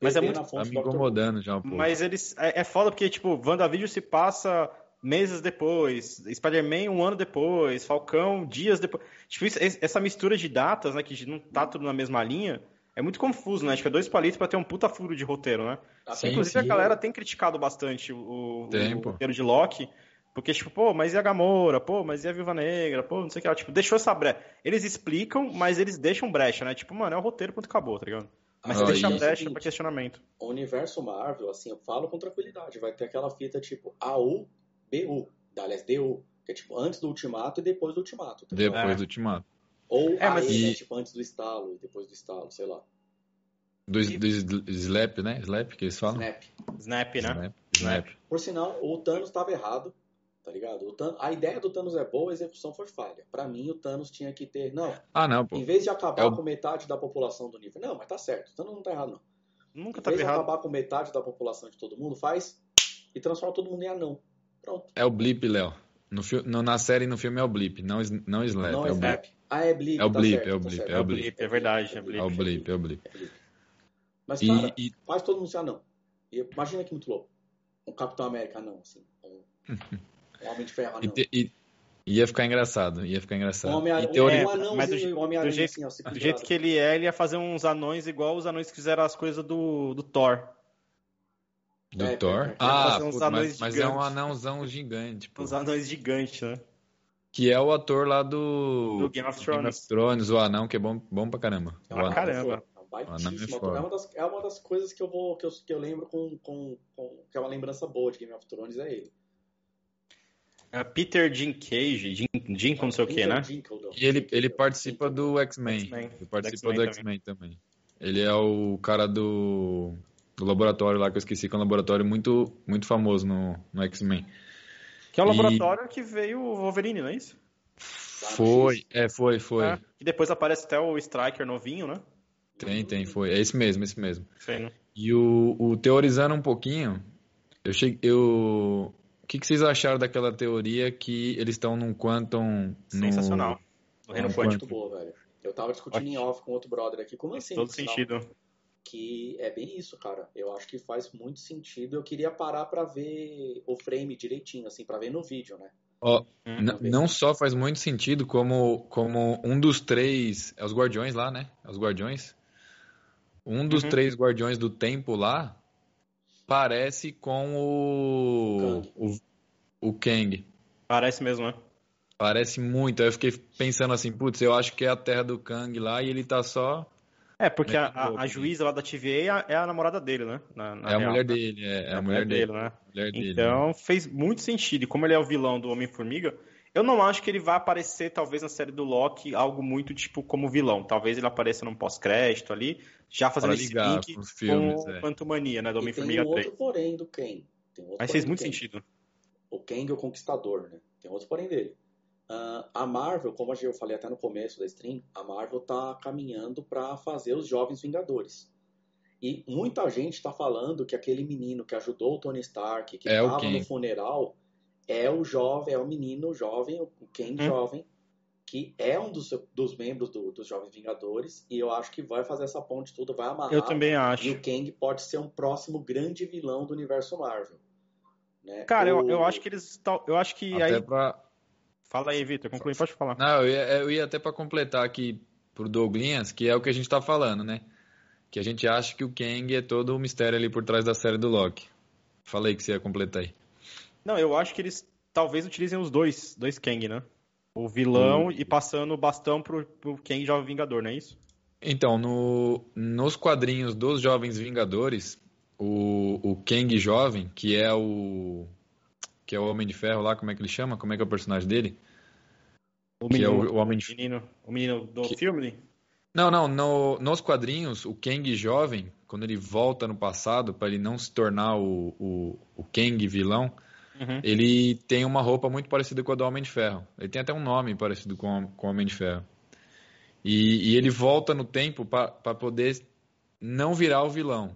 B: mas é
A: beber
B: muito.
C: Tá me incomodando já um pouco.
B: Mas eles. É, é foda porque, tipo, WandaVision se passa meses depois, Spider-Man um ano depois, Falcão dias depois. Tipo, isso- essa mistura de datas, né, que não tá tudo na mesma linha, é muito confuso, né? Acho que é dois palitos pra ter um puta furo de roteiro, né?
A: Até
C: Sim,
B: Inclusive,
C: sim.
B: a galera tem criticado bastante o, o- roteiro de Loki. Porque, tipo, pô, mas e a Gamora? Pô, mas e a Viúva Negra? Pô, não sei o que lá. Tipo, deixou essa brecha. Eles explicam, mas eles deixam brecha, né? Tipo, mano, é o roteiro, ponto, acabou, tá ligado? Mas você
C: Ah,
B: deixa a brecha pra questionamento.
A: o universo Marvel, assim, eu falo com tranquilidade, vai ter aquela fita tipo AU, BU, aliás, DU, que é tipo antes do Ultimato e depois do Ultimato. tá ligado?
C: Depois
B: É.
C: do Ultimato.
A: Ou
B: É, mas-
A: AE, né,
C: E-
A: tipo antes do estalo e depois do estalo, sei lá.
C: Do, do Sl- Slap, né? Slap, que eles falam?
A: Snap.
B: Snap, né?
C: Snap. Snap.
A: Por sinal, o Thanos estava errado, tá ligado? O Thanos- a ideia do Thanos é boa, a execução foi falha. Pra mim, o Thanos tinha que ter. Não,
C: Ah, não, pô.
A: em vez de acabar
C: É o-
A: com metade da população do nível. Não, mas tá certo, o Thanos não tá errado, não.
B: Nunca
A: Em
B: tá
A: vez de
B: errado.
A: acabar com metade da população de todo mundo, faz e transforma todo mundo em anão. Pronto.
C: É o Blip, Léo. No, fi- no- na série e no filme é o Blip, não, não Slap.
A: não
C: é,
A: é
C: o Blip.
A: Ah, é Blip.
C: É o
A: tá
C: Blip,
A: certo,
C: é o Blip, é o Blip.
B: É verdade, é Blip.
C: É o Blip, é o Blip.
A: É Blip. Mas,
C: E,
A: cara,
C: e-
A: faz todo mundo ser anão. E imagina que muito louco. Um Capitão América anão, assim. Um, Homem de Ferro [laughs]
C: e
A: anão.
C: te- e- ia ficar engraçado, ia ficar
A: Um
C: engraçado.
A: homem
C: E
A: um,
C: teoria-
A: um anãozinho
B: mas do
A: e um Homem-Aranha,
B: do jeito-
A: assim, ó,
B: Do jeito que ele é, ele ia fazer uns anões igual os anões que fizeram as coisas do, do Thor.
C: Do
A: É,
C: Thor?
A: é, é.
C: Ah,
B: anões
C: mas, mas é um anãozão gigante, pô.
B: Uns anões gigantes, né?
C: Que é o ator lá do,
B: Do Game of Thrones.
C: Thrones, o anão, que é bom, bom pra caramba.
A: É
C: O
A: uma
C: anão.
B: caramba.
A: É baitíssimo
C: é.
A: É uma, das, é uma das coisas que eu, vou, que eu, que eu lembro com, com, com. que é uma lembrança boa de Game of Thrones, é ele.
B: É Peter Jim Cage, Jim, Jim sei o que, né?
C: E ele, ele participa do X-Men. Ele participa
B: Do X-Men
C: também. Ele é o cara do, do laboratório lá, que eu esqueci, que é um laboratório muito, muito famoso no, no X-Men.
B: Que é o
C: E-
B: laboratório que veio o Wolverine, não é isso?
C: Foi, é, foi, foi.
B: É. E depois aparece até o Striker novinho, né?
C: Tem, tem, foi. É esse mesmo, esse mesmo.
B: Né?
C: E o, o teorizando um pouquinho, eu cheguei, eu, o que, que vocês acharam daquela teoria que eles estão num quantum, no-
B: Sensacional. O
A: É
B: Reino Quântico.
A: muito boa, velho. Eu tava discutindo em off com outro brother aqui. Como assim?
B: Todo
A: no
B: sentido.
A: Que é bem isso, cara. Eu acho que faz muito sentido. Eu queria parar pra ver o frame direitinho, assim, pra ver no vídeo, né?
C: N- não só faz muito sentido, como, como um dos três. É os guardiões lá, né? É os guardiões. Um dos
B: Uhum.
C: três guardiões do tempo lá parece com o. O, o Kang.
B: Parece mesmo, né?
C: Parece muito. Aí eu fiquei pensando assim, putz, eu acho que é a terra do Kang lá e ele tá só.
B: É, porque a,
C: Muito
B: a- a
C: né?
B: juíza lá da TVA é a, é a namorada dele, né? Na- na
C: é a
B: real,
C: mulher
B: né?
C: dele, é, é
B: É
C: a mulher dele.
B: né?
C: mulher dele.
B: Então fez muito sentido. E como ele é o vilão do Homem-Formiga, eu não acho que ele vai aparecer, talvez, na série do Loki, algo muito tipo como vilão. Talvez ele apareça num pós-crédito ali, já fazendo esse
C: ligar
B: link
C: pros filmes,
B: com
C: é.
B: o Quantumania, né? Do
A: tem
B: Homem-Formiga
A: um
B: 3.
A: outro porém do Ken. Tem um outro
B: Mas
A: porém
B: fez muito
A: Kang.
B: sentido.
A: O Kang é o Conquistador, né? Tem outro porém dele. Ah, a Marvel, como eu falei até no começo da stream, a Marvel tá caminhando pra fazer os Jovens Vingadores. E muita gente tá falando que aquele menino que ajudou o Tony Stark, que
C: É o
A: tava
C: Kang.
A: no funeral, é o jovem, é o menino jovem, o Kang
B: Hum.
A: jovem, que é um dos, dos membros do, dos Jovens Vingadores, e eu acho que vai fazer essa ponte tudo, vai amarrar.
B: Eu também acho.
A: E o Kang pode ser um próximo grande vilão do universo Marvel. Né?
B: Cara,
A: o...
B: eu, eu acho que eles. Eu acho que
C: Até
B: aí.
C: pra...
B: Fala aí, Vitor, conclui, pode falar.
C: Não, eu ia, eu ia até para completar aqui pro Douglas, que é o que a gente tá falando, né? Que a gente acha que o Kang é todo o mistério ali por trás da série do Loki. Falei que você ia completar aí.
B: Não, eu acho que eles talvez utilizem os dois, dois Kang, né? O vilão
C: Hum.
B: e passando o bastão pro, pro Kang Jovem Vingador, não é isso?
C: Então, no, nos quadrinhos dos Jovens Vingadores, o, o Kang jovem, que é o que é o Homem de Ferro lá, como é que ele chama? Como é que é o personagem dele?
B: O
C: Que é
B: menino,
C: o, o Homem de
B: o menino, o menino do
C: Que-
B: filme?
C: Não, não, no- nos quadrinhos, o Kang jovem, quando ele volta no passado, para ele não se tornar o, o, o Kang vilão,
B: Uhum.
C: ele tem uma roupa muito parecida com a do Homem de Ferro. Ele tem até um nome parecido com, com o Homem de Ferro. E, e ele volta no tempo para poder não virar o vilão.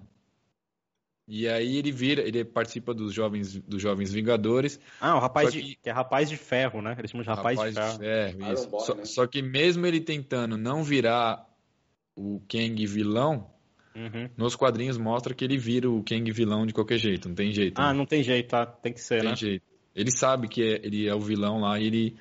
C: E aí ele vira, ele participa dos jovens, dos jovens Vingadores.
B: Ah, o rapaz
C: Só
B: de,
C: que-
B: que é rapaz de ferro, né? Eles chamam de rapaz, de ferro.
A: Iron
C: isso.
A: Boy,
C: só,
A: né?
C: só que mesmo ele tentando não virar o Kang vilão,
B: Uhum.
C: nos quadrinhos mostra que ele vira o Kang vilão de qualquer jeito, não tem jeito.
B: Ah,
C: né?
B: não tem jeito, tá? Tem que ser,
C: tem
B: né?
C: jeito. Ele sabe que é- ele é o vilão lá e ele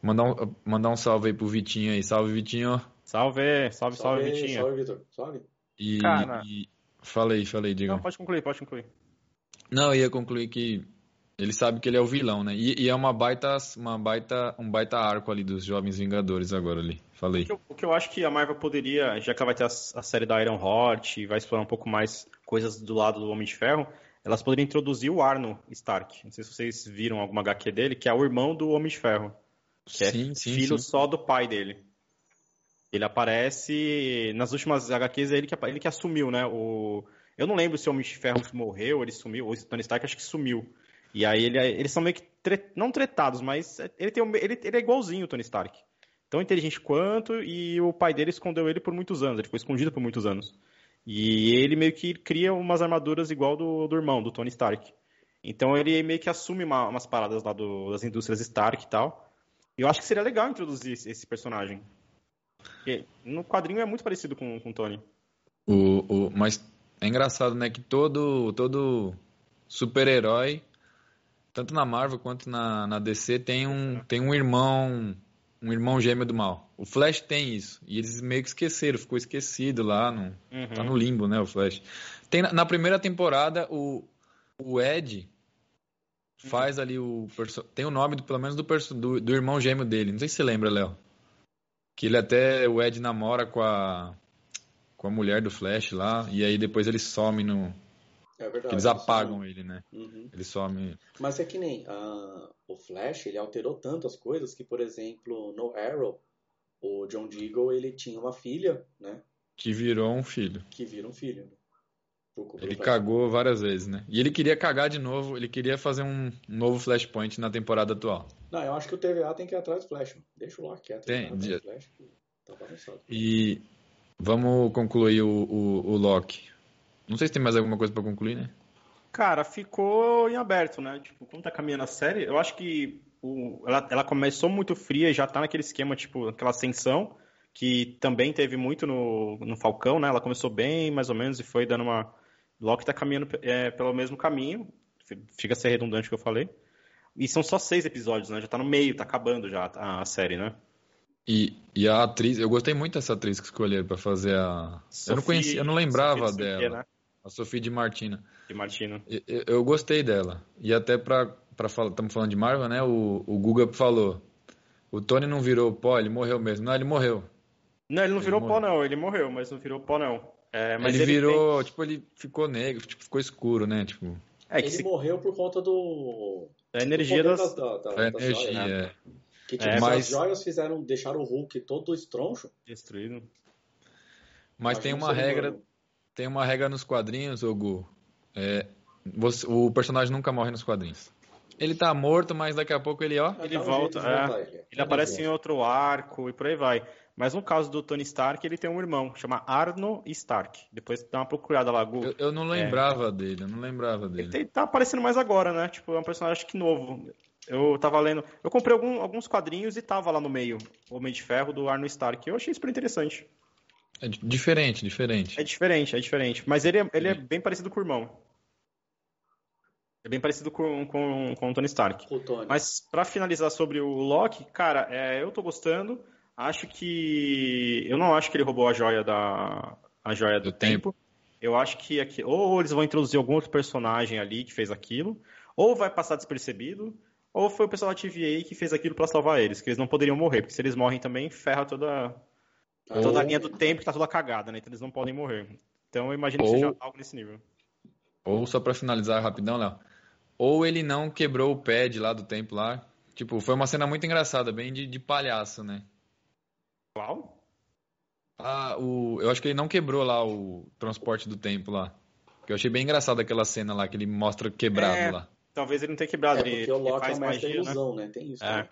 C: mandar um, mandar um salve aí pro Vitinho aí. Salve, Vitinho.
B: Salve, salve, salve,
A: Salve,
B: Vitinho.
A: salve, Vitor. Salve.
C: E,
B: Cara.
C: e- falei, falei, diga.
B: Não, pode concluir, pode concluir.
C: Não, eu ia concluir que ele sabe que ele é o vilão, né? E, e é uma baita, uma baita, um baita arco ali dos Jovens Vingadores agora ali. Falei.
B: O que, eu, o que eu acho que a Marvel poderia, já que ela vai ter a, a série da Iron Heart e vai explorar um pouco mais coisas do lado do Homem de Ferro, elas poderiam introduzir o Arno Stark. Não sei se vocês viram alguma HQ dele, que é o irmão do Homem de Ferro. Que
C: sim,
B: é
C: sim,
B: filho
C: sim.
B: só do pai dele. Ele aparece nas últimas HQs, é ele que, ele que assumiu, né? O, eu não lembro se o Homem de Ferro morreu, ele sumiu, ou o Tony Stark acho que sumiu. E aí ele, eles são meio que tre- não tretados, mas ele, tem, ele, ele é igualzinho o Tony Stark. Tão inteligente quanto, e o pai dele escondeu ele por muitos anos, ele ficou escondido por muitos anos. E ele meio que cria umas armaduras igual do, do irmão, do Tony Stark. Então ele meio que assume uma- umas paradas lá do- das indústrias Stark e tal. E eu acho que seria legal introduzir esse personagem. Porque no quadrinho é muito parecido com, com o Tony.
C: O, o, mas é engraçado, né? Que todo, todo super-herói, tanto na Marvel quanto na, na DC, tem um, tem um irmão, um irmão gêmeo do mal. O Flash tem isso. E eles meio que esqueceram, ficou esquecido lá. No,
B: Uhum.
C: Tá no limbo, né, o Flash. Tem, na- primeira temporada, o, o Ed faz ali o. Tem o nome, do, pelo menos, do, do, do irmão gêmeo dele. Não sei se você lembra, Léo. Que ele até. O Ed namora com a. Com a mulher do Flash lá. E aí depois ele some no.
A: É verdade.
C: Eles apagam ele, né?
A: Uhum.
C: Ele some.
A: Mas é que nem ah, o Flash, ele alterou tantas coisas que, por exemplo, no Arrow, o John Deagle, ele tinha uma filha, né?
C: Que virou um filho.
A: Que vira um filho.
C: Ele
A: Flash.
C: cagou várias vezes, né? E ele queria cagar de novo. Ele queria fazer um novo Flashpoint na temporada atual.
A: Não, eu acho que o TVA tem que ir atrás do Flash. Deixa o Loki quieto.
C: Tem,
A: do Flash, que tá.
C: E vamos concluir o, o, o Loki. Não sei se tem mais alguma coisa pra concluir, né?
B: Cara, ficou em aberto, né? Tipo, como tá caminhando a série, eu acho que o, ela, ela começou muito fria e já tá naquele esquema, tipo, aquela ascensão, que também teve muito no, no Falcão, né? Ela começou bem, mais ou menos, e foi dando uma. Loki tá caminhando é, pelo mesmo caminho, fica a ser redundante o que eu falei. E são só seis episódios, né? Já tá no meio, tá acabando já a, a série, né?
C: E, e a atriz, eu gostei muito dessa atriz que escolheram pra fazer a. eu não conhecia, eu não lembrava
B: Sophie de
C: dela.
B: Saint-Pierre, né?
C: A Sophie de Martina.
B: De Martino.
C: Eu, eu- gostei dela. E até pra, pra falar, estamos falando de Marvel, né? O, o Guga falou. O Tony não virou pó, ele morreu mesmo. Não, ele morreu.
B: Não, ele não
C: Ele
B: virou pó,
C: morreu.
B: não. Ele morreu, mas não virou pó, não. É, mas
C: ele,
B: ele
C: virou, tipo, ele ficou negro, tipo, ficou escuro, né? Tipo,
B: tem- É, que
A: ele
B: se...
A: morreu por conta do.
B: a energia
A: do
B: das...
A: da, da,
C: a
A: das
C: energia.
A: joias, né?
C: é.
A: Que tipo,
B: É,
C: mas-
A: as joias fizeram, deixaram o Hulk todo estroncho.
B: Destruído.
C: Mas tem
A: um
C: uma regra,
A: humano.
C: tem uma regra nos quadrinhos, ô Gu. É, você- o personagem nunca morre nos quadrinhos. Ele tá morto, mas daqui a pouco ele, ó.
B: Ele
A: Dá um
B: volta, é.
A: ele.
B: Ele aparece em outro arco e por aí vai. Mas no caso do Tony Stark, ele tem um irmão, chama Arno Stark. Depois dá uma procurada lá, Google.
C: Eu, eu não lembrava dele, eu não lembrava
B: Ele
C: dele.
B: tem- tá aparecendo mais agora, né? Tipo, é um personagem acho que novo. Eu tava lendo. Eu comprei algum, alguns quadrinhos e tava lá no meio. O Homem de Ferro do Arno Stark. Eu achei super interessante.
C: É diferente, diferente.
B: É diferente, é diferente. Mas ele é, ele é bem parecido com o irmão. É bem parecido com, com, com o Tony Stark.
A: O Tony.
B: Mas para finalizar sobre o Loki, cara, é, eu tô gostando. Acho que. Eu não acho que ele roubou a joia da. A joia do,
C: Do
B: tempo.
C: tempo.
B: Eu acho que aqui. Ou eles vão introduzir algum outro personagem ali que fez aquilo. Ou vai passar despercebido. Ou foi o pessoal da TVA que fez aquilo para salvar eles. Que eles não poderiam morrer. Porque se eles morrem também, ferra toda, toda a linha do tempo que tá toda cagada, né? Então eles não podem morrer. Então eu imagino que
C: Ou-
B: seja algo nesse nível.
C: Ou só pra finalizar rapidão, Léo. Ou ele não quebrou o pad lá do tempo lá. Tipo, foi uma cena muito engraçada, bem de, de palhaço, né?
B: Qual?
C: Ah, o, eu acho que ele não quebrou lá o transporte do tempo lá. Eu achei bem engraçada aquela cena lá que ele mostra quebrado
B: É.
C: lá.
B: Talvez ele não tenha
A: É,
B: quebrado.
A: porque
B: ele,
A: o
B: ele
A: Loki é o mestre da
B: magia, né?
A: ilusão, né? Tem isso.
B: É.
A: né?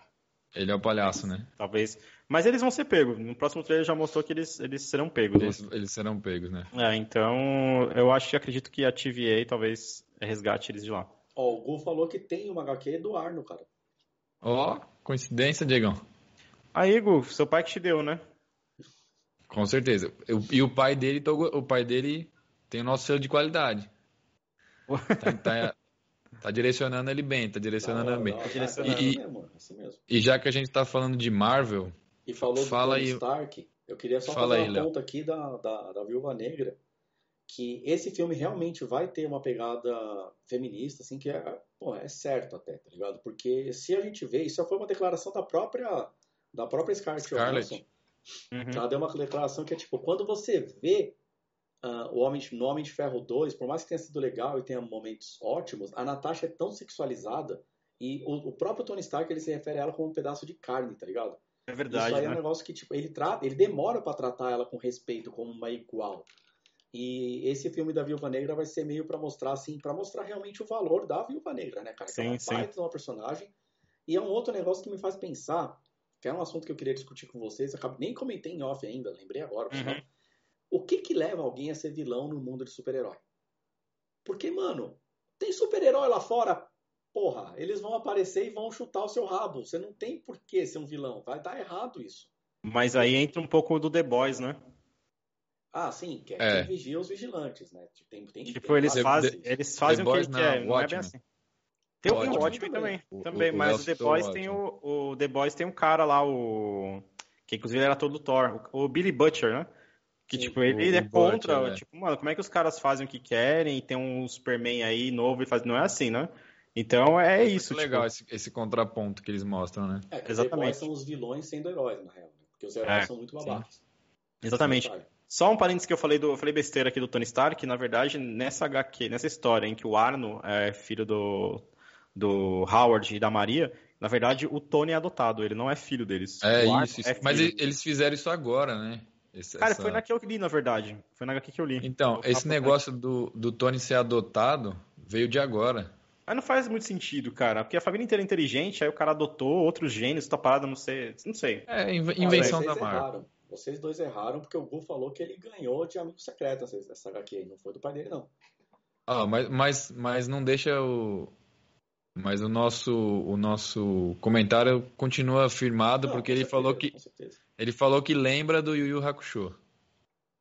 C: Ele é o palhaço, né?
B: Talvez. Mas eles vão ser pegos. No próximo trailer já mostrou que eles, eles serão pegos. né?
C: Eles, eles serão pegos, né?
B: É, então eu acho que acredito que a TVA talvez resgate eles de lá.
A: Ó, o Gu falou que tem uma HQ do Arno, cara.
C: Ó, coincidência, Diegão.
B: Aí, Gu, seu pai que te deu, né?
C: Com certeza. Eu- E o pai dele, tô- o pai dele tem o nosso selo de qualidade. [laughs] Tá, tá- tá direcionando ele bem, tá direcionando ele
A: hora,
C: bem.
A: hora.
B: direcionando.
C: E-
A: mesmo, é assim mesmo.
C: E já que a gente tá falando de Marvel,
A: E falou do
C: Fala
A: Tony
C: aí.
A: Stark, eu queria só
C: Fala
A: fazer
C: aí,
A: uma
C: Léo.
A: ponta aqui da, da, da Viúva Negra, que esse filme realmente vai ter uma pegada feminista, assim, que é, pô, é certo até, tá ligado? Porque se a gente vê, isso já foi uma declaração da própria, da própria Scarlett,
C: Scarlett.
A: Johansson,
B: Uhum.
A: ela deu uma declaração que é tipo, quando você vê ah, o Homem, no Homem de Ferro 2, por mais que tenha sido legal e tenha momentos ótimos, a Natasha é tão sexualizada e o, o próprio Tony Stark ele se refere a ela como um pedaço de carne, tá ligado?
B: É
A: Isso
B: verdade,
A: aí é um
B: né?
A: negócio que tipo, ele trata, ele demora pra tratar ela com respeito como uma igual. E esse filme da Viúva Negra vai ser meio pra mostrar assim, para mostrar realmente o valor da Viúva Negra, né, cara? Que é uma
B: Sim, sim.
A: baita uma personagem. E é um outro negócio que me faz pensar, que é um assunto que eu queria discutir com vocês, acabo- nem comentei em off ainda, lembrei agora,
B: Uhum.
A: O que que leva alguém a ser vilão no mundo de super-herói? Porque, mano, tem super-herói lá fora, porra, eles vão aparecer e vão chutar o seu rabo. Você não tem por que ser um vilão. Vai dar errado isso.
B: Mas aí entra um pouco do The Boys, né?
A: Ah, sim, que é,
C: É.
A: quem vigia os vigilantes, né? Tem, tem,
B: Tipo,
A: tem
B: eles
C: The-
B: fazem,
A: vários.
B: eles fazem o que
C: Boys
B: ele
C: não,
B: quer, não é bem assim. Tem o
C: Watchmen
A: também.
B: também,
C: O-
B: também
C: o-
B: mas o The
C: citou
B: Boys tem o, o The Boys tem um cara lá, o que inclusive ele era todo do Thor, o, o Billy Butcher, né? Que
A: Sim,
B: tipo, ele,
C: o-
B: ele é
C: o Butcher,
B: contra,
C: é.
B: tipo, mano, como é que os caras fazem o que querem e tem um Superman aí novo e faz, não é assim, né? Então é isso,
C: muito
B: tipo,
C: legal esse, esse contraponto que eles mostram, né?
A: É, que
B: Exatamente.
A: heróis são os vilões sendo heróis, na real. Né? Porque os heróis
B: É,
A: são muito babacas.
B: exatamente. Só um parênteses que eu falei do, eu falei besteira aqui do Tony Stark, que na verdade nessa HQ, nessa história em que o Arno é filho do, do Howard e da Maria, na verdade o Tony é adotado, ele não é filho deles.
C: É isso, isso.
B: é
C: Mas eles fizeram isso agora, né? Esse-
B: Cara,
C: essa-
B: foi na que eu li, na verdade. Foi na HQ que eu li.
C: Então,
B: Vou
C: esse negócio do, do Tony ser adotado veio de agora.
B: Mas não faz muito sentido, cara, porque a família inteira é inteligente, aí o cara adotou outros gênios, tá parado, não sei, não sei.
C: É invenção
A: vocês
C: da Marvel.
A: erraram. Vocês dois erraram porque o Gu falou que ele ganhou de amigo secreto essa, essa HQ aí. Não foi do pai dele, não.
C: Ah, mas, mas, mas não deixa o. Mas o nosso, o nosso comentário continua firmado
A: Não,
C: porque ele
A: certeza,
C: falou que
A: com certeza.
C: ele falou que lembra do Yu Yu Hakusho.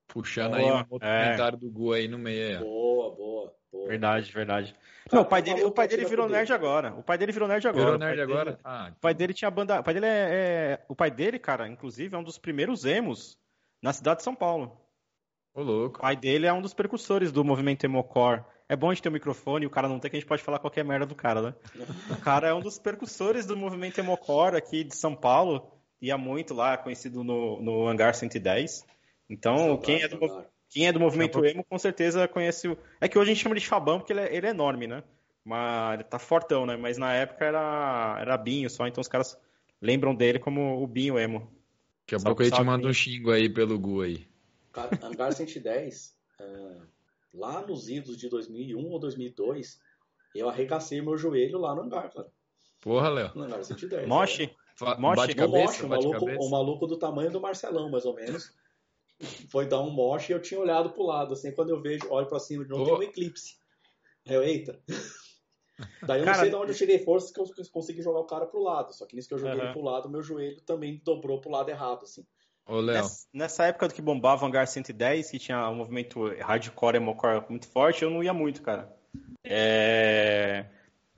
C: Puxando aí
B: Boa,
C: um outro
B: é.
C: comentário do Gu aí no meio aí.
A: Boa, boa, boa.
B: Verdade, verdade. Não, o pai dele, o pai dele virou nerd agora. O pai dele virou nerd agora.
C: Virou
B: O pai
C: nerd
B: dele-
C: agora? Ah,
B: O pai dele tinha banda. O pai dele é, é- O pai dele, cara, inclusive, é um dos primeiros emos na cidade de São Paulo.
C: ô
B: O
C: louco.
B: pai dele é um dos precursores do movimento Emocore. É bom a gente ter um microfone e o cara não tem, que a gente pode falar qualquer merda do cara, né? O cara é um dos precursores do movimento Emocore aqui de São Paulo. Ia muito lá, conhecido no, no Hangar 110. Então,
A: Saudades,
B: quem é, do, quem é do movimento
C: Daqui
B: emo, com certeza conhece o. É que hoje a gente chama de Fabão porque ele é, ele é enorme, né? Mas ele tá fortão, né? Mas na época era, era Binho só, então os caras lembram dele como o Binho emo.
C: Daqui a pouco a gente manda um xingo aí pelo Gu aí.
A: Hangar 110, é, lá nos idos de 2001 ou 2002, eu arregacei meu joelho lá no hangar, cara.
C: Porra, Léo.
A: No Hangar 110.
B: Moshi?
C: Fa-
B: Moche,
C: Bate
A: moche,
C: cabeça,
A: um
C: bate
A: maluco,
C: cabeça.
A: um maluco do tamanho do Marcelão, mais ou menos. Foi dar um moche e eu tinha olhado pro lado, assim, quando eu vejo, olho pra cima de novo, tem um eclipse. Aí Eu, eita. [laughs] Daí eu
B: Cara,
A: não sei de onde eu tirei forças que eu consegui jogar o cara pro lado. Só que nisso que eu joguei ele pro lado, meu joelho também dobrou pro lado errado, assim.
C: Ô, Léo,
B: Nessa, nessa época do que bombava o Hangar 110, que tinha um movimento hardcore e emocore muito forte, eu não ia muito, cara. É...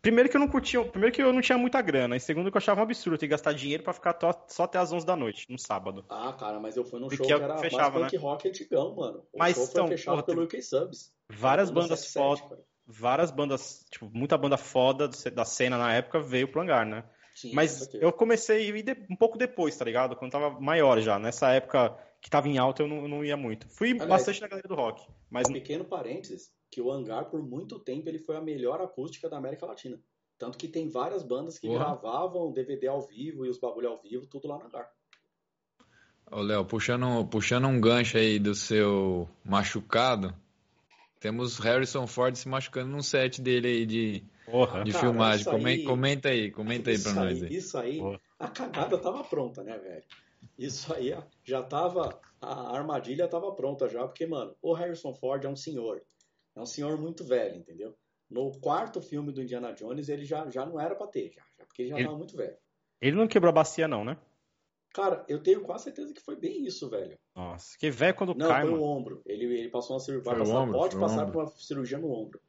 B: Primeiro que eu não curtia, primeiro que eu não tinha muita grana, e segundo que eu achava um absurdo ter que gastar dinheiro pra ficar só até as 11 da noite, no sábado.
A: Ah, cara, mas eu fui num
B: Porque
A: show que era
B: fechava,
A: mais punk rock antigão, mano. O
B: Mas,
A: show foi
B: então,
A: fechado
B: porra,
A: pelo UK Subs.
B: Várias
A: Banda
B: bandas
A: 77,
B: foda,
A: cara.
B: várias bandas, tipo, muita banda foda da cena na época veio pro Hangar, né?
A: Sim,
B: Mas eu comecei a ir de- um pouco depois, tá ligado? Quando tava maior já. Nessa época que tava em alta, eu não, eu não ia muito. Fui
A: Aliás,
B: bastante na galera do rock. Mas
A: Um pequeno parênteses, que o Hangar, por muito tempo, ele foi a melhor acústica da América Latina. Tanto que tem várias bandas que
C: Porra.
A: gravavam DVD ao vivo e os bagulho ao vivo, tudo lá no Hangar.
C: ô, Léo, puxando, puxando um gancho aí do seu machucado, temos Harrison Ford se machucando num set dele aí de,
B: porra.
C: de
A: Cara,
C: filmagem.
A: aí-
C: Comenta aí, comenta aí pra nós
A: aí,
C: aí.
A: Isso aí,
B: Boa.
A: a cagada tava pronta, né, velho? Isso aí já tava, a armadilha tava pronta já, porque, mano, o Harrison Ford é um senhor. É um senhor muito velho, entendeu? No quarto filme do Indiana Jones, ele já, já não era pra ter, já, já, porque ele já
B: Ele-
A: tava muito velho.
B: Ele não quebrou a bacia, não, né?
A: Cara, eu tenho quase certeza que foi bem isso, velho.
B: Nossa, que velho quando
A: Não,
B: cai,
A: foi
B: mano.
A: o ombro. Ele, ele passou uma cirurgia. Vai passar- pode passar
C: ombro.
A: por uma cirurgia no ombro.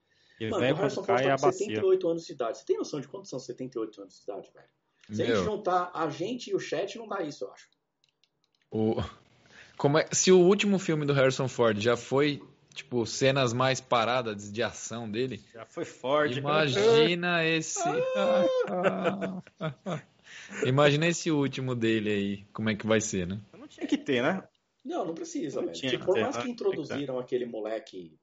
B: Que
A: Mano,
B: velho
A: o Harrison Ford
B: cai
A: tá com
B: bacia.
A: 78 anos de idade. Você tem noção de quantos são 78 anos de idade, velho? Se a gente
C: Meu,
A: juntar a gente e o chat, não dá isso, eu acho.
C: o, como é, se o último filme do Harrison Ford já foi, tipo, cenas mais paradas de ação dele,
B: Já foi forte.
C: imagina esse. [laughs] imagina esse último dele aí, como é que vai ser, né?
B: Não tinha que ter, né?
A: Não, não precisa,
B: Não
A: velho.
B: tinha
A: Tipo, por mais
B: né?
A: que introduziram aquele moleque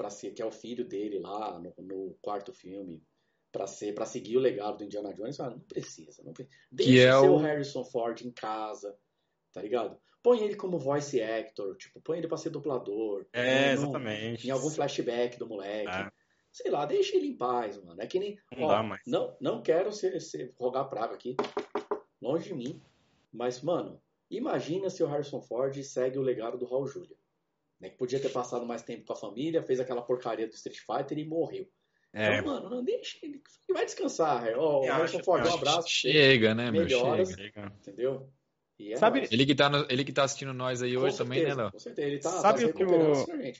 A: para ser que é o filho dele lá no, no quarto filme pra ser para seguir o legado do Indiana Jones, ah, não precisa, não precisa. Deixa
C: Que é
A: o... Harrison Ford em casa, tá ligado? Põe ele como voice actor, tipo, põe ele pra ser dublador.
B: É,
A: Num-
B: exatamente.
A: Em algum flashback do moleque.
B: É.
A: Sei lá, deixa ele em paz, mano. É que nem.
B: Não
A: ó,
B: dá mais.
A: Não, não quero ser, ser- rogar praga aqui. Longe de mim. Mas, mano, imagina se o Harrison Ford segue o legado do Raul Julia. Né, que podia ter passado mais tempo com a família, fez aquela porcaria do Street Fighter e morreu.
B: É,
A: Então, mano, não deixa ele. Ele vai descansar. Ó, o
B: Eu
A: Harrison Ford, um abraço.
C: Chega, né, meu?
A: Melhoras.
C: Chega.
B: chega.
A: Entendeu? E é
B: Sabe-.
C: Ele que, tá no- ele que tá assistindo nós aí
A: Com
C: hoje também, né,
A: certeza,
C: Léo?
A: Com certeza. Ele tá,
B: Sabe
A: tá
B: o que.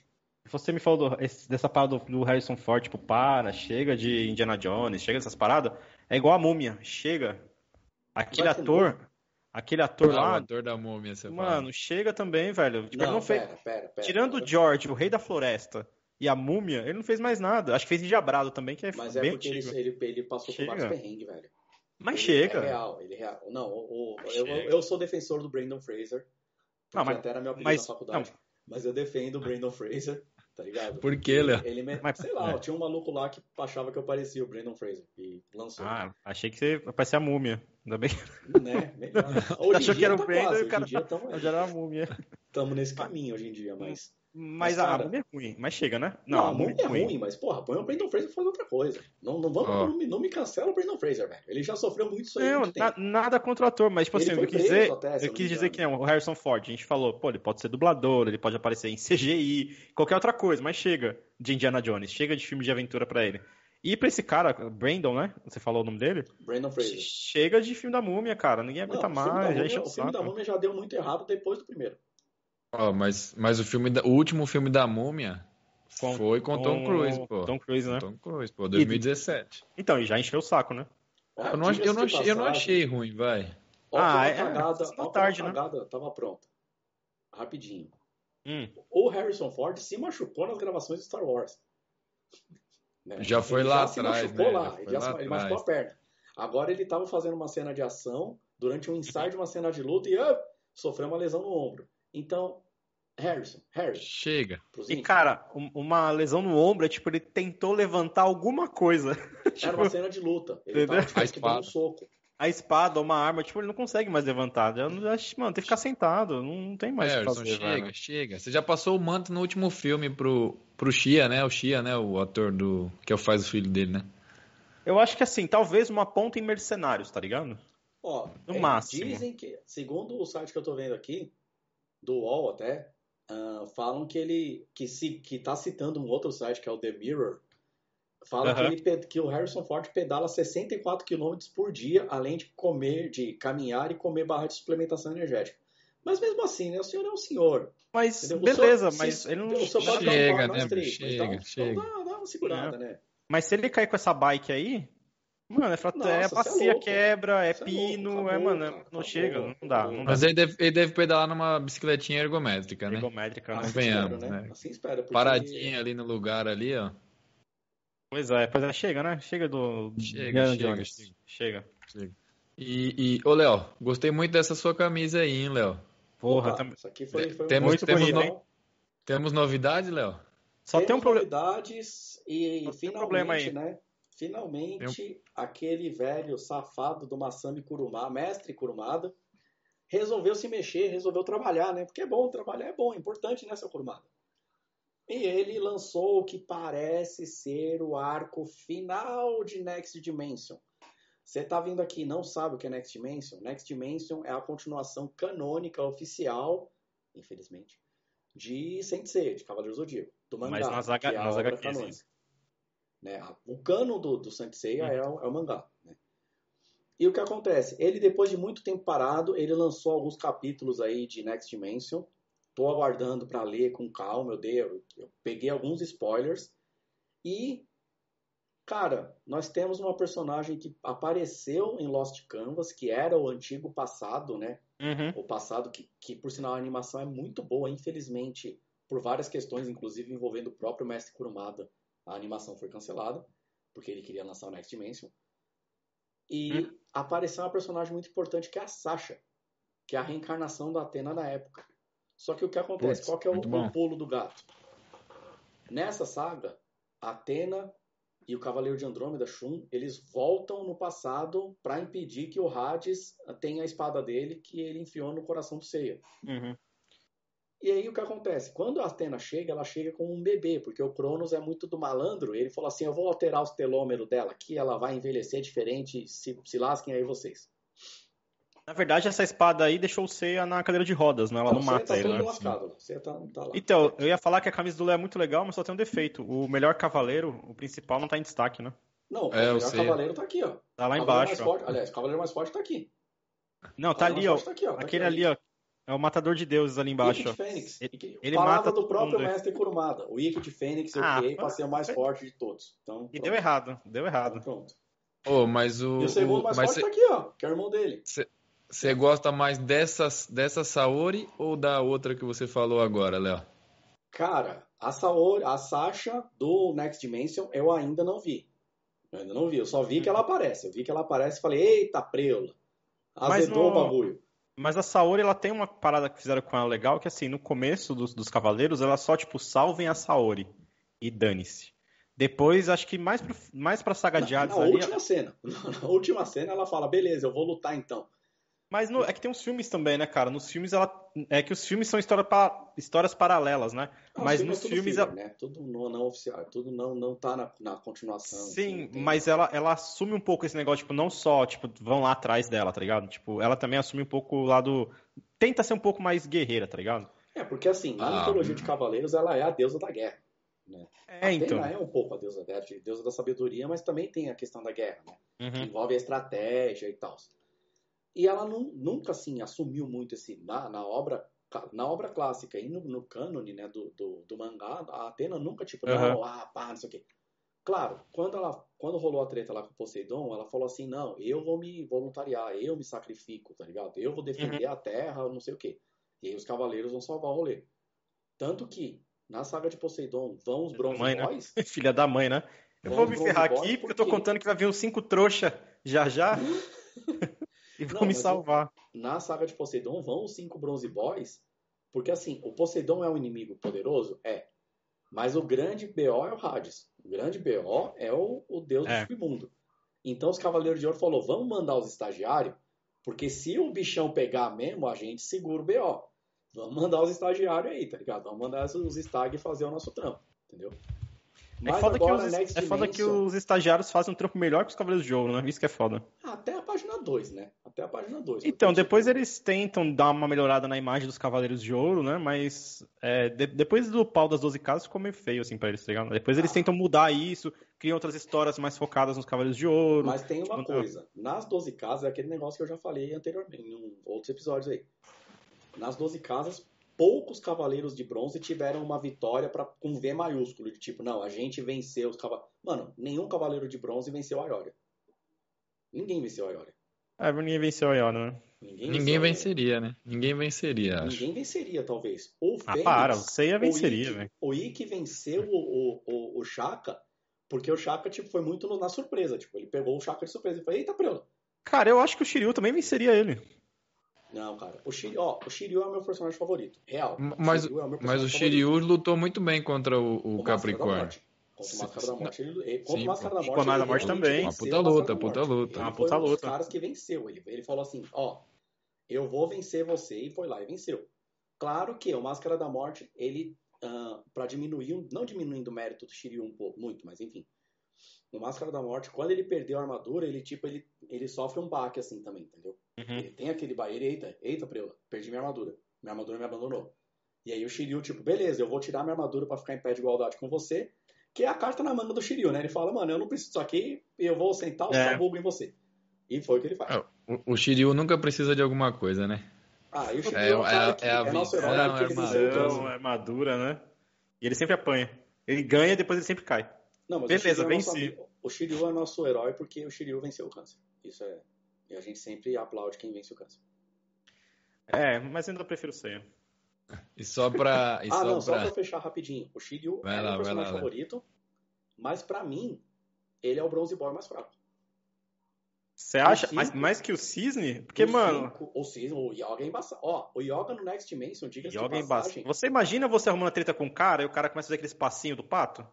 B: Você me falou do- esse- dessa parada do, do Harrison Ford, tipo, para, chega de Indiana Jones, chega dessas paradas. É igual a múmia, chega. Aquele ator, aquele ator
C: Ah, o
B: lá,
C: ator da múmia, você fala.
B: mano, chega também, velho. Tipo, ele não fez.
A: pera, pera, pera.
B: Tirando
A: pera.
B: o George, o rei da floresta, e a múmia, ele não fez mais nada. Acho que fez Endiabrado também, que é
A: Mas é
B: bem
A: porque ele, ele, ele passou
B: Chega.
A: por vários perrengues, velho.
B: Mas
A: Ele
B: chega.
A: É real, ele é real. Não, o, o- eu, eu sou defensor do Brandon Fraser.
B: Não, mas-
A: até era meu apelido
B: mas-
A: na faculdade. Mas eu defendo o Brandon Fraser, tá ligado?
C: Por quê, Léo?
A: Ele, me-
B: Mas-
A: sei lá,
C: é.
A: tinha um maluco lá que achava que eu parecia o Brandon Fraser e lançou.
B: Ah, achei que você parecia a múmia. Ainda bem [laughs] que
A: Né? Hoje em
B: achou que
A: dia
B: era o
A: tá
B: Brandon e o
A: Hoje
B: cara
A: tamo,
B: já era a múmia.
A: tamo nesse caminho hoje em dia, mas...
B: Mas,
A: Mas,
B: a,
A: cara-
B: múmia é ruim, mas chega, né?
A: Não,
B: a
A: a múmia é ruim, mas porra, põe o Brandon Fraser fazer outra coisa. Não, não, vamos,
C: Ó.
A: não, me, não me cancela o Brandon Fraser, velho. Ele já sofreu muito isso aí
B: Não, na- nada contra o ator, mas tipo
A: Ele
B: assim, eu quis dizer,
A: até, eu não
B: quis dizer que não, o Harrison Ford, a gente falou, pô, ele pode ser dublador, ele pode aparecer em CGI, qualquer outra coisa, mas chega de Indiana Jones, chega de filme de aventura pra ele. E pra esse cara, Brandon, né? Você falou o nome dele?
A: Brandon Fraser.
B: Chega de filme da múmia, cara. Ninguém
A: Não,
B: aguenta
A: o filme da
B: mais, já
A: múmia-
B: o
A: filme da múmia já deu muito errado depois do primeiro.
C: Ó, mas, mas o filme, da- o último filme da múmia
B: Com-
C: foi com Tom Cruise, pô.
B: Tom Cruise, né?
C: Tom Cruise, pô, 2017.
B: Então, e já encheu o saco, né?
A: Ó,
C: Eu não, eu, não achei, eu não achei ruim, vai.
B: Ah, é,
A: cagada,
B: só
A: ó, como
B: tarde,
A: a
B: né?
A: cagada tava pronta. Rapidinho.
B: Hum.
A: O Harrison Ford se machucou nas gravações de Star Wars. Né?
C: Já foi
A: Ele
C: lá
A: se
C: atrás,
A: machucou
C: né?
A: lá,
C: Já foi
A: ele, já
C: lá
A: se- ele machucou a perna. Agora ele tava fazendo uma cena de ação durante um ensaio de uma cena de luta e ah, sofreu uma lesão no ombro. Então, Harrison, Harrison,
C: Chega.
B: E, cara, um- uma lesão no ombro é tipo, ele tentou levantar alguma coisa. [laughs]
A: era
B: tipo,
A: uma cena de luta. Ele
B: Entendeu?
A: tava tipo, um
C: espada.
A: soco.
B: a espada, uma arma, tipo, ele não consegue mais levantar. Já, mano, tem que ficar sentado, não tem mais
C: Harrison,
B: fazer,
C: chega,
B: velho.
C: chega. Você já passou o manto no último filme pro, pro Shia, né? O Shia, né? O ator do que faz o filho dele, né?
B: Eu acho que assim, talvez uma ponta em mercenários, tá ligado?
A: Ó,
B: No
A: é,
B: máximo.
A: Dizem que, segundo o site que eu tô vendo aqui, do UOL até, ah, falam que ele que, se, que tá citando um outro site que é o The Mirror, Fala que, ele, que o Harrison Ford pedala 64 km por dia, além de comer, de caminhar e comer barra de suplementação energética. Mas mesmo assim, né? O senhor é um senhor.
B: Mas entendeu? beleza,
A: senhor,
B: mas
A: se,
B: ele não
C: chega, né? Três, chega, chega.
A: Dá, dá, uma segurada, é. né?
B: Mas se ele cair com essa bike aí, mano, é, frat... Nossa, é bacia, é quebra, é pino, é, louco, é mano, cara, não chega, não dá, não
C: Mas ele deve, ele deve pedalar numa bicicletinha ergométrica, né?
B: Ergométrica, né?
C: Convenhamos, né?
A: Assim espera, porque...
C: Paradinha ali no lugar ali, ó.
B: Pois é, pois é, chega, né? Chega do.
C: Chega, chega, chega, chega. chega. E, e, ô, Léo, gostei muito dessa sua camisa aí, hein, Léo?
A: Porra, Opa, isso aqui foi, foi
C: temos,
A: muito
C: temos, no... temos novidades, Léo?
A: Só temos tem um problema. novidades e Só finalmente, problema aí. né? Finalmente, aquele velho safado do Massami Kurumada, mestre Kurumada, resolveu se mexer, resolveu trabalhar, né? Porque é bom, trabalhar é bom, é importante, né, seu Kurumada? E ele lançou o que parece ser o arco final de Next Dimension. Você está vindo aqui e não sabe o que é Next Dimension? Next Dimension é a continuação canônica oficial, infelizmente, de Sensei, de Cavaleiro Zodíaco, do mangá.
B: Mas nas, H,
A: é
B: nas HQs.
A: Né? O cano do, do Sensei hum. é, o, é o mangá. Né? E o que acontece? Ele, depois de muito tempo parado, ele lançou alguns capítulos aí de Next Dimension, Tô aguardando para ler com calma. Eu, dei, eu, eu peguei alguns spoilers. E, cara, nós temos uma personagem que apareceu em Lost Canvas, que era o antigo passado, né?
B: Uhum.
A: O passado que, que, por sinal, a animação é muito boa. Infelizmente, por várias questões, inclusive envolvendo o próprio Mestre Kurumada, a animação foi cancelada, porque ele queria lançar o Next Dimension. E uhum. apareceu uma personagem muito importante que é a Sasha, que é a reencarnação da Atena na época. Só que o que acontece? Qual que é o, o pulo do gato? Nessa saga, Atena e o Cavaleiro de Andrômeda, Shun, eles voltam no passado para impedir que o Hades tenha a espada dele que ele enfiou no coração do Seiya.
B: Uhum.
A: E aí o que acontece? Quando a Atena chega, ela chega com um bebê, porque o Cronos é muito do malandro. Ele falou assim: Eu vou alterar os telômeros dela aqui, ela vai envelhecer diferente, se, se lasquem aí vocês.
B: Na verdade, essa espada aí deixou o Seiya na cadeira de rodas, né? Ela não, não mata
A: tá
B: ele, né?
A: Lascado, tá, tá lá.
B: Então, eu ia falar que a camisa do Léo é muito legal, mas só tem um defeito. O melhor cavaleiro, o principal, não tá em destaque, né?
A: Não, o é, melhor cavaleiro tá aqui, ó.
B: Tá lá embaixo.
A: Forte, aliás, o cavaleiro mais forte tá aqui.
B: Não, tá ali, ó. Tá aqui, ó. Tá Aquele aqui, ali, ó. É o matador de deuses ali embaixo.
A: Ikki Fênix. Ele, ele mata do próprio mundo. mestre Kurumada. O Ikki de Fênix eu ah, criei pra ser o mais forte de todos. Então,
B: e deu errado. Deu errado.
A: Então, pronto.
C: Oh, mas o,
A: e o segundo mais forte cê... tá aqui, ó. Que é o irmão dele.
C: Cê... Você gosta mais dessa, dessa Saori ou da outra que você falou agora, Léo?
A: Cara, a Saori, a Sasha do Next Dimension eu ainda não vi. Eu ainda não vi, eu só vi que ela aparece. Eu vi que ela aparece e falei, eita, preula. Azedou no... o bagulho.
B: Mas a Saori, ela tem uma parada que fizeram com ela legal, que assim, no começo dos, dos Cavaleiros, ela só, tipo, salvem a Saori. E dane-se. Depois, acho que mais, pro, mais pra saga de Hades
A: na, na
B: ali...
A: última cena. [laughs] Na última cena, ela fala, beleza, eu vou lutar então.
B: Mas no, é que tem uns filmes também, né, cara? Nos filmes ela. É que os filmes são história pa, histórias paralelas, né?
A: Não,
B: mas
A: filme
B: nos
A: é
B: filmes.
A: Filme, ela... né? Tudo não, não oficial, tudo não, não tá na, na continuação.
B: Sim, assim, mas ela, ela assume um pouco esse negócio, tipo, não só, tipo, vão lá atrás dela, tá ligado? Tipo, ela também assume um pouco o lado. Tenta ser um pouco mais guerreira, tá ligado?
A: É, porque assim, na ah, mitologia de Cavaleiros, ela é a deusa da guerra. Né?
B: É, então.
A: é um pouco a deusa da, deusa da sabedoria, mas também tem a questão da guerra, né?
B: Uhum.
A: Que envolve a estratégia e tal. E ela não, nunca assim assumiu muito esse na, na obra na obra clássica e no, no cânone né, do, do, do, mangá, a Atena nunca, tipo, uhum. não, ah, pá, não sei o quê. Claro, quando, ela, quando rolou a treta lá com o Poseidon, ela falou assim, não, eu vou me voluntariar, eu me sacrifico, tá ligado? Eu vou defender uhum. a terra, não sei o quê. E aí os cavaleiros vão salvar o rolê. Tanto que, na saga de Poseidon, vão os Bronze
B: mãe,
A: né? Boys...
B: Né? [laughs] Filha da mãe, né? Eu vou me ferrar aqui porque eu tô contando que vai vir uns cinco trouxa já já. [laughs] e vão me salvar.
A: Na saga de Poseidon vão os cinco Bronze Boys, porque assim, o Poseidon é um inimigo poderoso? É. Mas o grande BO é o Hades. O grande BO é o, o deus é. do submundo. Então os Cavaleiros de Ouro falou: vamos mandar os estagiários, porque se o bichão pegar mesmo, a gente segura o BO. Vamos mandar os estagiários aí, tá ligado? Vamos mandar os stag fazer o nosso trampo, entendeu?
B: É foda, agora, que os, é foda que os estagiários fazem um trampo melhor que os Cavaleiros de Ouro, né? Isso que é foda.
A: Até a página 2, né? Até a página 2.
B: Então, depois eles tentam dar uma melhorada na imagem dos Cavaleiros de Ouro, né? Mas é, de, depois do pau das 12 casas ficou meio feio, assim, pra eles, tá Depois eles ah. tentam mudar isso, criam outras histórias mais focadas nos Cavaleiros de Ouro.
A: Mas tem uma tipo, coisa, nas 12 casas é aquele negócio que eu já falei anteriormente, em outros episódios aí. Nas 12 casas, poucos Cavaleiros de Bronze tiveram uma vitória pra, com V maiúsculo, de tipo, não, a gente venceu os Cavaleiros. Mano, nenhum Cavaleiro de Bronze venceu a Ioria. Ninguém venceu a Ioria.
B: É, ninguém venceu a Ioria, né?
C: Ninguém, Ninguém venceria, né? Ninguém venceria,
A: acho. Ninguém venceria, talvez. O
B: ah, Fênix, para, você ia venceria, velho.
A: O Ikki venceu o, o, o, Chaka, porque o Chaka, tipo, foi muito na surpresa. Tipo, ele pegou o Chaka de surpresa e falou, eita, Preula.
B: Cara, eu acho que o Shiryu também venceria ele.
A: Não, cara. O Shiryu, ó, o Shiryu é o meu personagem favorito. Real.
C: Mas, o, é mas o Shiryu lutou muito bem contra o, o, o Capricórnio.
A: Contra o Máscara da Morte. Ele, contra Sim, o Máscara da Morte.
B: E com da Morte também.
C: Uma puta luta, puta luta.
A: Uma puta luta. Foi um dos caras que venceu. Ele, ele falou assim, ó, eu vou vencer você, e foi lá e venceu. Claro que o Máscara da Morte, ele, uh, para diminuir, não diminuindo o mérito do Shiryu um pouco, muito, mas enfim. O Máscara da Morte, quando ele perdeu a armadura, ele tipo, ele, ele sofre um baque assim também, entendeu? Uhum. Ele tem aquele baque, eita, eita, Preula, perdi minha armadura. Minha armadura me abandonou. E aí o Shiryu, tipo, beleza, eu vou tirar minha armadura para ficar em pé de igualdade com você, que é a carta na manga do Shiryu, né? Ele fala, mano, eu não preciso disso aqui, eu vou sentar o é. em você. E foi o que ele faz. É,
C: o, o Shiryu nunca precisa de alguma coisa, né?
A: Ah, e o Shiryu é, é, é, a é nosso herói.
B: Não, é armadura, armadura, né? E ele sempre apanha. Ele ganha e depois ele sempre cai. Não, mas Beleza, venci.
A: O Shiryu é nosso herói porque o Shiryu venceu o câncer. Isso é. E a gente sempre aplaude quem vence o câncer.
B: É, mas ainda prefiro o Seiya.
C: E só pra.
A: E ah, só não, pra... só pra fechar rapidinho. O Shiryu vai é lá, meu personagem lá, favorito, mas pra mim, ele é o Bronze Boy mais fraco.
B: Você acha? mais, mais que o Cisne? Porque, o mano.
A: Cinco, o Cisne, o Yoga é embaçado. Ó, o Yoga no Next Dimension, diga-se Yoga de
B: é passagem. Você imagina você arrumando treta com o cara e o cara começa a fazer aquele passinho do pato?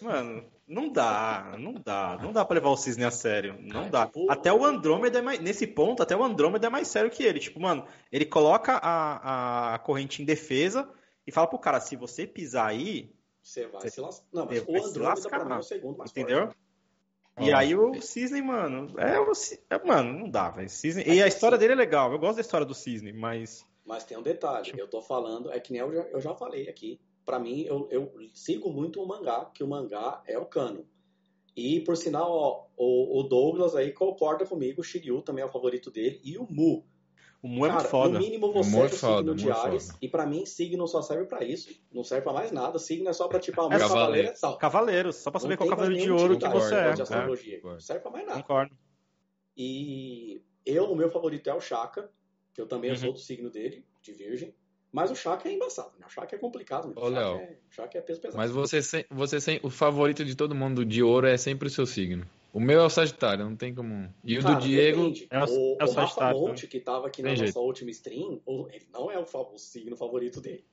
B: Mano, não dá, não dá. Não dá pra levar o Cisne a sério. Não é, dá. Até o Andrômeda é mais. Nesse ponto, até o Andrômeda é mais sério que ele. Tipo, mano, ele coloca a, a corrente em defesa e fala pro cara: se você pisar aí.
A: Você vai você, se lascar. Não, mas o Andrômeda pra mim é o segundo mais
B: Entendeu? Forte. E aí o Cisne, mano, é o é, mano, não dá, velho. Cisne, e a história dele é legal. Eu gosto da história do Cisne, mas
A: mas tem um detalhe, eu tô falando, é que nem eu já, eu já falei aqui. Para mim, eu, eu sigo muito o mangá, que o mangá é o cano. E por sinal, ó, o, o Douglas aí concorda comigo, o Shiryu também é o favorito dele e o Mu.
B: O Mu é muito foda.
A: No mínimo você é, é foda, signo de Ares. E pra mim, signo só serve pra isso. Não serve pra mais nada. Signo é só pra, tipo, a
B: é cavaleiro é tal. Cavaleiro, só pra saber qual cavaleiro de ouro que você é.
A: De astrologia. Não serve pra mais nada.
B: Concordo.
A: E eu, o meu favorito é o Chaka, que eu também uhum. sou do signo dele, de virgem. Mas o Chaka é embaçado, né? O Chaka é complicado.
C: Ô, Léo,
A: é, o Chaka é peso pesado.
C: Mas você, você, o favorito de todo mundo de ouro é sempre o seu signo. O meu é o Sagitário, não tem como. E Cara, o do Diego.
A: É o, é o, o Rafa Monte, que tava aqui na tem nossa jeito. última stream, ele não é o, o, signo favorito dele.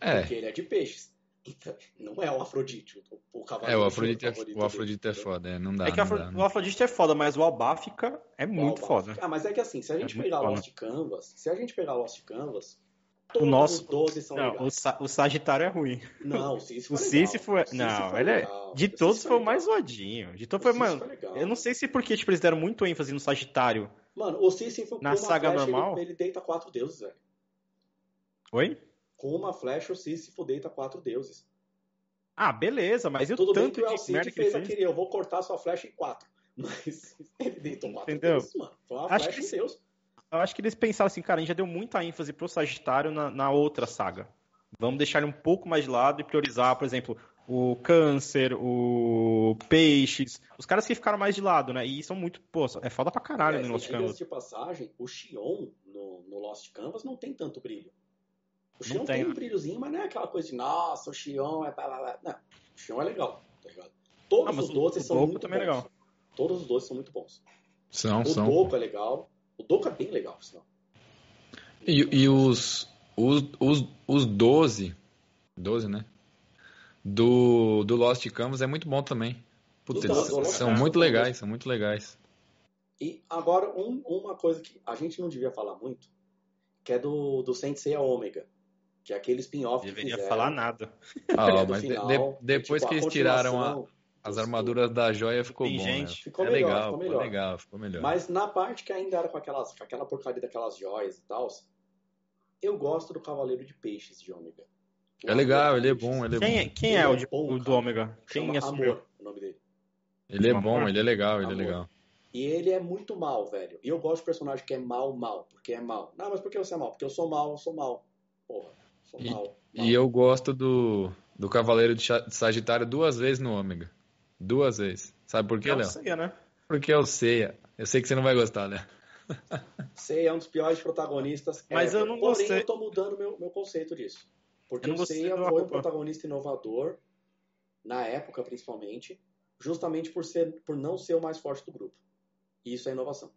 A: É. Porque ele é de peixes. Então, não é o Afrodite. O
C: cavaleiro é, o Afrodite, é, o Afrodite é foda, é, não dá.
B: É que
C: Afro,
B: dá, o Afrodite é foda, mas o Albáfica é muito foda.
A: Ah, mas é que assim, se a gente é pegar Lost Canvas, se a gente pegar Lost Canvas, Todos
B: o nosso, os
A: 12 são
B: não,
A: legais.
B: O, Sagitário é ruim.
A: Não, [laughs] o Sísifo
B: o Sísifo é, Não, ele é. De todos foi o mais zoadinho. De todos foi, mano. eu não sei se porque tipo, eles deram muito ênfase no Sagitário.
A: Mano, o Sísifo
B: na saga
A: flecha,
B: normal.
A: Ele, ele, deita quatro deuses, velho.
B: Oi?
A: Com uma flecha, o Sísifo deita quatro deuses.
B: Ah, beleza, mas eu
A: Tudo
B: tanto
A: bem que o Alcide fez aquele, eu vou cortar sua flecha em quatro. [laughs] Mas ele deitou quatro
B: Entendeu?
A: deuses, mano. Foi uma Acho flecha que... em Deus.
B: Eu acho que eles pensaram assim, cara, a gente já deu muita ênfase pro Sagitário na, na outra saga. Vamos deixar ele um pouco mais de lado e priorizar, por exemplo, o Câncer, o Peixes, os caras que ficaram mais de lado, né? E são muito, pô, é foda pra caralho é, no Lost Canvas.
A: de passagem, o Xion no, no, Lost Canvas não tem tanto brilho. O Xion tem, tem, um né? brilhozinho, mas não é aquela coisa de, nossa, o Xion é... Não, o Xion é legal, tá ligado? Todos ah, os doces são muito bons. É legal. Todos os doces são muito bons.
C: São,
A: o
C: são.
A: O Doco é legal. O Doku é bem legal, sinal.
C: E, e os, os, os, os 12, 12, né? Do, do Lost Canvas é muito bom também. Putz, eles são muito legais, são muito legais.
A: E agora, um, uma coisa que a gente não devia falar muito, que é do, do Sensei Ômega. Que é aquele spin-off que
B: Deveria falar nada.
C: Ah, [laughs] mas final, de, depois tipo, que eles tiraram a, As armaduras da joia ficou
B: Tem
C: bom,
B: gente.
C: né?
A: Ficou
C: é
A: melhor,
C: legal,
A: ficou
C: ficou
A: melhor.
C: legal, ficou melhor.
A: Mas na parte que ainda era com, aquelas, com aquela porcaria daquelas joias e tal, eu gosto do Cavaleiro de Peixes de Ômega. O
C: É legal, ele é bom, ele é
B: Quem é,
C: bom.
B: quem
A: Ele
B: é
A: é
B: o, de-
A: bom,
B: o do. Ômega? Quem assumiu?
A: Amor, o nome dele.
C: Ele é bom, ele é legal, ele é
A: Amor.
C: legal.
A: E ele é muito mal, velho. E eu gosto de personagem que é mal, mal, porque é mal. Não, mas por que você é mal? Porque eu sou mal, eu sou mal. Porra, sou
C: E-
A: mal. mal.
C: E eu gosto do, do Cavaleiro de Sagitário duas vezes no Ômega. Duas vezes. Sabe por quê,
B: Eu
C: Léo?
B: sei, né?
C: Porque é o Seiya. Eu sei que você não vai gostar, né? [laughs]
A: Seiya é um dos piores protagonistas.
B: Mas
A: ever.
B: eu não
A: Porém,
B: gostei.
A: eu tô mudando meu, meu conceito disso. Porque o
B: do
A: foi um protagonista inovador, na época principalmente, justamente por, ser, por não ser o mais forte do grupo. E isso é inovação.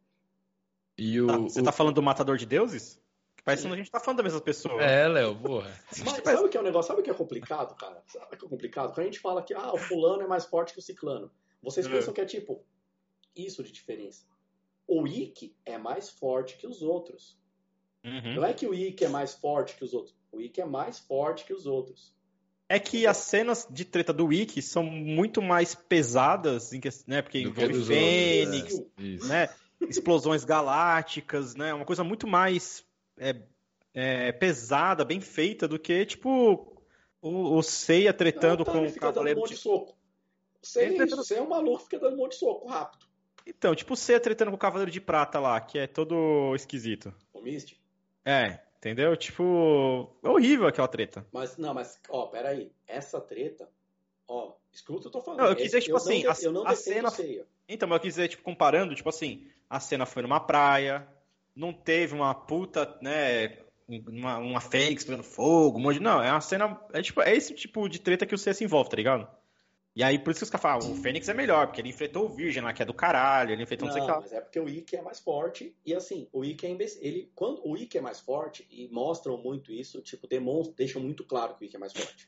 C: E o,
B: Tá, você
C: o-
B: tá falando do Matador de Deuses? Parece que a gente tá falando da mesma pessoa.
C: É, Léo, porra.
A: Mas sabe o que é o negócio? Sabe o que é complicado, cara? Sabe o que é complicado? Quando a gente fala que ah, o fulano é mais forte que o ciclano, vocês
B: É.
A: pensam que é tipo isso de diferença. O Ikki é mais forte que os outros.
B: Uhum.
A: Não é que o Ikki é mais forte que os outros. O Ikki é mais forte que os outros.
B: É que as cenas de treta do Wiki são muito mais pesadas, em que- né? Porque
C: Do
B: envolve Fênix,
C: outros, é.
B: Né? Explosões galácticas, né? Uma coisa muito mais é, é, pesada, bem feita, do que, tipo, o, o Seiya tretando
A: Não, tá,
B: com o
A: um
B: Cavaleiro
A: monte
B: de...
A: de soco. Você é
B: Ele tenta-
A: você é um maluco, fica dando um monte de soco rápido.
B: Então, tipo o Seiya tretando com o Cavaleiro de Prata lá, que é todo esquisito.
A: O Misty.
B: É, entendeu? Tipo, é horrível aquela treta.
A: Mas, não, mas, ó, peraí. Essa treta, ó, escuta o que eu tô falando.
B: Não, eu quis dizer, tipo
A: não
B: assim,
A: de-
B: a-
A: eu não
B: a cena-
A: Seiya.
B: Então, mas eu quis dizer, tipo, comparando, tipo assim, a cena foi numa praia, não teve uma puta, né, uma, uma fênix pegando fogo, um monte de... Não, é uma cena, é tipo, é esse tipo de treta que o C se envolve, tá ligado? E aí, por isso que os caras falam, o Fênix é melhor, porque ele enfrentou o Virgem lá, que é do caralho, ele enfrentou não, sei o que
A: Não, mas é porque o Ikki é mais forte e assim, o Ikki é imbecil. Ele, quando o Ikki é mais forte e mostram muito isso, tipo, demonstram, deixam muito claro que o Ikki é mais forte.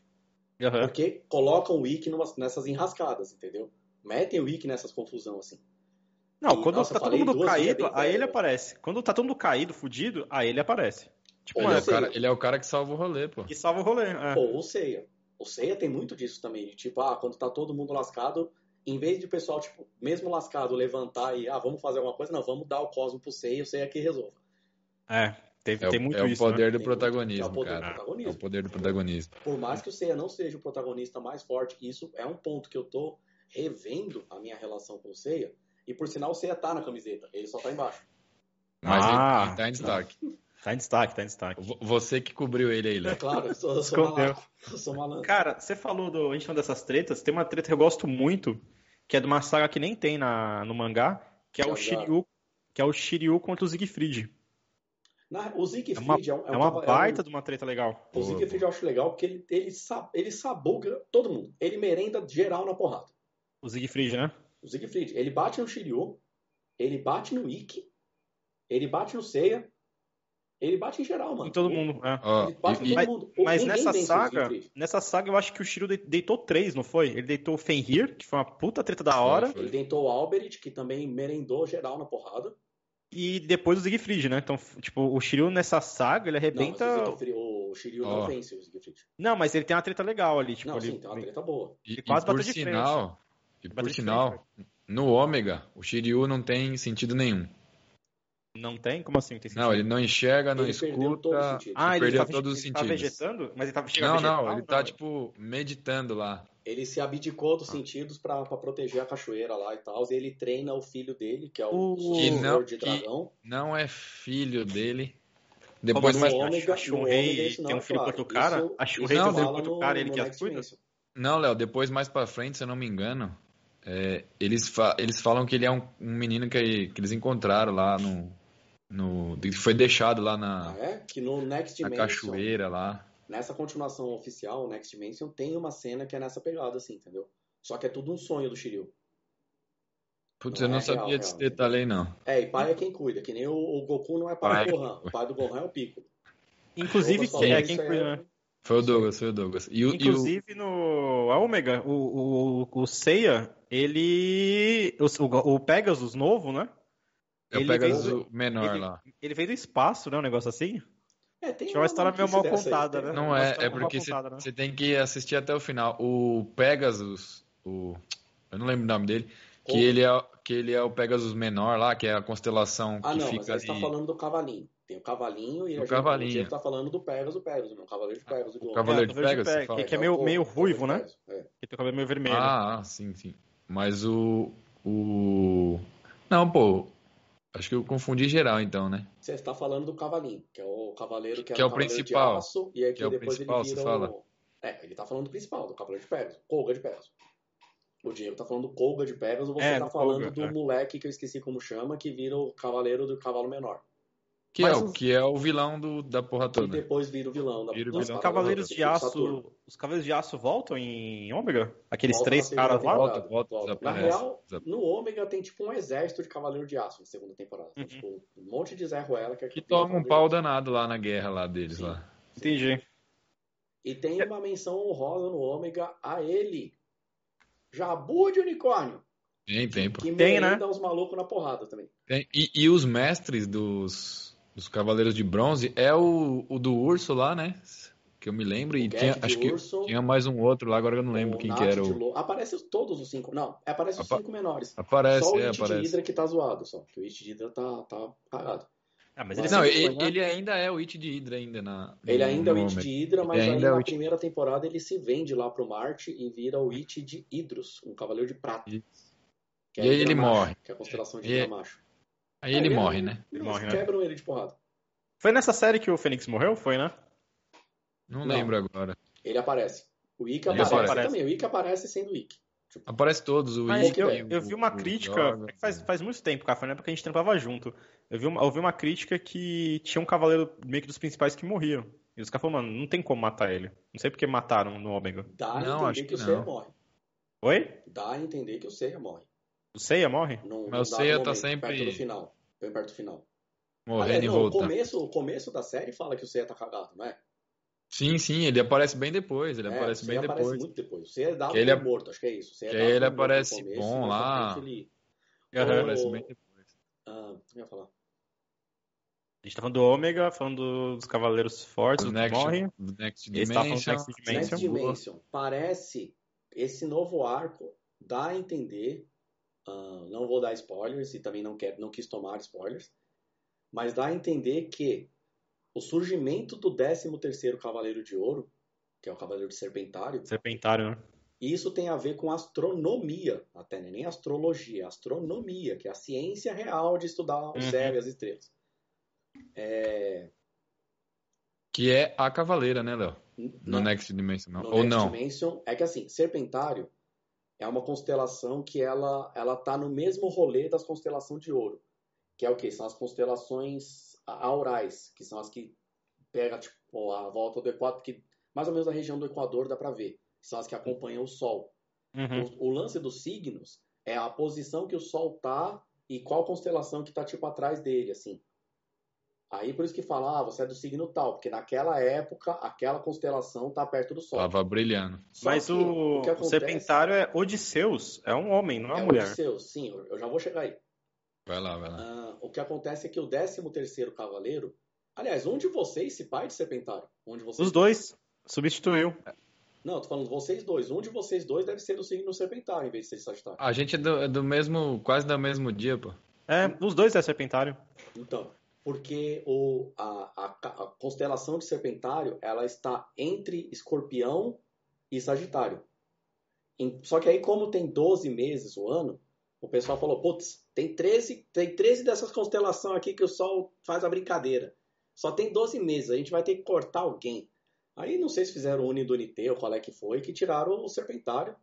B: Aham.
A: Porque colocam o Ikki nessas enrascadas, entendeu? Metem o Ikki nessas confusão assim.
B: Não,
A: E,
B: quando
A: nossa,
B: tá todo mundo caído, aí ele aparece. Quando tá todo mundo caído, fudido, aí ele aparece. Tipo,
C: Ele é, o cara, ele é o cara que salva o rolê, pô.
B: que salva o rolê. é.
A: Ou o Seiya. O Seiya tem muito disso também, de tipo, ah, quando tá todo mundo lascado, em vez de o pessoal, tipo, mesmo lascado, levantar e, ah, vamos fazer alguma coisa, não, vamos dar o cosmo pro Seiya, o Seiya que resolva.
B: É, teve,
C: É,
B: tem
C: o,
B: muito
C: é o
B: isso, né?
C: poder do
A: Tem muito.
C: protagonismo,
A: É o poder do
C: cara.
A: protagonismo.
C: É o poder do protagonismo.
A: Por mais que o Seiya não seja o protagonista mais forte, isso é um ponto que eu tô revendo a minha relação com o Seiya, e por sinal o Seiya tá na camiseta, ele só tá embaixo.
C: Mas
B: Ah.
C: ele, ele tá em destaque.
B: Tá em destaque, tá em destaque.
C: Vo- Você que cobriu ele aí,
A: É
C: Léo.
A: claro, eu sou, eu sou
B: Escondeu.
A: malandro. Eu sou malandro.
B: Cara, você falou do. A gente falando dessas tretas, tem uma treta que eu gosto muito, que é de uma saga que nem tem na, no mangá, que é o. Shiryu, que é o Shiryu contra o Siegfried.
A: Na- o
B: É uma,
A: Siegfried é, um,
B: é uma
A: cava- é um-
B: baita de uma treta legal.
A: O Siegfried eu acho legal porque ele, ele, ele sabuga todo mundo. Ele merenda geral na porrada.
B: O Siegfried, né?
A: O Siegfried, ele bate no Shiryu, ele bate no Ikki, ele bate no Seiya, ele bate em geral, mano.
B: Em todo mundo. é.
A: Ele bate em todo
B: Mas-
A: mundo.
B: Mas
A: ninguém
B: nessa saga, nessa saga eu acho que o Shiryu de- deitou três, não foi? Ele deitou o Fenrir, que foi uma puta treta da hora.
A: Ele tentou o Alberit, que também merendou geral na porrada.
B: e depois o Siegfried, né? Então, tipo, o Shiryu nessa saga, ele
A: Não,
B: arrebenta.
A: o, Siegfried- o Shiryu não
C: Ó.
A: vence o Siegfried.
B: Não, mas ele tem uma treta legal ali, tipo,
A: não,
B: ele...
A: sim, tem uma treta boa.
C: E,
B: Ele quase
C: e por
B: bateu de frente.
C: E por sinal, no Ômega, o Shiryu não tem sentido nenhum.
B: não tem? Como assim? Tem
C: Não, ele não enxerga, não
A: Ele perdeu todo
C: escuta.
B: Ah, ele
C: perdeu
B: tá,
C: todos os
B: ele tá
C: sentidos.
B: vegetando? Mas ele tá chega
C: Não, não, ele tá, tipo, meditando lá.
A: Ele se abdicou dos sentidos pra, pra proteger a cachoeira lá e tal. E ele treina o filho dele, que é o
B: O-
C: Que não-
A: de
C: que-
A: dragão.
C: Não é filho [laughs] dele. Depois
B: assim?
C: mais.
A: Ômega-
B: a Shun
A: no
B: Rei
A: Ômega isso não
B: tem um
A: é
B: filho
A: claro.
B: com outro cara?
A: Isso-
B: A Shun
A: isso
B: Rei tem um
C: não,
B: filho com outro cara, ele que as cuida?
C: Não, Léo, depois mais pra frente, se eu não me engano, é, eles, fa- eles falam que ele é um, um menino que, que eles encontraram lá no. no que foi deixado lá
A: Ah,
C: na,
A: é? Que no Next
C: na
A: Dimension,
C: cachoeira lá.
A: nessa continuação oficial, o Next Dimension, tem uma cena que é nessa pegada, assim, entendeu? Só que é tudo um sonho do Shiryu.
C: Putz,
A: Não
C: eu não
A: é
C: sabia
A: real,
C: desse
A: real.
C: detalhe aí, não.
A: É, e pai é quem cuida, que nem o, o Goku não é pai
C: Pai.
A: do Gohan. O pai do Gohan é o Piccolo.
B: Inclusive,
A: Douglas
B: quem é quem
A: isso
B: cuida, né?
C: Foi o Douglas, foi o Douglas. E, o- e o,
B: Inclusive no a Ômega, o, o, o Seiya, ele. O, o Pegasus novo, né?
C: é o
B: ele
C: Pegasus
B: veio-
C: menor
B: ele-
C: lá.
B: Ele veio do espaço, né? Um negócio assim.
A: É, tem
B: Tinha uma história meio mal
A: aí,
B: contada,
A: tem-
B: Uma
C: Não é, é porque você
B: né?
C: tem que assistir até o final. O Pegasus, o, Eu não lembro o nome dele. Que ele, é, que ele é o Pegasus menor lá, que é a constelação
A: Ah,
C: que
A: não,
C: fica
A: mas aí você tá
C: ali.
A: falando do cavalinho. Tem o cavalinho e
C: O
A: a gente
C: cavalinho.
A: a gente tá falando do Pegasus, o Pegasus, não, o cavaleiro de Pegasus. do-
C: de
B: É, Cavaleiro de
C: Pegasus, você
B: que é
A: o
B: meio- meio
A: o cavaleiro
B: ruivo, né?
A: É.
B: Que tem o cabelo meio vermelho.
C: Ah, ah, sim, sim. Mas o. O. Não, pô. Acho que eu confundi geral, então, né?
A: Você está falando do cavalinho, que é o cavaleiro que,
C: Que é o
A: cavaleiro
C: principal.
A: de aço, e aqui
C: Que é o
A: depois
C: principal,
A: ele
C: você
A: vira
C: fala.
A: o... É, ele tá falando do principal, do cavaleiro de Pegasus, Colga de Pegasus. O Diego tá falando do Colga de Pegasus, você
B: É,
A: tá
B: do
A: falando
B: Colga,
A: do
B: é.
A: moleque que eu esqueci como chama, que vira o cavaleiro do cavalo menor.
C: Que,
B: Mas
C: é, o,
B: os-
C: que é o vilão do, da porra
A: E
C: toda.
A: depois vira o vilão da
C: Vira o
B: Os
C: vilão.
A: paradas
B: Cavaleiros
A: tipo
B: de Aço.
A: Saturno.
B: Os Cavaleiros de Aço voltam em Ômega? Aqueles
A: Volta
B: três caras lá?
A: temporada,
C: Volta, volta,
A: Na real, no Ômega tem tipo um exército de Cavaleiro de Aço na segunda temporada. Tem,
B: Uhum.
A: tipo, um monte de Zé Ruela que é
C: Que toma um pau danado lá na guerra lá deles
A: Sim.
C: lá.
B: Entendi.
A: E tem uma menção honrosa no Ômega a ele. Jabu de unicórnio.
C: Tem tempo.
A: Que
B: Tem, né?
A: os malucos na porrada também.
C: Tem- E, e os mestres dos, dos Cavaleiros de Bronze é o, o do urso lá, né? Que eu me lembro. E tinha,
A: de
C: acho que
A: urso,
C: tinha mais um outro lá, agora eu não lembro quem
A: Nath
C: que era.
A: de
C: O...
A: lo- Aparece todos os cinco. Não, aparece os
C: Apa-
A: cinco menores.
C: Aparece,
A: só o
C: é,
A: It de
C: aparece.
A: Hydra que tá zoado, só. Que o It de Hydra tá, tá cagado.
B: Ah, mas
A: Mas-
B: ele
C: Não, ele,
B: foi, né?
C: ele ainda é o It de Hydra ainda na.
A: Ele
C: no-
A: ainda é o It de Hydra, mas
C: Ele
A: aí
C: ainda é
A: na
C: It-
A: primeira temporada ele se vende lá pro Marte e vira o It de Hydros, um cavaleiro de prata. Que
C: E
A: é
C: aí ele
A: macho,
C: morre.
A: Que é a constelação de
C: E-
A: macho.
C: Aí ele
A: é-
C: morre, né?
B: Ele morre, né?
A: quebram ele de porrada.
B: Foi nessa série que o Fênix morreu? Foi, né?
C: Não,
A: Não.
C: lembro agora.
A: Ele aparece. O
C: Ele
A: aparece,
B: aparece.
A: também. O Ikki aparece sendo o Ikki. Tipo,
C: Aparece todos, o
B: Mas
C: Ikki,
B: eu,
C: o-
B: eu vi uma
C: o
B: crítica, é que faz, faz muito tempo, cara, foi na época que a gente trampava junto. Eu vi, uma, eu vi uma crítica que tinha um cavaleiro meio que dos principais que morriam. E os caras falaram, mano, não tem como matar ele. Não sei porque mataram no Ômega.
A: dá a
C: Não, acho
A: entender que,
C: que
A: o Seiya morre.
B: Oi?
A: Dá a entender que o Seiya morre.
B: O Seiya morre?
A: Não,
C: Mas
A: não
C: o Seiya tá sempre-
A: Perto do final. Bem perto do final.
C: morrendo
A: Aliás,
C: e
A: não, o começo, o começo da série fala que o Seiya tá cagado, não é?
C: Sim, sim, ele aparece bem depois, ele
A: É,
C: aparece
A: o
C: bem
A: aparece
C: depois.
A: muito depois. O Seiya é dado
C: Que ele
A: como morto, acho que é isso. O Seiya é
C: que ele aparece
A: começo,
C: bom lá.
A: ele-
C: Ele
A: Ô,
C: aparece bem depois.
A: Ah, o eu ia falar?
B: A gente tá falando do Ômega, falando dos cavaleiros fortes,
C: Do
B: que
C: Next,
B: morrem.
C: Next
B: tá
C: Dimension.
B: Next
A: Next
B: Dimension.
A: Dimension. Parece esse novo arco dá a entender. Ah, não vou dar spoilers e também não, quero, não quis tomar spoilers. Mas dá a entender que o surgimento do 13º Cavaleiro de Ouro, que é o Cavaleiro de Serpentário,
B: Serpentário, né?
A: isso tem a ver com astronomia, até né? nem astrologia, astronomia, que é a ciência real de estudar o
B: Uhum.
A: céu e as estrelas. É,
C: Que é a Cavaleira, né, Léo? No
A: na-
C: Next Dimension, não.
A: no
C: Ou
A: Next
C: não.
A: Dimension, é que assim, Serpentário é uma constelação que ela ela tá no mesmo rolê das constelações de ouro, que é o quê? São as constelações aurais, que são as que pega tipo a volta do Equador, que mais ou menos a região do Equador dá para ver, são as que acompanham o Sol.
B: Uhum.
A: O, o lance dos signos é a posição que o Sol tá e qual constelação que tá tipo atrás dele, assim. Aí por isso que fala, ah, você é do signo tal, porque naquela época aquela constelação tá perto do Sol.
C: Tava brilhando.
A: Só
B: Mas
A: que
B: o,
A: que
B: o
A: acontece
B: Serpentário é Odisseus, é um homem, não é
A: é
B: uma
A: o
B: mulher.
A: Odisseu, sim, eu já vou chegar aí.
C: Vai lá, vai lá.
A: Ah, o que acontece é que o 13º Cavaleiro, aliás, um de vocês se pai de Serpentário? Um de vocês
B: Os dois substituiu.
A: Não, tô falando vocês dois. Um de vocês dois deve ser do signo Serpentário, em vez de ser Sagitário.
C: A gente é do, é do mesmo, quase do mesmo dia, pô.
B: É, os dois é Serpentário.
A: Então, porque o, a, a, a constelação de Serpentário, ela está entre Escorpião e Sagitário. Só que aí, como tem 12 meses o ano, o pessoal falou, putz, tem 13, tem 13 dessas constelações aqui que o Sol faz a brincadeira. Só tem 12 meses, a gente vai ter que cortar alguém. Aí não sei se fizeram o Unidunité ou qual é que foi, que tiraram o Serpentário.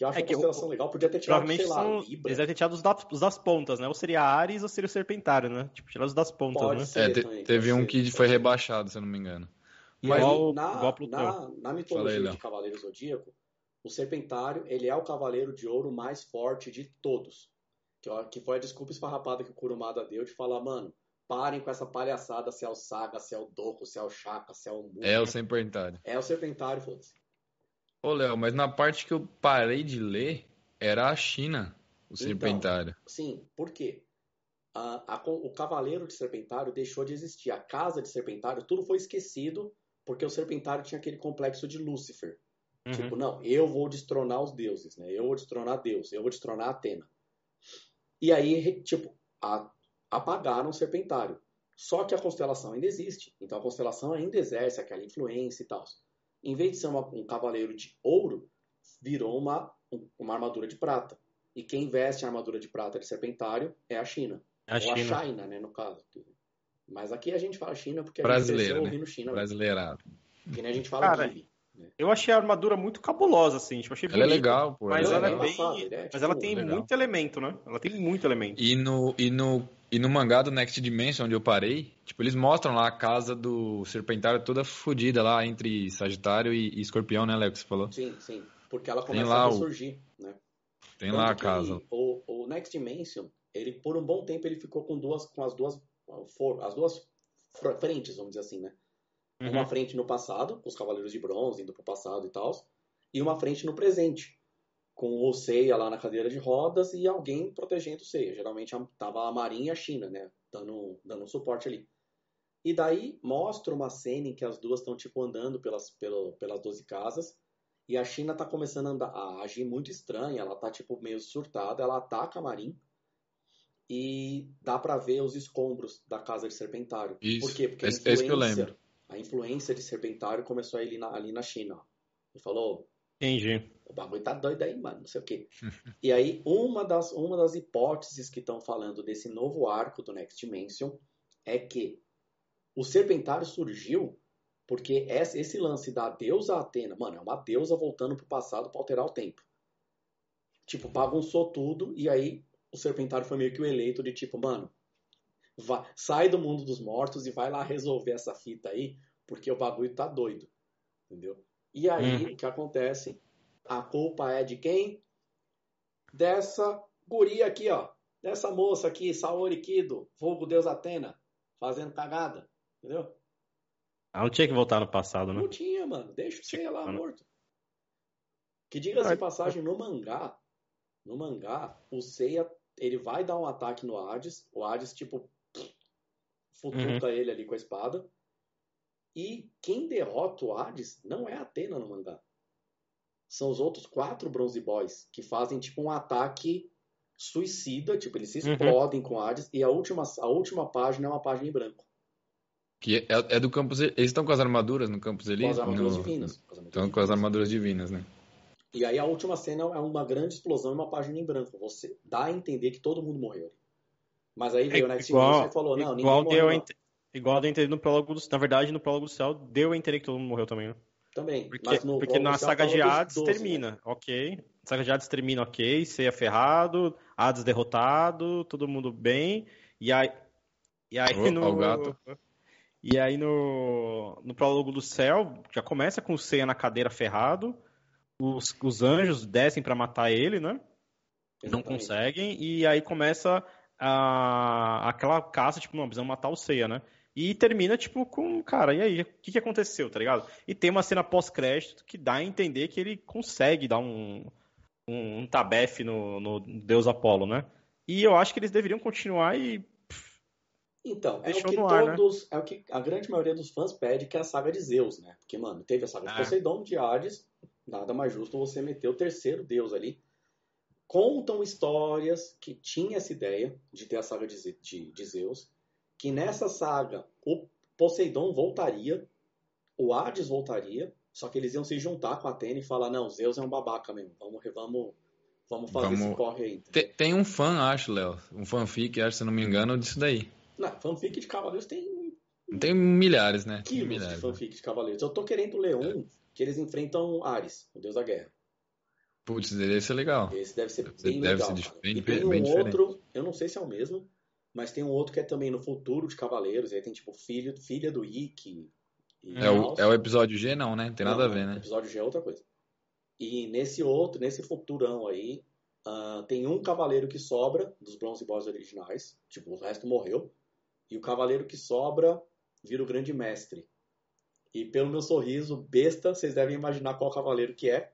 A: Que eu acho
B: É
A: uma
B: que o-
A: constelação legal. Podia ter tirado,
B: Provavelmente
A: sei lá,
B: são.
A: Libra.
B: Eles devem ter tirado os, da- os das pontas, né? Ou seria Ares ou seria o Serpentário, né? Tipo, tirar os das pontas,
A: Pode
B: né?
A: ser.
C: É, te-
A: também,
C: teve um
A: ser,
C: que
A: pode
C: foi
A: ser.
C: rebaixado, se eu não me engano.
A: E
C: Mas-
B: Igual-
A: na,
B: igual Plutão.
A: na, na mitologia
C: aí, Léo.
A: de Cavaleiro Zodíaco, o Serpentário ele é o cavaleiro de ouro mais forte de todos. Que, ó, que foi a desculpa esfarrapada que o Kurumada deu de falar, mano, parem com essa palhaçada se é o Saga, se é o Doku, se é o Shaka, se é o Mu.
C: É o Serpentário.
A: É o Serpentário, foda-se.
C: Ô, Léo, mas na parte que eu parei de ler, era a China, o
A: Então.
C: Serpentário.
A: Sim, por quê? A- a o Cavaleiro de Serpentário deixou de existir. A casa de Serpentário, tudo foi esquecido porque o Serpentário tinha aquele complexo de Lúcifer. Uhum. Tipo, não, eu vou destronar os deuses, né? Eu vou destronar Deus, eu vou destronar Atena. E aí, tipo, a, apagaram o serpentário. Só que a constelação ainda existe. Então a constelação ainda exerce aquela influência e tal. Em vez de ser uma, um cavaleiro de ouro, virou uma, uma armadura de prata. E quem veste a armadura de prata de serpentário é a China. A Ou China. a China, né, no caso. Mas aqui a gente fala China porque a
C: Brasileira,
A: gente
C: né? ouvindo
A: China.
C: Brasileirado.
A: Que nem a gente fala
B: Cara, né? Eu achei a armadura muito cabulosa, assim. Tipo, achei
C: ela é legal, pô.
B: Mas ela,
C: é,
B: é bem. É, tipo, mas ela tem legal. muito elemento, né? Ela tem muito elemento.
C: E no, e, no, e no mangá do Next Dimension, onde eu parei, tipo, eles mostram lá a casa do Serpentário toda fodida lá entre Sagitário e, e Escorpião, né, Léo, que você falou?
A: Sim, sim. Porque ela começa a ressurgir, o... né?
C: Tem Tanto lá a casa.
A: O, o Next Dimension, ele por um bom tempo ele ficou com duas com as duas as duas frentes, vamos dizer assim, né? Uhum. Uma frente no passado, com os Cavaleiros de Bronze indo pro passado e tal, e uma frente no presente, com o Seiya lá na cadeira de rodas e alguém protegendo o Seiya. Geralmente tava a Marinha e a China, né? Dando, dando um suporte ali. E daí mostra uma cena em que as duas estão tipo andando pelas, pelo, pelas 12 casas e a China tá começando a, andar, a agir muito estranha, ela tá tipo meio surtada, ela ataca a Marin e dá para ver os escombros da casa de Serpentário.
C: Isso.
A: Por quê? Porque a influência, a influência de Serpentário começou ali na, ali na China. Ele falou:
B: Entendi.
A: O bagulho tá doido aí, mano, não sei o quê. [laughs] e aí, uma das, uma das hipóteses que estão falando desse novo arco do Next Dimension é que o Serpentário surgiu porque esse lance da deusa Atena, mano, é uma deusa voltando pro passado para alterar o tempo. Tipo, bagunçou tudo e aí o Serpentário foi meio que o eleito de tipo, mano, vai, sai do mundo dos mortos e vai lá resolver essa fita aí, porque o bagulho tá doido. Entendeu? E aí, hum. o que acontece? A culpa é de quem? Dessa guria aqui, ó. Dessa moça aqui, Saori Kido, vulgo Deus Atena, fazendo cagada. Entendeu?
B: Ela não tinha que voltar no passado, né?
A: Não tinha, mano. Deixa o Seiya lá morto. Que diga-se passagem, no mangá, no mangá, o Seiya, ele vai dar um ataque no Hades, o Hades, tipo, futuca uhum. ele ali com a espada, e quem derrota o Hades não é a Atena no mangá. São os outros quatro Bronze Boys, que fazem, tipo, um ataque suicida, tipo, eles se uhum. explodem uhum. com Hades, e a última, a última página é uma página em branco.
C: Que é, é, do campus. Eles estão com as armaduras no campus ali? Com
A: as armaduras no, divinas.
C: Com as armaduras estão com as armaduras divinas, né?
A: E aí a última cena é uma grande explosão e uma página em branco. Você dá a entender que todo mundo morreu. Mas aí veio é, o Next igual, e falou, não,
B: igual
A: ninguém morreu.
B: Deu igual deu a entender no prólogo do... Na verdade, no prólogo do céu, deu a entender que todo mundo morreu também, né?
A: Também.
B: Porque, porque na saga de Hades 12, termina, né? ok. saga de Hades termina, ok. Seiya ferrado, Hades derrotado, todo mundo bem. E aí... E aí
C: oh,
B: no...
C: gato.
B: E aí no, no prólogo do céu, já começa com o Seiya na cadeira ferrado, os, os anjos descem para matar ele, né? Exatamente. Não conseguem, e aí começa a, aquela caça, tipo, não, precisamos matar o Seiya, né? E termina, tipo, com, cara, e aí, o que, que aconteceu, tá ligado? E tem uma cena pós-crédito que dá a entender que ele consegue dar um, um, um tabefe no, no Deus Apolo, né? E eu acho que eles deveriam continuar e
A: então, é o que ar, todos, né? é o que a grande maioria dos fãs pede que é a saga de Zeus, né? Porque, mano, teve a saga de é. Poseidon, de Hades, nada mais justo você meter o terceiro deus ali. Contam histórias que tinha essa ideia de ter a saga de, de, de Zeus, que nessa saga o Poseidon voltaria, o Hades voltaria, só que eles iam se juntar com a Atena e falar, não, Zeus é um babaca mesmo, vamos, vamos, vamos fazer vamos... esse corre aí.
C: Tem, tem, um fã, acho, Léo, um fanfic, acho, se não me engano, disso daí.
A: Não, fanfic de Cavaleiros tem.
C: Tem milhares, né?
A: Quilos
C: milhares,
A: de fanfic de Cavaleiros. Eu tô querendo ler um que eles enfrentam Ares, o deus da guerra.
C: Putz, deve ser legal.
A: Esse deve ser bem deve legal. Ser bem, e tem um bem outro, diferente. eu não sei se é o mesmo, mas tem um outro que é também no futuro de Cavaleiros. Aí tem tipo filho, filha do Ikki.
C: É o, é o episódio G, não, né? Tem não, nada a ver, né? O
A: episódio G é outra coisa. E nesse outro, nesse futurão aí, uh, tem um cavaleiro que sobra dos Bronze Boys originais. Tipo, o resto morreu. E o cavaleiro que sobra vira o grande mestre. E pelo meu sorriso besta, vocês devem imaginar qual cavaleiro que é.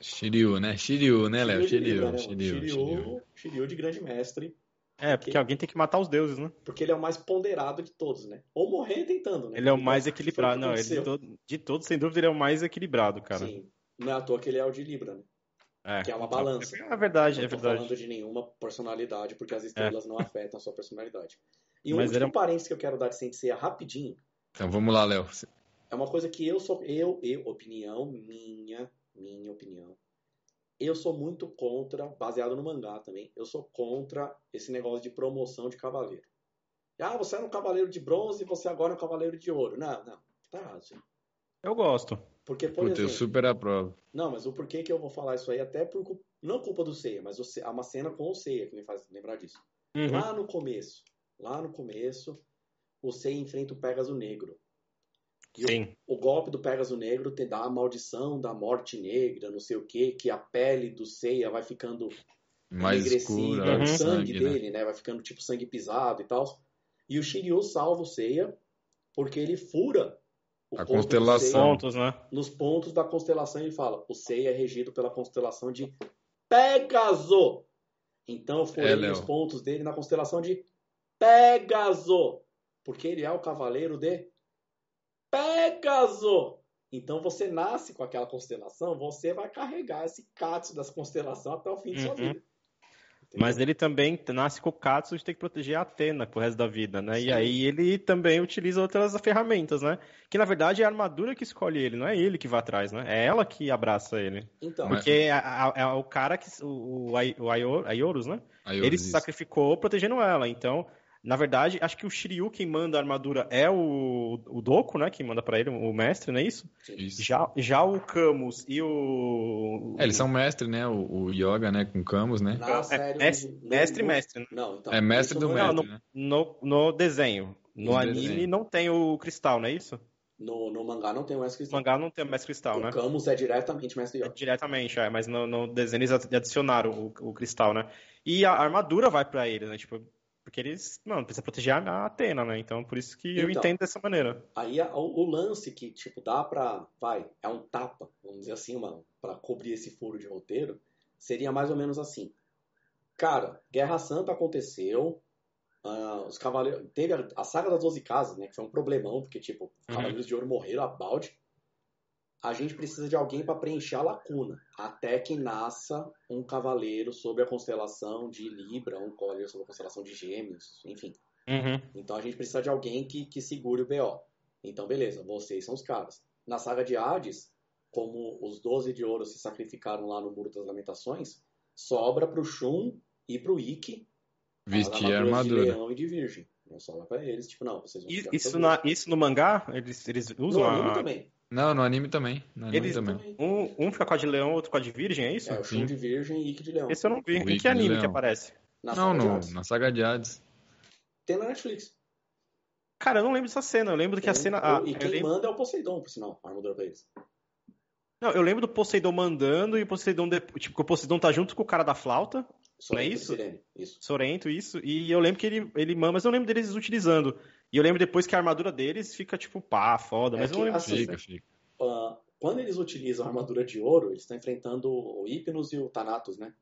C: Shiryu, né? Shiryu, né, Léo? Shiryu,
A: né? Shiryu, Shiryu, Shiryu, de grande mestre.
B: É, porque, porque, alguém tem que matar os deuses, né?
A: Porque ele é o mais ponderado de todos, né? Ou morrer tentando, né?
B: Ele é o mais equilibrado. Não, ele de, todo, de todos, sem dúvida, ele é o mais equilibrado, cara. Sim.
A: Não é à toa que ele é o de Libra, né?
B: É,
A: Que é uma
B: então,
A: balança.
B: É verdade,
A: não
B: é
A: tô
B: verdade.
A: falando de nenhuma personalidade, porque as estrelas não afetam a sua personalidade. E um
B: Mas
A: último
B: é-
A: parênteses que eu quero dar de Sensei rapidinho,
C: Então vamos lá, Léo.
A: é uma coisa que eu sou, eu, eu, opinião minha, minha opinião, eu sou muito contra, baseado no mangá também, eu sou contra esse negócio de promoção de cavaleiro. Ah, você era um cavaleiro de bronze e você agora é um cavaleiro de ouro. Não, não, tá errado. aí.
B: Eu gosto.
A: Porque, por
C: Puta, eu
A: exemplo,
C: super aprovo.
A: não, mas o porquê que eu vou falar isso aí, até por, não culpa do Seiya, mas há uma cena com o Seiya que me faz lembrar disso.
B: Uhum.
A: Lá no começo, lá no começo, o Seiya enfrenta o Pégaso Negro. E o-
B: Sim.
A: o golpe do Pégaso Negro te dá a maldição da morte negra, não sei o que, que a pele do Seiya vai ficando
C: Mais
A: enegrecida,
C: escura,
A: o
B: Uhum.
A: sangue,
C: sangue, né?
A: dele, né? Vai ficando tipo sangue pisado e tal. E o Shiryu salva o Seiya porque ele fura o
C: A constelação.
B: Pontos, né?
A: nos pontos da constelação ele fala: o Seiya é regido pela constelação de Pégaso. Então eu furei
C: É,
A: os pontos dele na constelação de Pégaso, porque ele é o cavaleiro de Pégaso. Então você nasce com aquela constelação, você vai carregar esse Katsu dessa constelação até o fim de sua
B: Uhum.
A: vida.
B: Mas ele também nasce com o Katsu de ter que proteger a Atena pro resto da vida, né?
A: Sim.
B: E aí ele também utiliza outras ferramentas, né? Que na verdade é a armadura que escolhe ele, não é ele que vai atrás, né? É ela que abraça ele.
A: Então,
B: Porque é, a- é o cara que. O, o, o Aior- Aiorus, né? Ele se sacrificou protegendo ela. Então, na verdade, acho que o Shiryu quem manda a armadura é o, o Doku, né? Quem manda pra ele, o mestre, não é isso?
C: Isso.
B: Já, já o Camus e o.
C: É, eles são mestre, né? O, o Yoga, né? Com Camus, né?
A: na
B: É,
A: série.
B: mestre,
A: no-
B: mestre,
A: no-
B: mestre. né?
A: Não, então.
C: É mestre do
A: é-
B: Não,
C: mestre,
B: no,
C: né?
B: no, no desenho. No
C: No
B: anime
C: desenho.
B: não tem o cristal, não é isso?
A: No, no mangá não tem o mestre
B: No
A: cristal.
B: mangá não tem o mestre cristal,
A: o
B: né?
A: Camus é diretamente mestre
B: É
A: Yoga.
B: diretamente, é, mas no, no desenho eles adicionaram o, o cristal, né? E a armadura vai pra eles, né? Tipo, porque eles, não, precisa proteger a Atena, né? Então, por isso que eu
A: Então.
B: entendo dessa maneira.
A: Aí a- o, o lance que, tipo, dá pra. Vai, é um tapa, vamos dizer assim, mano, pra cobrir esse furo de roteiro, seria mais ou menos assim. Cara, Guerra Santa aconteceu. ah, os cavaleiros. Teve a, a saga das 12 casas, né? Que foi um problemão, porque, tipo, os
B: Uhum.
A: Cavaleiros de Ouro morreram a balde. A gente precisa de alguém pra preencher a lacuna. Até que nasça um cavaleiro sobre a constelação de Libra, um cavaleiro sobre a constelação de Gêmeos, enfim.
B: Uhum.
A: Então a gente precisa de alguém que, que segure o BO. Então, beleza, vocês são os caras. Na saga de Hades, como os 12 de ouro se sacrificaram lá no Muro das Lamentações, sobra pro Shun e pro Ikki
C: Vestir a armadura.
A: de leão e de virgem. Não sobra pra eles, tipo, não, vocês vão
B: Isso, na, isso no mangá, eles, eles usam
A: No anime
B: a...
A: também.
C: Não, no anime também. No anime
B: Eles-
C: também.
B: Um, um fica com a de leão, outro com a de virgem, é isso?
A: É, o Shun
C: Sim.
A: de virgem e Ikki de leão.
B: Esse eu não vi.
C: O
B: Em que anime que aparece?
A: Na
C: Não, no, na saga de Hades.
A: Tem na Netflix.
B: Cara, eu não lembro dessa cena. Eu lembro que a
A: Tem-
B: cena. ah,
A: e quem
B: lembro-
A: manda é o Poseidon, por sinal, a armadura pra eles.
B: Não, eu lembro do Poseidon mandando e o Poseidon. de- Tipo, que o Poseidon tá junto com o cara da flauta,
A: Só
B: Não é isso?
A: Sirene. Isso.
B: Sorrento, isso. E eu lembro que ele, ele manda, mas eu lembro deles utilizando. E eu lembro depois que a armadura deles fica tipo, pá, foda.
A: É
B: Mas eu
A: que,
B: não lembro
A: assim.
C: Fica, fica.
A: Ah, quando eles utilizam a armadura de ouro, eles estão enfrentando o Hypnos e o Thanatos, né?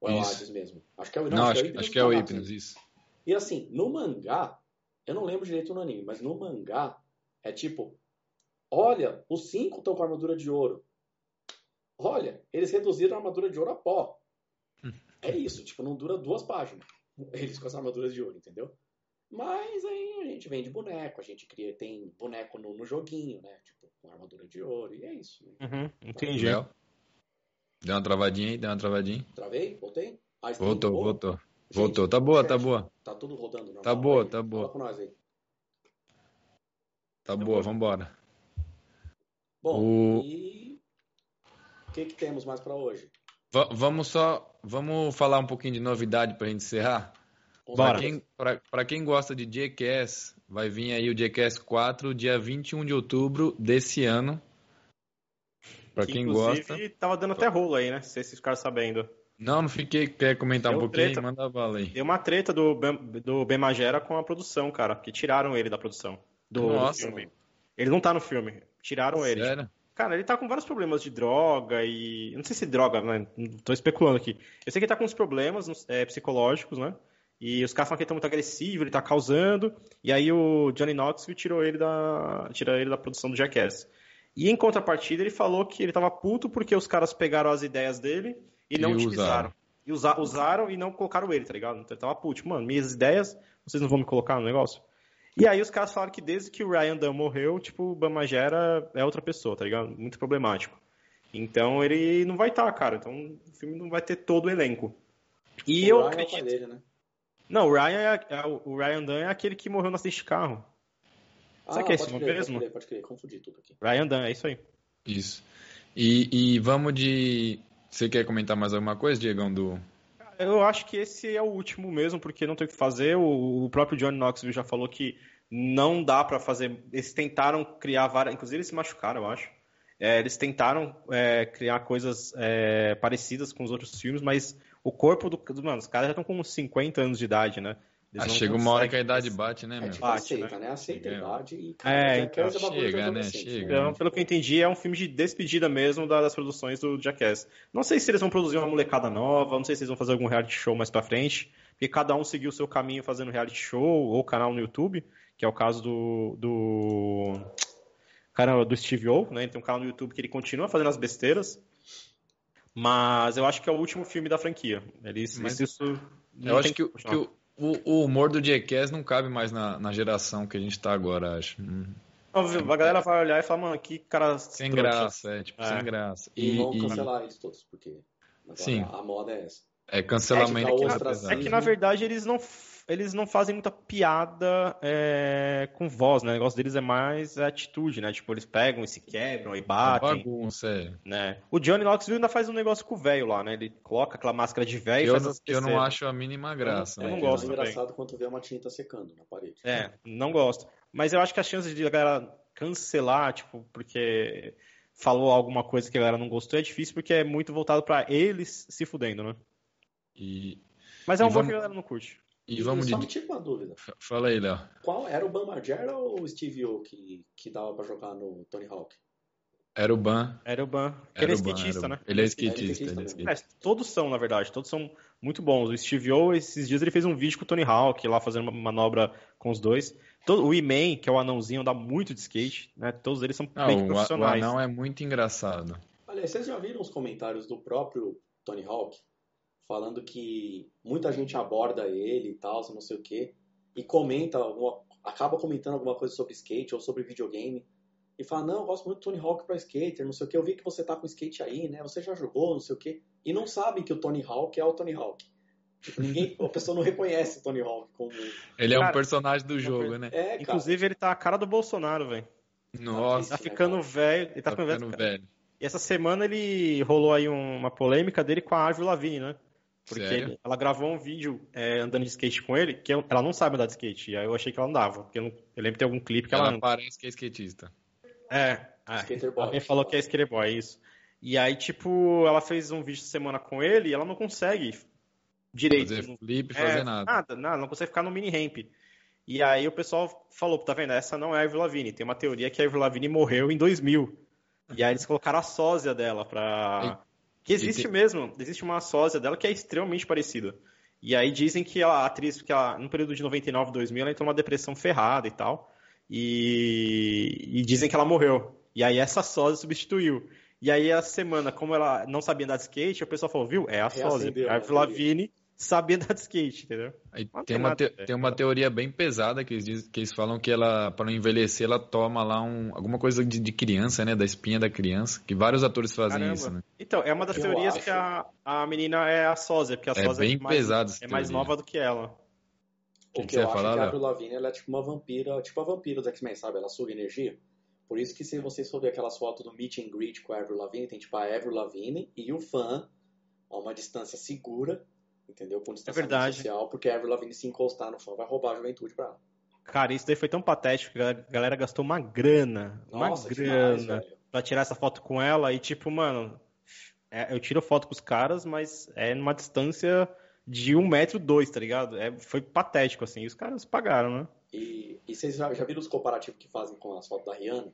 A: Ou é o. Hades mesmo? Acho que é o
C: Não, acho, acho
A: e
C: que é o Hypnos,
A: né?
C: isso.
A: E assim, no mangá, eu não lembro direito no anime, mas no mangá é tipo: olha, os cinco estão com armadura de ouro. Olha, eles reduziram a armadura de ouro a pó. É isso, tipo, não dura duas páginas. Eles com as armaduras de ouro, entendeu? Mas aí a gente vende boneco, a gente cria, tem boneco no, no joguinho, né? Tipo, com armadura de ouro, e é isso. Né?
B: Uhum, entendi.
C: Léo? Deu uma travadinha aí, deu uma travadinha.
A: Travei? Voltei? Ah,
C: Voltou, voltou.
A: Gente,
C: Voltou. Tá boa, tá boa.
A: Tá tudo rodando normal.
C: Tá boa,
A: aí?
C: tá boa.
A: Fala com nós aí.
C: Tá boa, vambora.
A: Bom,
C: O-
A: e o que, que temos mais pra hoje?
C: Va- vamos só, vamos falar um pouquinho de novidade pra gente encerrar?
B: Bora.
C: Pra quem, pra, pra quem gosta de Jackass, vai vir aí o Jackass 4, dia 21 de outubro desse ano. Pra
B: Que,
C: quem
B: inclusive,
C: gosta.
B: tava dando até rolo aí, né? Não sei se vocês ficaram sabendo.
C: Não, não fiquei. Quer comentar um
B: Deu
C: pouquinho?
B: treta.
C: Manda bala aí.
B: Deu uma treta do Ben, do ben Magera com a produção, cara. Que tiraram ele da produção. Do,
C: Nossa,
B: filme. Ele não tá no filme. Tiraram ele.
C: Sério?
B: Cara, ele tá com vários problemas de droga e. eu Não sei se droga, né? Tô especulando aqui. Eu sei que ele tá com uns problemas é, psicológicos, né? E os caras falam que ele tá muito agressivo, ele tá causando. E aí o Johnny Knoxville tirou ele da. Tira ele da produção do Jackass. E em contrapartida, ele falou que ele tava puto porque os caras pegaram as ideias dele e não
C: E
B: utilizaram. E usa- usaram e não colocaram ele, tá ligado? Então ele tava puto. Tipo, mano, minhas ideias, vocês não vão me colocar no negócio? E aí os caras falaram que desde que o Ryan Dunn morreu, tipo, o Bamagera é outra pessoa, tá ligado? Muito problemático. Então ele não vai estar, cara. Então o filme não vai ter todo o elenco. E
A: O
B: eu
A: Ryan é
B: acredito.
A: dele, né?
B: Não, o Ryan, é, é- o Ryan Dunn é aquele que morreu no acidente de carro. Será que é esse
A: pode
B: nome
A: crer,
B: mesmo?
A: Pode crer, pode crer, confundi tudo aqui.
B: Ryan Dunn, é isso aí.
C: Isso. E, e vamos de. Você quer comentar mais alguma coisa, Diegão? Do...
B: Eu acho que esse é o último mesmo, porque não tem o que fazer. O, o próprio Johnny Knoxville já falou que não dá pra fazer. Eles tentaram criar várias. Inclusive, eles se machucaram, eu acho. É, eles tentaram é, criar coisas é, parecidas com os outros filmes, mas o corpo do. do- Mano, os caras já estão com uns 50 anos de idade, né? Eles
C: Ah, chega uma hora que a idade bate, né,
A: É
C: meu?
A: tipo
B: Bate,
A: aceita, né? Aceita a idade e
B: É,
A: cara,
B: então,
A: é bagulho de
C: chega, né? Chega.
B: Então, pelo que eu entendi, é um filme de despedida mesmo da- das produções do Jackass. Não sei se eles vão produzir uma molecada nova, não sei se eles vão fazer algum reality show mais pra frente, porque cada um seguiu o seu caminho fazendo reality show ou canal no YouTube, que é o caso do. do... Cara, do Steve O, né? Ele tem um canal no YouTube que ele continua fazendo as besteiras. Mas eu acho que é o último filme da franquia. Eles,
C: Mas
B: isso
C: Eu acho que, que o, o, humor do Jackass não cabe mais na, na geração que a gente tá agora, acho. Hum,
B: A galera vai olhar e falar, mano, que cara.
C: Sem graça, é, tipo,
B: É.
C: sem graça.
A: E,
C: E,
A: vão
C: e-
A: cancelar eles todos, porque agora
C: Sim.
A: a moda é essa.
C: é cancelamento
A: É que
C: que
A: na
C: é.
B: É que, na verdade, eles não, eles não fazem muita piada é, com voz, né? O negócio deles é mais a atitude, né? Tipo, eles pegam e se quebram e batem,
C: Bagunça, é.
B: né? O Johnny Knoxville ainda faz um negócio com o velho lá, né? Ele coloca aquela máscara de velho e
C: Eu,
B: faz
C: não-
B: as
C: eu não acho a mínima graça.
B: eu
C: né?
B: não
A: é
B: gosto também.
A: engraçado quando vê uma tinta secando na parede.
B: É, não gosto. Mas eu acho que as chances de a galera cancelar, tipo, porque falou alguma coisa que a galera não gostou, é difícil porque é muito voltado pra eles se fudendo, né?
C: E,
B: Mas é um humor
C: vamos-
B: que a galera não curte.
C: E vamos
A: só
C: de.
A: me tira uma dúvida.
C: Fala aí, Léo.
A: Qual era o Bam Margera ou o Steve O que, que dava pra jogar no Tony Hawk?
C: Era o Ban.
B: Era o Ban.
C: Era
B: Ele é
C: o Ban,
B: skatista, né?
C: Ele é
A: Ele é
C: skatista. Ele é
A: skatista.
B: É, todos são, na verdade, todos são muito bons. O Steve O, esses dias ele fez um vídeo com o Tony Hawk lá fazendo uma manobra com os dois. Todo, o E-Man, que é o anãozinho, dá muito de skate, né? Todos eles são
C: Ah,
B: bem
C: o, a- o
B: profissionais.
C: anão é muito engraçado.
A: Olha, vocês já viram os comentários do próprio Tony Hawk? Falando que muita gente aborda ele e tal, não sei o quê, e comenta alguma, acaba comentando alguma coisa sobre skate ou sobre videogame. E fala, não, eu gosto muito do Tony Hawk pra skater, não sei o quê. Eu vi que você tá com skate aí, né? Você já jogou, não sei o quê. E não sabem que o Tony Hawk é o Tony Hawk. Tipo, ninguém, [laughs] a pessoa não reconhece o Tony Hawk como.
C: Ele é um personagem do jogo, né?
A: É, cara.
B: Inclusive, ele tá a cara do Bolsonaro, velho.
C: Nossa,
B: Tá
A: né,
B: ficando
A: cara?
B: velho. Ele tá,
C: tá
B: ficando velho.
C: velho.
B: E essa semana ele rolou aí um- uma polêmica dele com a Avril Lavigne, né? Porque ele- ela gravou um vídeo é, andando de skate com ele, que eu- ela não sabe andar de skate. E aí eu achei que ela andava. Porque eu, não- eu lembro de ter algum clipe que ela,
C: Ela
B: anda.
C: parece que é skatista.
B: É.
A: Skater boy.
B: Alguém falou que é skater boy, é isso. E aí, tipo, ela fez um vídeo essa semana com ele e ela não consegue direito.
C: Fazer
B: não-
C: flip,
B: é,
C: fazer nada.
B: Nada, nada, não consegue ficar no mini ramp. E aí o pessoal falou, tá vendo? Essa não é a Avril Lavigne. Tem uma teoria que a Avril Lavigne morreu em 2000. E aí eles colocaram a sósia dela pra... Que existe
C: tem-
B: mesmo, existe uma sósia dela que é extremamente parecida. E aí dizem que a atriz, porque ela, no período de 99, 2000, ela entrou numa depressão ferrada e tal. E, e dizem que ela morreu. E aí essa sósia substituiu. E aí a semana, como ela não sabia andar de skate, o pessoal falou, viu? É a sósia.
A: Reacendeu,
B: A
A: né,
B: Avril Lavigne sabia [laughs] andar de skate, entendeu?
C: Tem uma, te- tem uma teoria bem pesada que eles, dizem- que eles falam que ela, para não envelhecer, ela toma lá um, alguma coisa de, de criança, né? Da espinha da criança. Que vários atores fazem
B: Caramba.
C: isso, né?
B: Então, é uma das
A: Eu
B: teorias
A: acho.
B: que a, a menina é a sósia, porque a
C: É
B: sósia
C: bem
B: mais,
C: pesado essa
B: é mais nova do que ela.
A: O
C: que
A: que
C: você
A: eu acho
C: falar,
A: é que a? Avril Lavigne ela é tipo uma vampira, tipo a vampira do X-Men, sabe? Ela suga energia. Por isso que se vocês for ver aquelas fotos do meet and greet com a Avril Lavigne, tem tipo a Avril Lavigne e o fã a uma distância segura, entendeu? Com distanciamento
B: verdade.
A: social, porque a Avril Lavigne se encostar no fã vai roubar a juventude pra ela.
B: Cara, isso daí foi tão patético que a galera gastou uma grana, uma
A: Nossa,
B: grana
A: demais, velho.
B: pra tirar essa foto com ela e tipo, mano, é, eu tiro foto com os caras, mas é numa distância de um metro dois, tá ligado? É, foi patético, assim, e os caras pagaram, né?
A: E, e vocês já, já viram os comparativos que fazem com as fotos da Rihanna?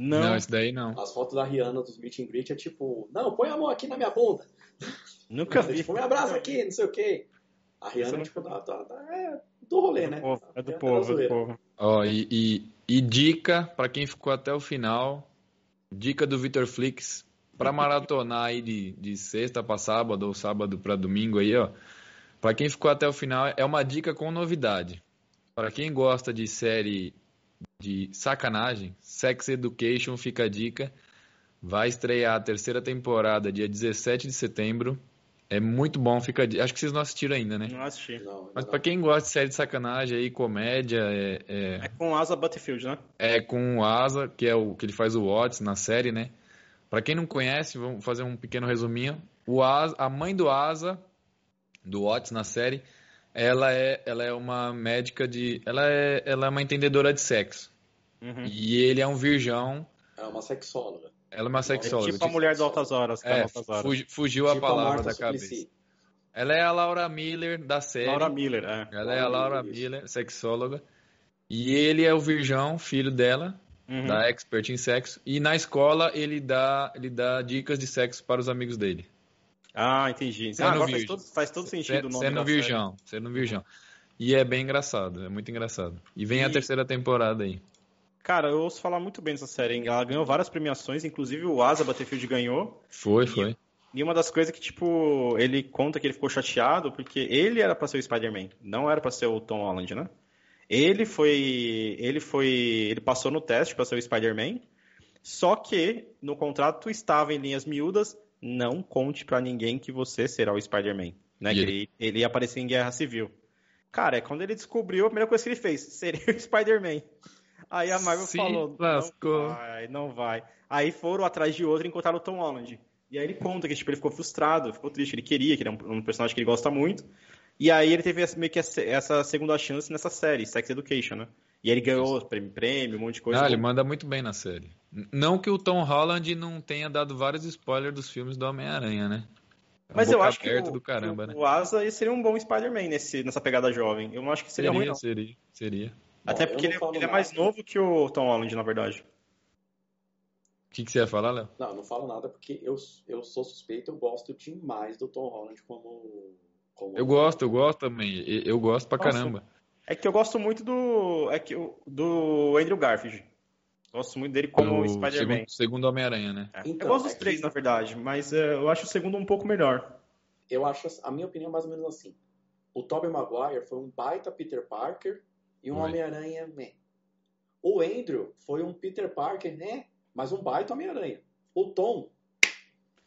B: Não,
C: Não, isso daí não.
A: As fotos da Rihanna dos meet and greet é tipo, não, põe a mão aqui na minha bunda.
B: nunca [laughs] vi.
A: Tipo, me abraça aqui, não sei o quê. A Rihanna,
B: não-
A: tipo, da- da- da- é do rolê, né?
B: Povo, é do
A: da
B: povo, é do povo.
C: Ó, e, e E dica para quem ficou até o final, dica do Vitor Flix para maratonar aí de, de sexta para sábado ou sábado para domingo aí, ó. Para quem ficou até o final, é uma dica com novidade. Para quem gosta de série de sacanagem, Sex Education fica a dica. Vai estrear a terceira temporada dia 17 de setembro. É muito bom, fica. Acho que vocês não assistiram ainda, né?
B: Não assisti.
A: Não,
C: Mas pra quem gosta de série de sacanagem aí, comédia, é, é,
B: É com Asa Butterfield, né?
C: é com o Asa, que é o que ele faz o Watts na série, né? Pra quem não conhece, vamos fazer um pequeno resuminho. O Asa, a mãe do Asa, do Watts na série, ela é, ela é uma médica de. Ela é, ela é uma entendedora de sexo.
B: Uhum.
C: E ele é um virgão.
A: É uma sexóloga.
C: Ela é uma
B: É
C: sexóloga.
B: tipo a mulher de altas horas. que tá
C: É,
B: altas horas.
C: fugi- fugiu a
A: Tipo
C: palavra
A: Martha
C: da cabeça.
A: Suplicy.
C: Ela é a Laura Miller da série.
B: Laura Miller, é.
C: Ela é a
A: Laura
C: Laura
A: Miller,
C: Miller, sexóloga. E ele é o virgão, filho dela,
B: Uhum.
C: da expert em sexo. E na escola ele dá, ele dá dicas de sexo para os amigos dele.
B: Ah, entendi. Ah, agora faz todo, faz todo sentido o nome
C: sendo
B: da
C: virgão, sendo virgão. E é bem engraçado, é muito engraçado. E vem a
B: E-
C: terceira temporada aí.
B: série. Cara, eu ouço falar muito bem dessa série. hein? Ela ganhou várias premiações, inclusive o Asa Butterfield ganhou.
C: Foi, foi.
B: E uma das coisas que, tipo, ele conta que ele ficou chateado porque ele era pra ser o Spider-Man, não era pra ser o Tom Holland, né? Ele foi. Ele foi. Ele passou no teste pra ser o Spider-Man. Só que no contrato estava em linhas miúdas, não conte pra ninguém que você será o Spider-Man. Né? Que
C: ele-
B: ele, ia aparecer em Guerra Civil. Cara, é quando ele descobriu, a primeira coisa que ele fez, [laughs] seria o Spider-Man. Aí a Marvel falou,
C: lascou.
B: não vai, não vai. Aí foram atrás de outro e encontraram o Tom Holland. E aí ele conta que tipo, ele ficou frustrado, ficou triste, ele queria, que ele é um, um personagem que ele gosta muito. E aí ele teve meio que essa, segunda chance nessa série, Sex Education, né? E ele ganhou prêmio, prêmio, um monte de coisa.
C: Ah, ele manda muito bem na série. Não que o Tom Holland não tenha dado vários spoilers dos filmes do Homem-Aranha, né? É
B: Mas eu acho que o,
C: do caramba,
B: que
C: né?
B: o Asa seria um bom Spider-Man nesse, nessa pegada jovem. Eu não acho que seria, ruim, não.
C: seria, seria.
B: Até
A: Bom,
B: porque ele, ele é mais
A: nada.
B: novo que o Tom Holland, na verdade.
C: O que, que você ia falar, Léo?
A: Não, não falo nada porque eu, eu sou suspeito, eu gosto demais do Tom Holland como. como
C: Eu gosto, eu gosto também. Eu eu gosto pra
B: Nossa.
C: caramba.
B: É que eu gosto muito do. É que eu- do Andrew Garfield. Gosto muito dele como
C: O
B: Spider-Man.
C: segundo, segundo Homem-Aranha, né?
B: É.
A: Então,
B: eu gosto dos
A: é
B: três, na verdade, mas é, eu acho o segundo um pouco melhor.
A: Eu acho, a minha opinião é mais ou menos assim. O Tobey Maguire foi um baita Peter Parker e um. Homem-Aranha, né? O Andrew foi um Peter Parker, né? Mas um baita Homem-Aranha. O Tom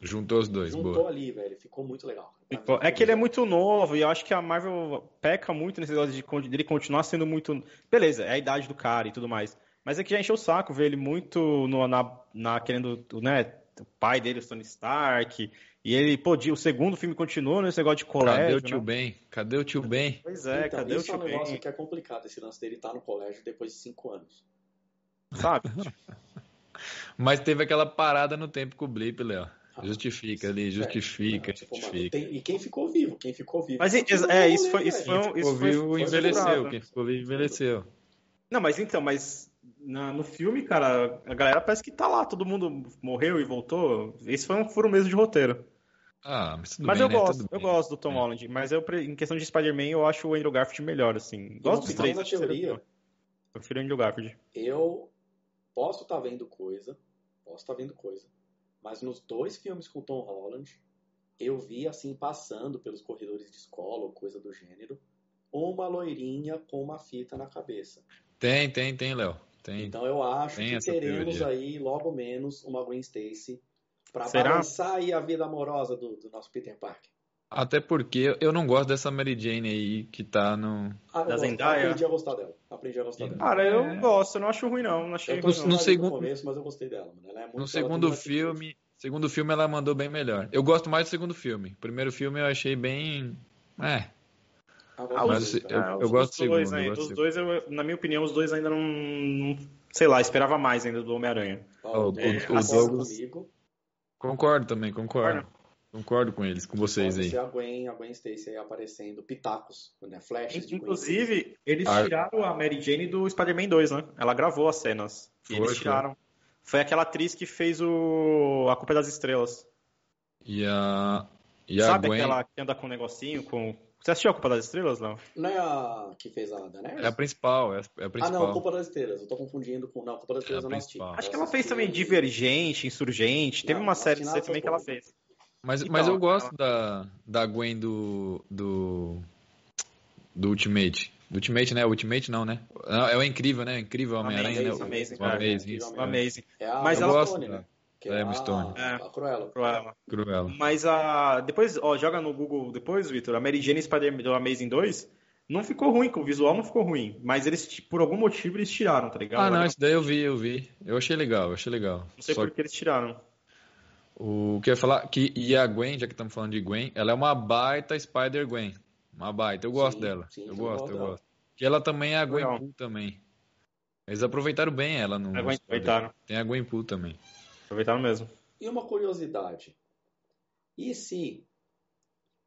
C: Juntou os dois,
A: juntou
C: boa.
A: ali, velho. Ficou muito legal.
B: É que ele é muito novo e eu acho que a Marvel peca muito nesse negócio de dele continuar sendo muito. Beleza, é a idade do cara e tudo mais. Mas é que já encheu o saco ver ele muito no- na, na querendo, né? O pai dele, o Tony Stark. E ele, pô, o segundo filme continua nesse negócio de colégio.
C: Cadê o tio
B: né?
C: Ben? Cadê o tio Ben?
B: Pois é,
A: então,
B: cadê o
A: isso
B: tio
A: é um negócio
B: Ben?
A: que é complicado, esse lance dele estar no colégio depois de cinco anos.
B: Sabe? [laughs]
C: Mas teve aquela parada no tempo com o Blip, Léo.
A: Ah,
C: Justifica ali,
A: sério.
C: justifica,
A: tipo, mano,
C: justifica.
A: tem- e quem ficou vivo? Quem ficou vivo?
B: Mas é,
A: no
B: isso foi- isso foi um-
C: Quem ficou
B: isso foi-
C: vivo
B: foi
C: envelheceu. Quem ficou vivo envelheceu.
B: Não, mas então, mas na- no filme, cara, a galera parece que tá lá, todo mundo morreu e voltou. Esse foi um furo mesmo de roteiro.
C: Ah, mas tudo
B: mas
C: bem,
B: eu
C: né?
B: gosto,
C: Tudo
B: eu
C: bem.
B: gosto do Tom
C: É.
B: Holland. Mas eu, em questão de Spider-Man, eu acho o Andrew Garfield melhor, assim. Gosto dos três.
A: da teoria.
B: Eu prefiro o Andrew Garfield.
A: eu posso estar vendo coisa, posso estar vendo coisa, mas nos dois filmes com o Tom Holland, eu vi assim passando pelos corredores de escola ou coisa do gênero, uma loirinha com uma fita na cabeça.
C: Tem, tem, tem, Léo. Tem.
A: Então eu acho que teremos
C: teoria.
A: aí logo menos uma Gwen Stacy para balançar aí a vida amorosa do, do nosso Peter Parker.
C: Até porque eu não gosto dessa Mary Jane aí que tá no.
A: Ah, eu
B: Da Zendaya?
A: aprendi a gostar dela. Aprendi a gostar dela.
B: Cara, eu
C: É.
B: gosto, eu não acho ruim, não. Não achei
A: Eu tô
B: ruim,
C: no
B: não.
A: no, no
C: segundo-
A: começo, mas eu gostei dela, mano. Ela é muito
C: No segundo
A: muita atitude.
C: filme. Segundo filme ela mandou bem melhor. Eu gosto mais do segundo filme. O primeiro filme eu achei bem. É.
A: Agora,
B: Ah,
C: Mas eu-
A: cara.
B: ah,
C: eu
B: os
C: gosto do
B: dois,
C: segundo, eu
B: né? Os dois, eu- na minha opinião, os dois ainda não, não- Sei lá, esperava mais ainda do Homem-Aranha.
A: Ó,
C: o-
A: o,
B: é, o
A: concorda
C: Douglas-
A: comigo.
C: Concordo também, concordo. Concordo com eles, com vocês aí.
A: a Gwen, a Gwen Stacy aí aparecendo, pitacos, né? Gwen
B: Inclusive, eles
C: Ah.
B: tiraram a Mary Jane do Spider-Man 2, né? Ela gravou as cenas. E
C: Foi,
B: eles
C: foi.
B: tiraram. Foi aquela atriz que fez o A Culpa é das Estrelas.
C: E a. E a
B: Sabe
C: Gwen.
B: aquela que anda com um negocinho, com, Você assistiu a Culpa das Estrelas, não?
A: Não é a que fez a Daenerys?
C: É a principal, é a
A: Ah,
C: principal.
A: não, Culpa das Estrelas. Eu tô confundindo com. Não, Culpa das Estrelas
C: É a
A: eu não assisti.
B: Acho
A: Eu
B: que ela fez também Divergente, Insurgente. Teve
A: Não,
B: uma
A: não
B: série também que ela fez.
C: Mas,
B: Então,
C: mas eu
B: ela-
C: gosto da, da Gwen do, do. do Ultimate. Do Ultimate, né? Ultimate não, né? Não, É o incrível, né? O incrível Homem-Aranha, né?
B: Amazing,
C: O-
B: Amazing,
C: o
B: é.
C: Amazing,
B: Amazing.
A: É a
B: Mas
A: Emma
C: ela- gosto,
A: né? Que
C: É, Emma
A: a,
C: Stone.
B: É.
A: a Cruella.
B: Cruella.
C: Cruella.
B: Mas a. Depois, ó, joga no Google depois, Vitor. A Mary Jane Spider do Amazing 2 não ficou ruim, o visual não ficou ruim. Mas eles, por algum motivo, eles tiraram, tá ligado?
C: Ah, não, isso daí eu vi, eu vi. Eu achei legal, eu achei legal.
B: Não sei
C: Só
B: por que eles tiraram.
C: O que eu ia falar, que, e a Gwen, já que estamos falando de Gwen, ela é uma baita Spider-Gwen. Uma baita, eu gosto
A: Sim,
C: dela.
A: sim,
C: eu gosto,
A: gosto
C: eu
A: dela.
C: gosto. Que ela também é a Gwen. Pool também. Eles aproveitaram bem ela no. no
B: Aproveitaram.
C: Tem a Gwen Pool também.
B: Aproveitaram mesmo.
A: E uma curiosidade. E se.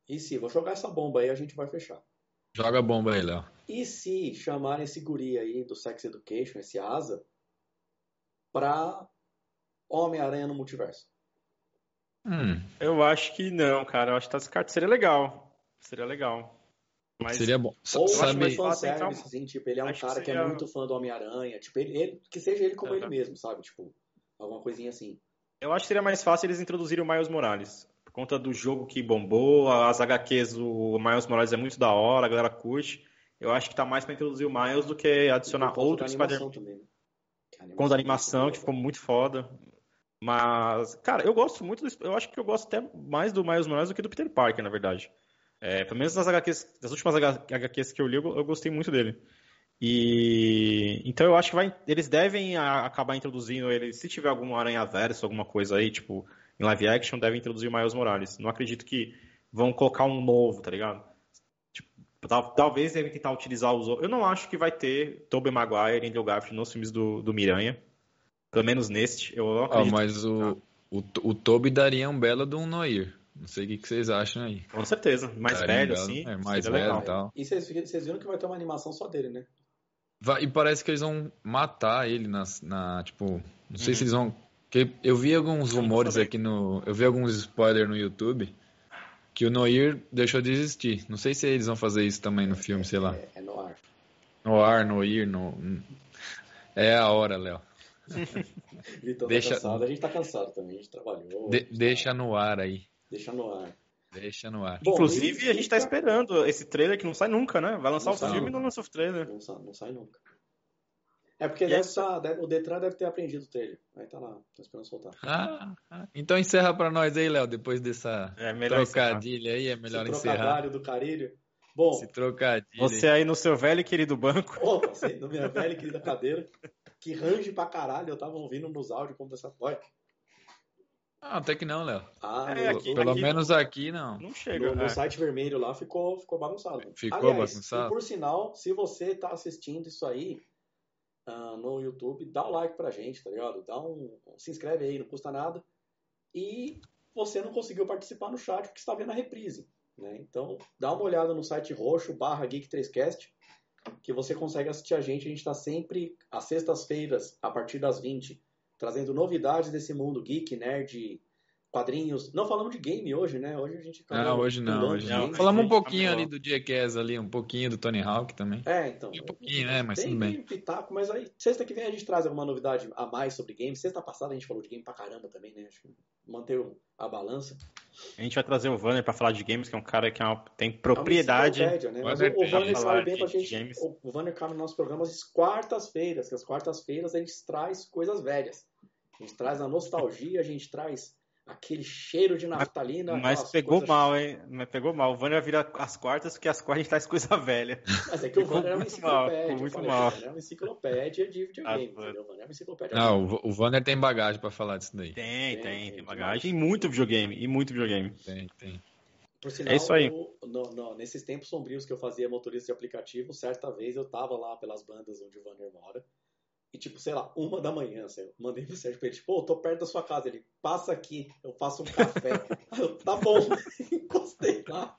A: E se. Vou jogar essa bomba aí a gente vai fechar.
C: Joga a bomba aí, Léo.
A: E se chamarem esse guri aí do Sex Education, esse asa, pra Homem-Aranha no multiverso?
C: Hum,
B: Eu acho que não, cara. Eu acho que tá descartado. Seria legal. Seria legal. Mas
C: seria bom.
A: Ou
C: Sabe,
A: mais
B: fácil
A: fanservice, assim, tipo, ele é um
B: acho que
A: cara que, é
B: seria-
A: muito fã do Homem-Aranha, tipo, ele, ele- que seja ele como
B: Uhum.
A: ele mesmo, sabe? Tipo, alguma coisinha assim.
B: eu acho que seria mais fácil eles introduzirem o Miles Morales. Por conta do jogo que bombou, as HQs, o Miles Morales é muito da hora, a galera curte. Eu acho que tá mais pra introduzir o Miles do que adicionar outro Spider-Man.
A: né?
B: Com a animação, que ficou muito foda. Mas, cara, eu gosto muito do, Eu acho que eu gosto até mais do Miles Morales do que do Peter Parker, na verdade. É, pelo menos das HQs, das últimas HQs que eu li, eu, eu gostei muito dele. E então eu acho que vai, eles devem acabar introduzindo ele, se tiver algum Aranha Verso, alguma coisa aí, tipo, em live action, devem introduzir o Miles Morales. Não acredito que vão colocar um novo, tá ligado? Tipo, tal- talvez devem tentar utilizar os outros. Eu não acho que vai ter Tobey Maguire e Andrew Garfield nos filmes do, do Miranha. Pelo menos neste, eu não
C: Ó,
B: acredito.
C: mas o, o, o Toby daria um belo de um Noir. Não sei o que, vocês acham aí.
B: Com certeza. Mais
C: Daria um
B: velho,
C: belo.
B: assim.
C: É, mais velho
B: legal.
C: e tal.
A: E vocês, vocês viram que vai ter uma animação só dele, né?
C: Vai- e parece que eles vão matar ele nas, na, tipo, não sei
B: Uhum.
C: se eles vão, que eu vi alguns rumores aqui no, eu vi alguns spoilers no YouTube que o Noir deixou de existir. Não sei se eles vão fazer isso também no filme, sei lá.
A: É, é no ar.
C: Noir, Noir, no É a hora, Léo. [laughs]
A: Vitão
C: Deixa-
A: tá cansado, a gente tá cansado também, a gente trabalhou.
C: De-
A: a gente tá-
C: deixa no ar aí.
A: Deixa no ar.
C: Deixa no ar.
A: Bom,
B: Inclusive,
A: e-
B: a gente tá esperando esse trailer que não sai nunca, né? Vai lançar
A: Não
B: o filme e não lança o trailer.
A: Não sai, não sai nunca. É porque deve
B: essa-
A: tá- deve- o Detran deve ter aprendido o trailer. Aí tá lá, tô esperando soltar.
C: Ah, ah. então encerra pra nós aí, Léo, depois dessa
B: É melhor encerrar.
C: trocadilha aí, é melhor
A: Esse
C: encerrar.
A: trocadilho do carilho. Bom,
C: Esse trocadilho.
B: Você aí no seu velho e querido banco.
A: Ô, passei na minha velha e querida cadeira, que range pra caralho, eu tava ouvindo nos áudios como dessa Olha.
C: Ah, até que não, Léo.
A: Ah,
B: É, aqui-
C: Pelo
B: aqui-
C: menos aqui não.
B: Não chega.
A: no- no
B: é.
A: site vermelho lá ficou, ficou bagunçado.
C: Ficou
A: Aliás,
C: bagunçado?
A: E por sinal, se você tá assistindo isso aí ah, no YouTube, dá o like pra gente, tá ligado? Dá um, se inscreve aí, não custa nada. E você não conseguiu participar no chat porque está vendo a reprise. Né? Então, dá uma olhada no site roxo barra Geek3Cast, que você consegue assistir a gente. A gente está sempre às sextas-feiras, a partir das 20, trazendo novidades desse mundo geek, nerd, quadrinhos. Não falamos de game hoje, né? Hoje a gente
C: Não,
A: acabou
C: hoje não, hoje não.
A: game.
C: Falamos um pouquinho
B: tá
C: ali do Jackass ali, um pouquinho do Tony Hawk também.
A: É, então.
C: Um pouquinho, né? Mas
A: tem
C: tudo bem.
A: pitaco, mas aí sexta que vem a gente traz alguma novidade a mais sobre game. Sexta passada a gente falou de game pra caramba também, né? Acho que a balança.
B: A gente vai trazer o Vanner pra falar de games, que é um cara que é uma- tem propriedade.
A: É uma enciclopédia, né? Mas o, o. Vanner sabe bem
B: de-
A: pra gente.
B: games.
A: O, o Vanner cabe nos nossos programas às quartas-feiras, que as quartas-feiras a gente traz coisas velhas. A gente traz a nostalgia, a gente traz aquele cheiro de naftalina.
B: Mas
A: aquelas
B: pegou
A: coisas-
B: mal, hein? Mas pegou mal. O Vanner vai virar as quartas, porque as quartas a gente traz coisa velha.
A: Mas é que o Vanner é uma
B: muito mal,
A: enciclopédia. eu
B: muito
A: falei,
B: mal.
A: é uma enciclopédia de videogame,
B: Ah,
A: entendeu? O Vanner é uma enciclopédia.
C: Não, o, o Vanner tem bagagem pra falar disso daí.
B: Tem,
A: Tem,
B: tem,
A: tem
B: tem bagagem. E muito videogame, e muito videogame.
C: Tem, tem.
A: Por sinal,
B: É isso aí.
A: no- no- nesses tempos sombrios que eu fazia motorista de aplicativo, certa vez eu tava lá pelas bandas onde o Vanner mora. E tipo, sei lá, uma da manhã, assim, eu mandei [laughs] mensagem pra ele, tipo, eu tô perto da sua casa. Ele, passa aqui, eu faço um café. [laughs] Eu, tá bom, [laughs] encostei lá.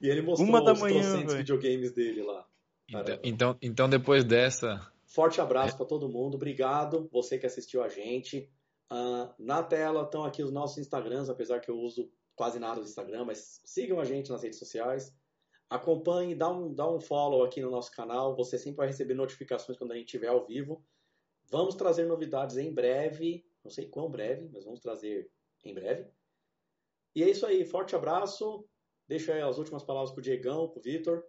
A: E ele mostrou
B: Uma da
A: os
B: manhã,
A: videogames dele lá.
C: Então, então, então depois dessa,
A: Forte abraço pra todo mundo, obrigado, você que assistiu a gente. Ah, na tela estão aqui os nossos Instagrams, apesar que eu uso quase nada no Instagram, mas sigam a gente nas redes sociais. Acompanhe, dá um, dá um follow aqui no nosso canal. Você sempre vai receber notificações quando a gente estiver ao vivo. Vamos trazer novidades em breve. Não sei quão breve, mas vamos trazer em breve. E é isso aí. Forte abraço. Deixa aí as últimas palavras pro Diegão, pro Vitor.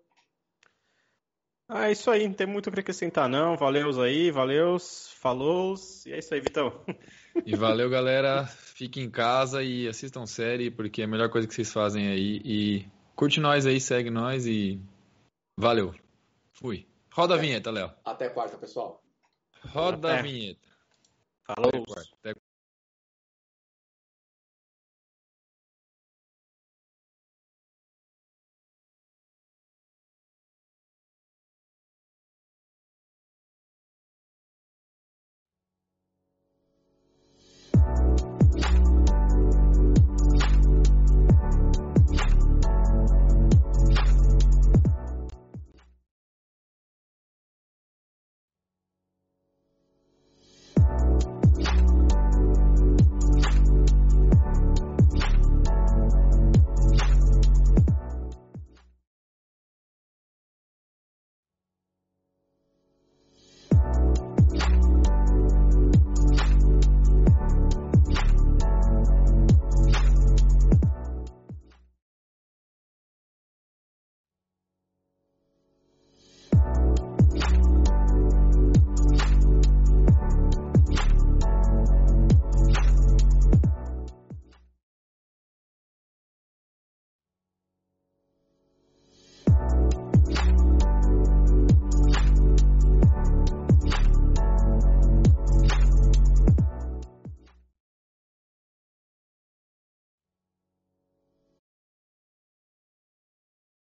B: Ah, é isso aí. Não tem muito para acrescentar, não. Valeus aí, valeus, falou. E é isso aí, Vitão. [laughs]
C: E valeu, galera. Fiquem em casa e assistam série, porque é a melhor coisa que vocês fazem aí. E curte nós aí, segue nós e valeu. Fui. Roda a vinheta, Léo.
A: Até quarta, pessoal.
C: Roda Até. a vinheta.
B: Falou.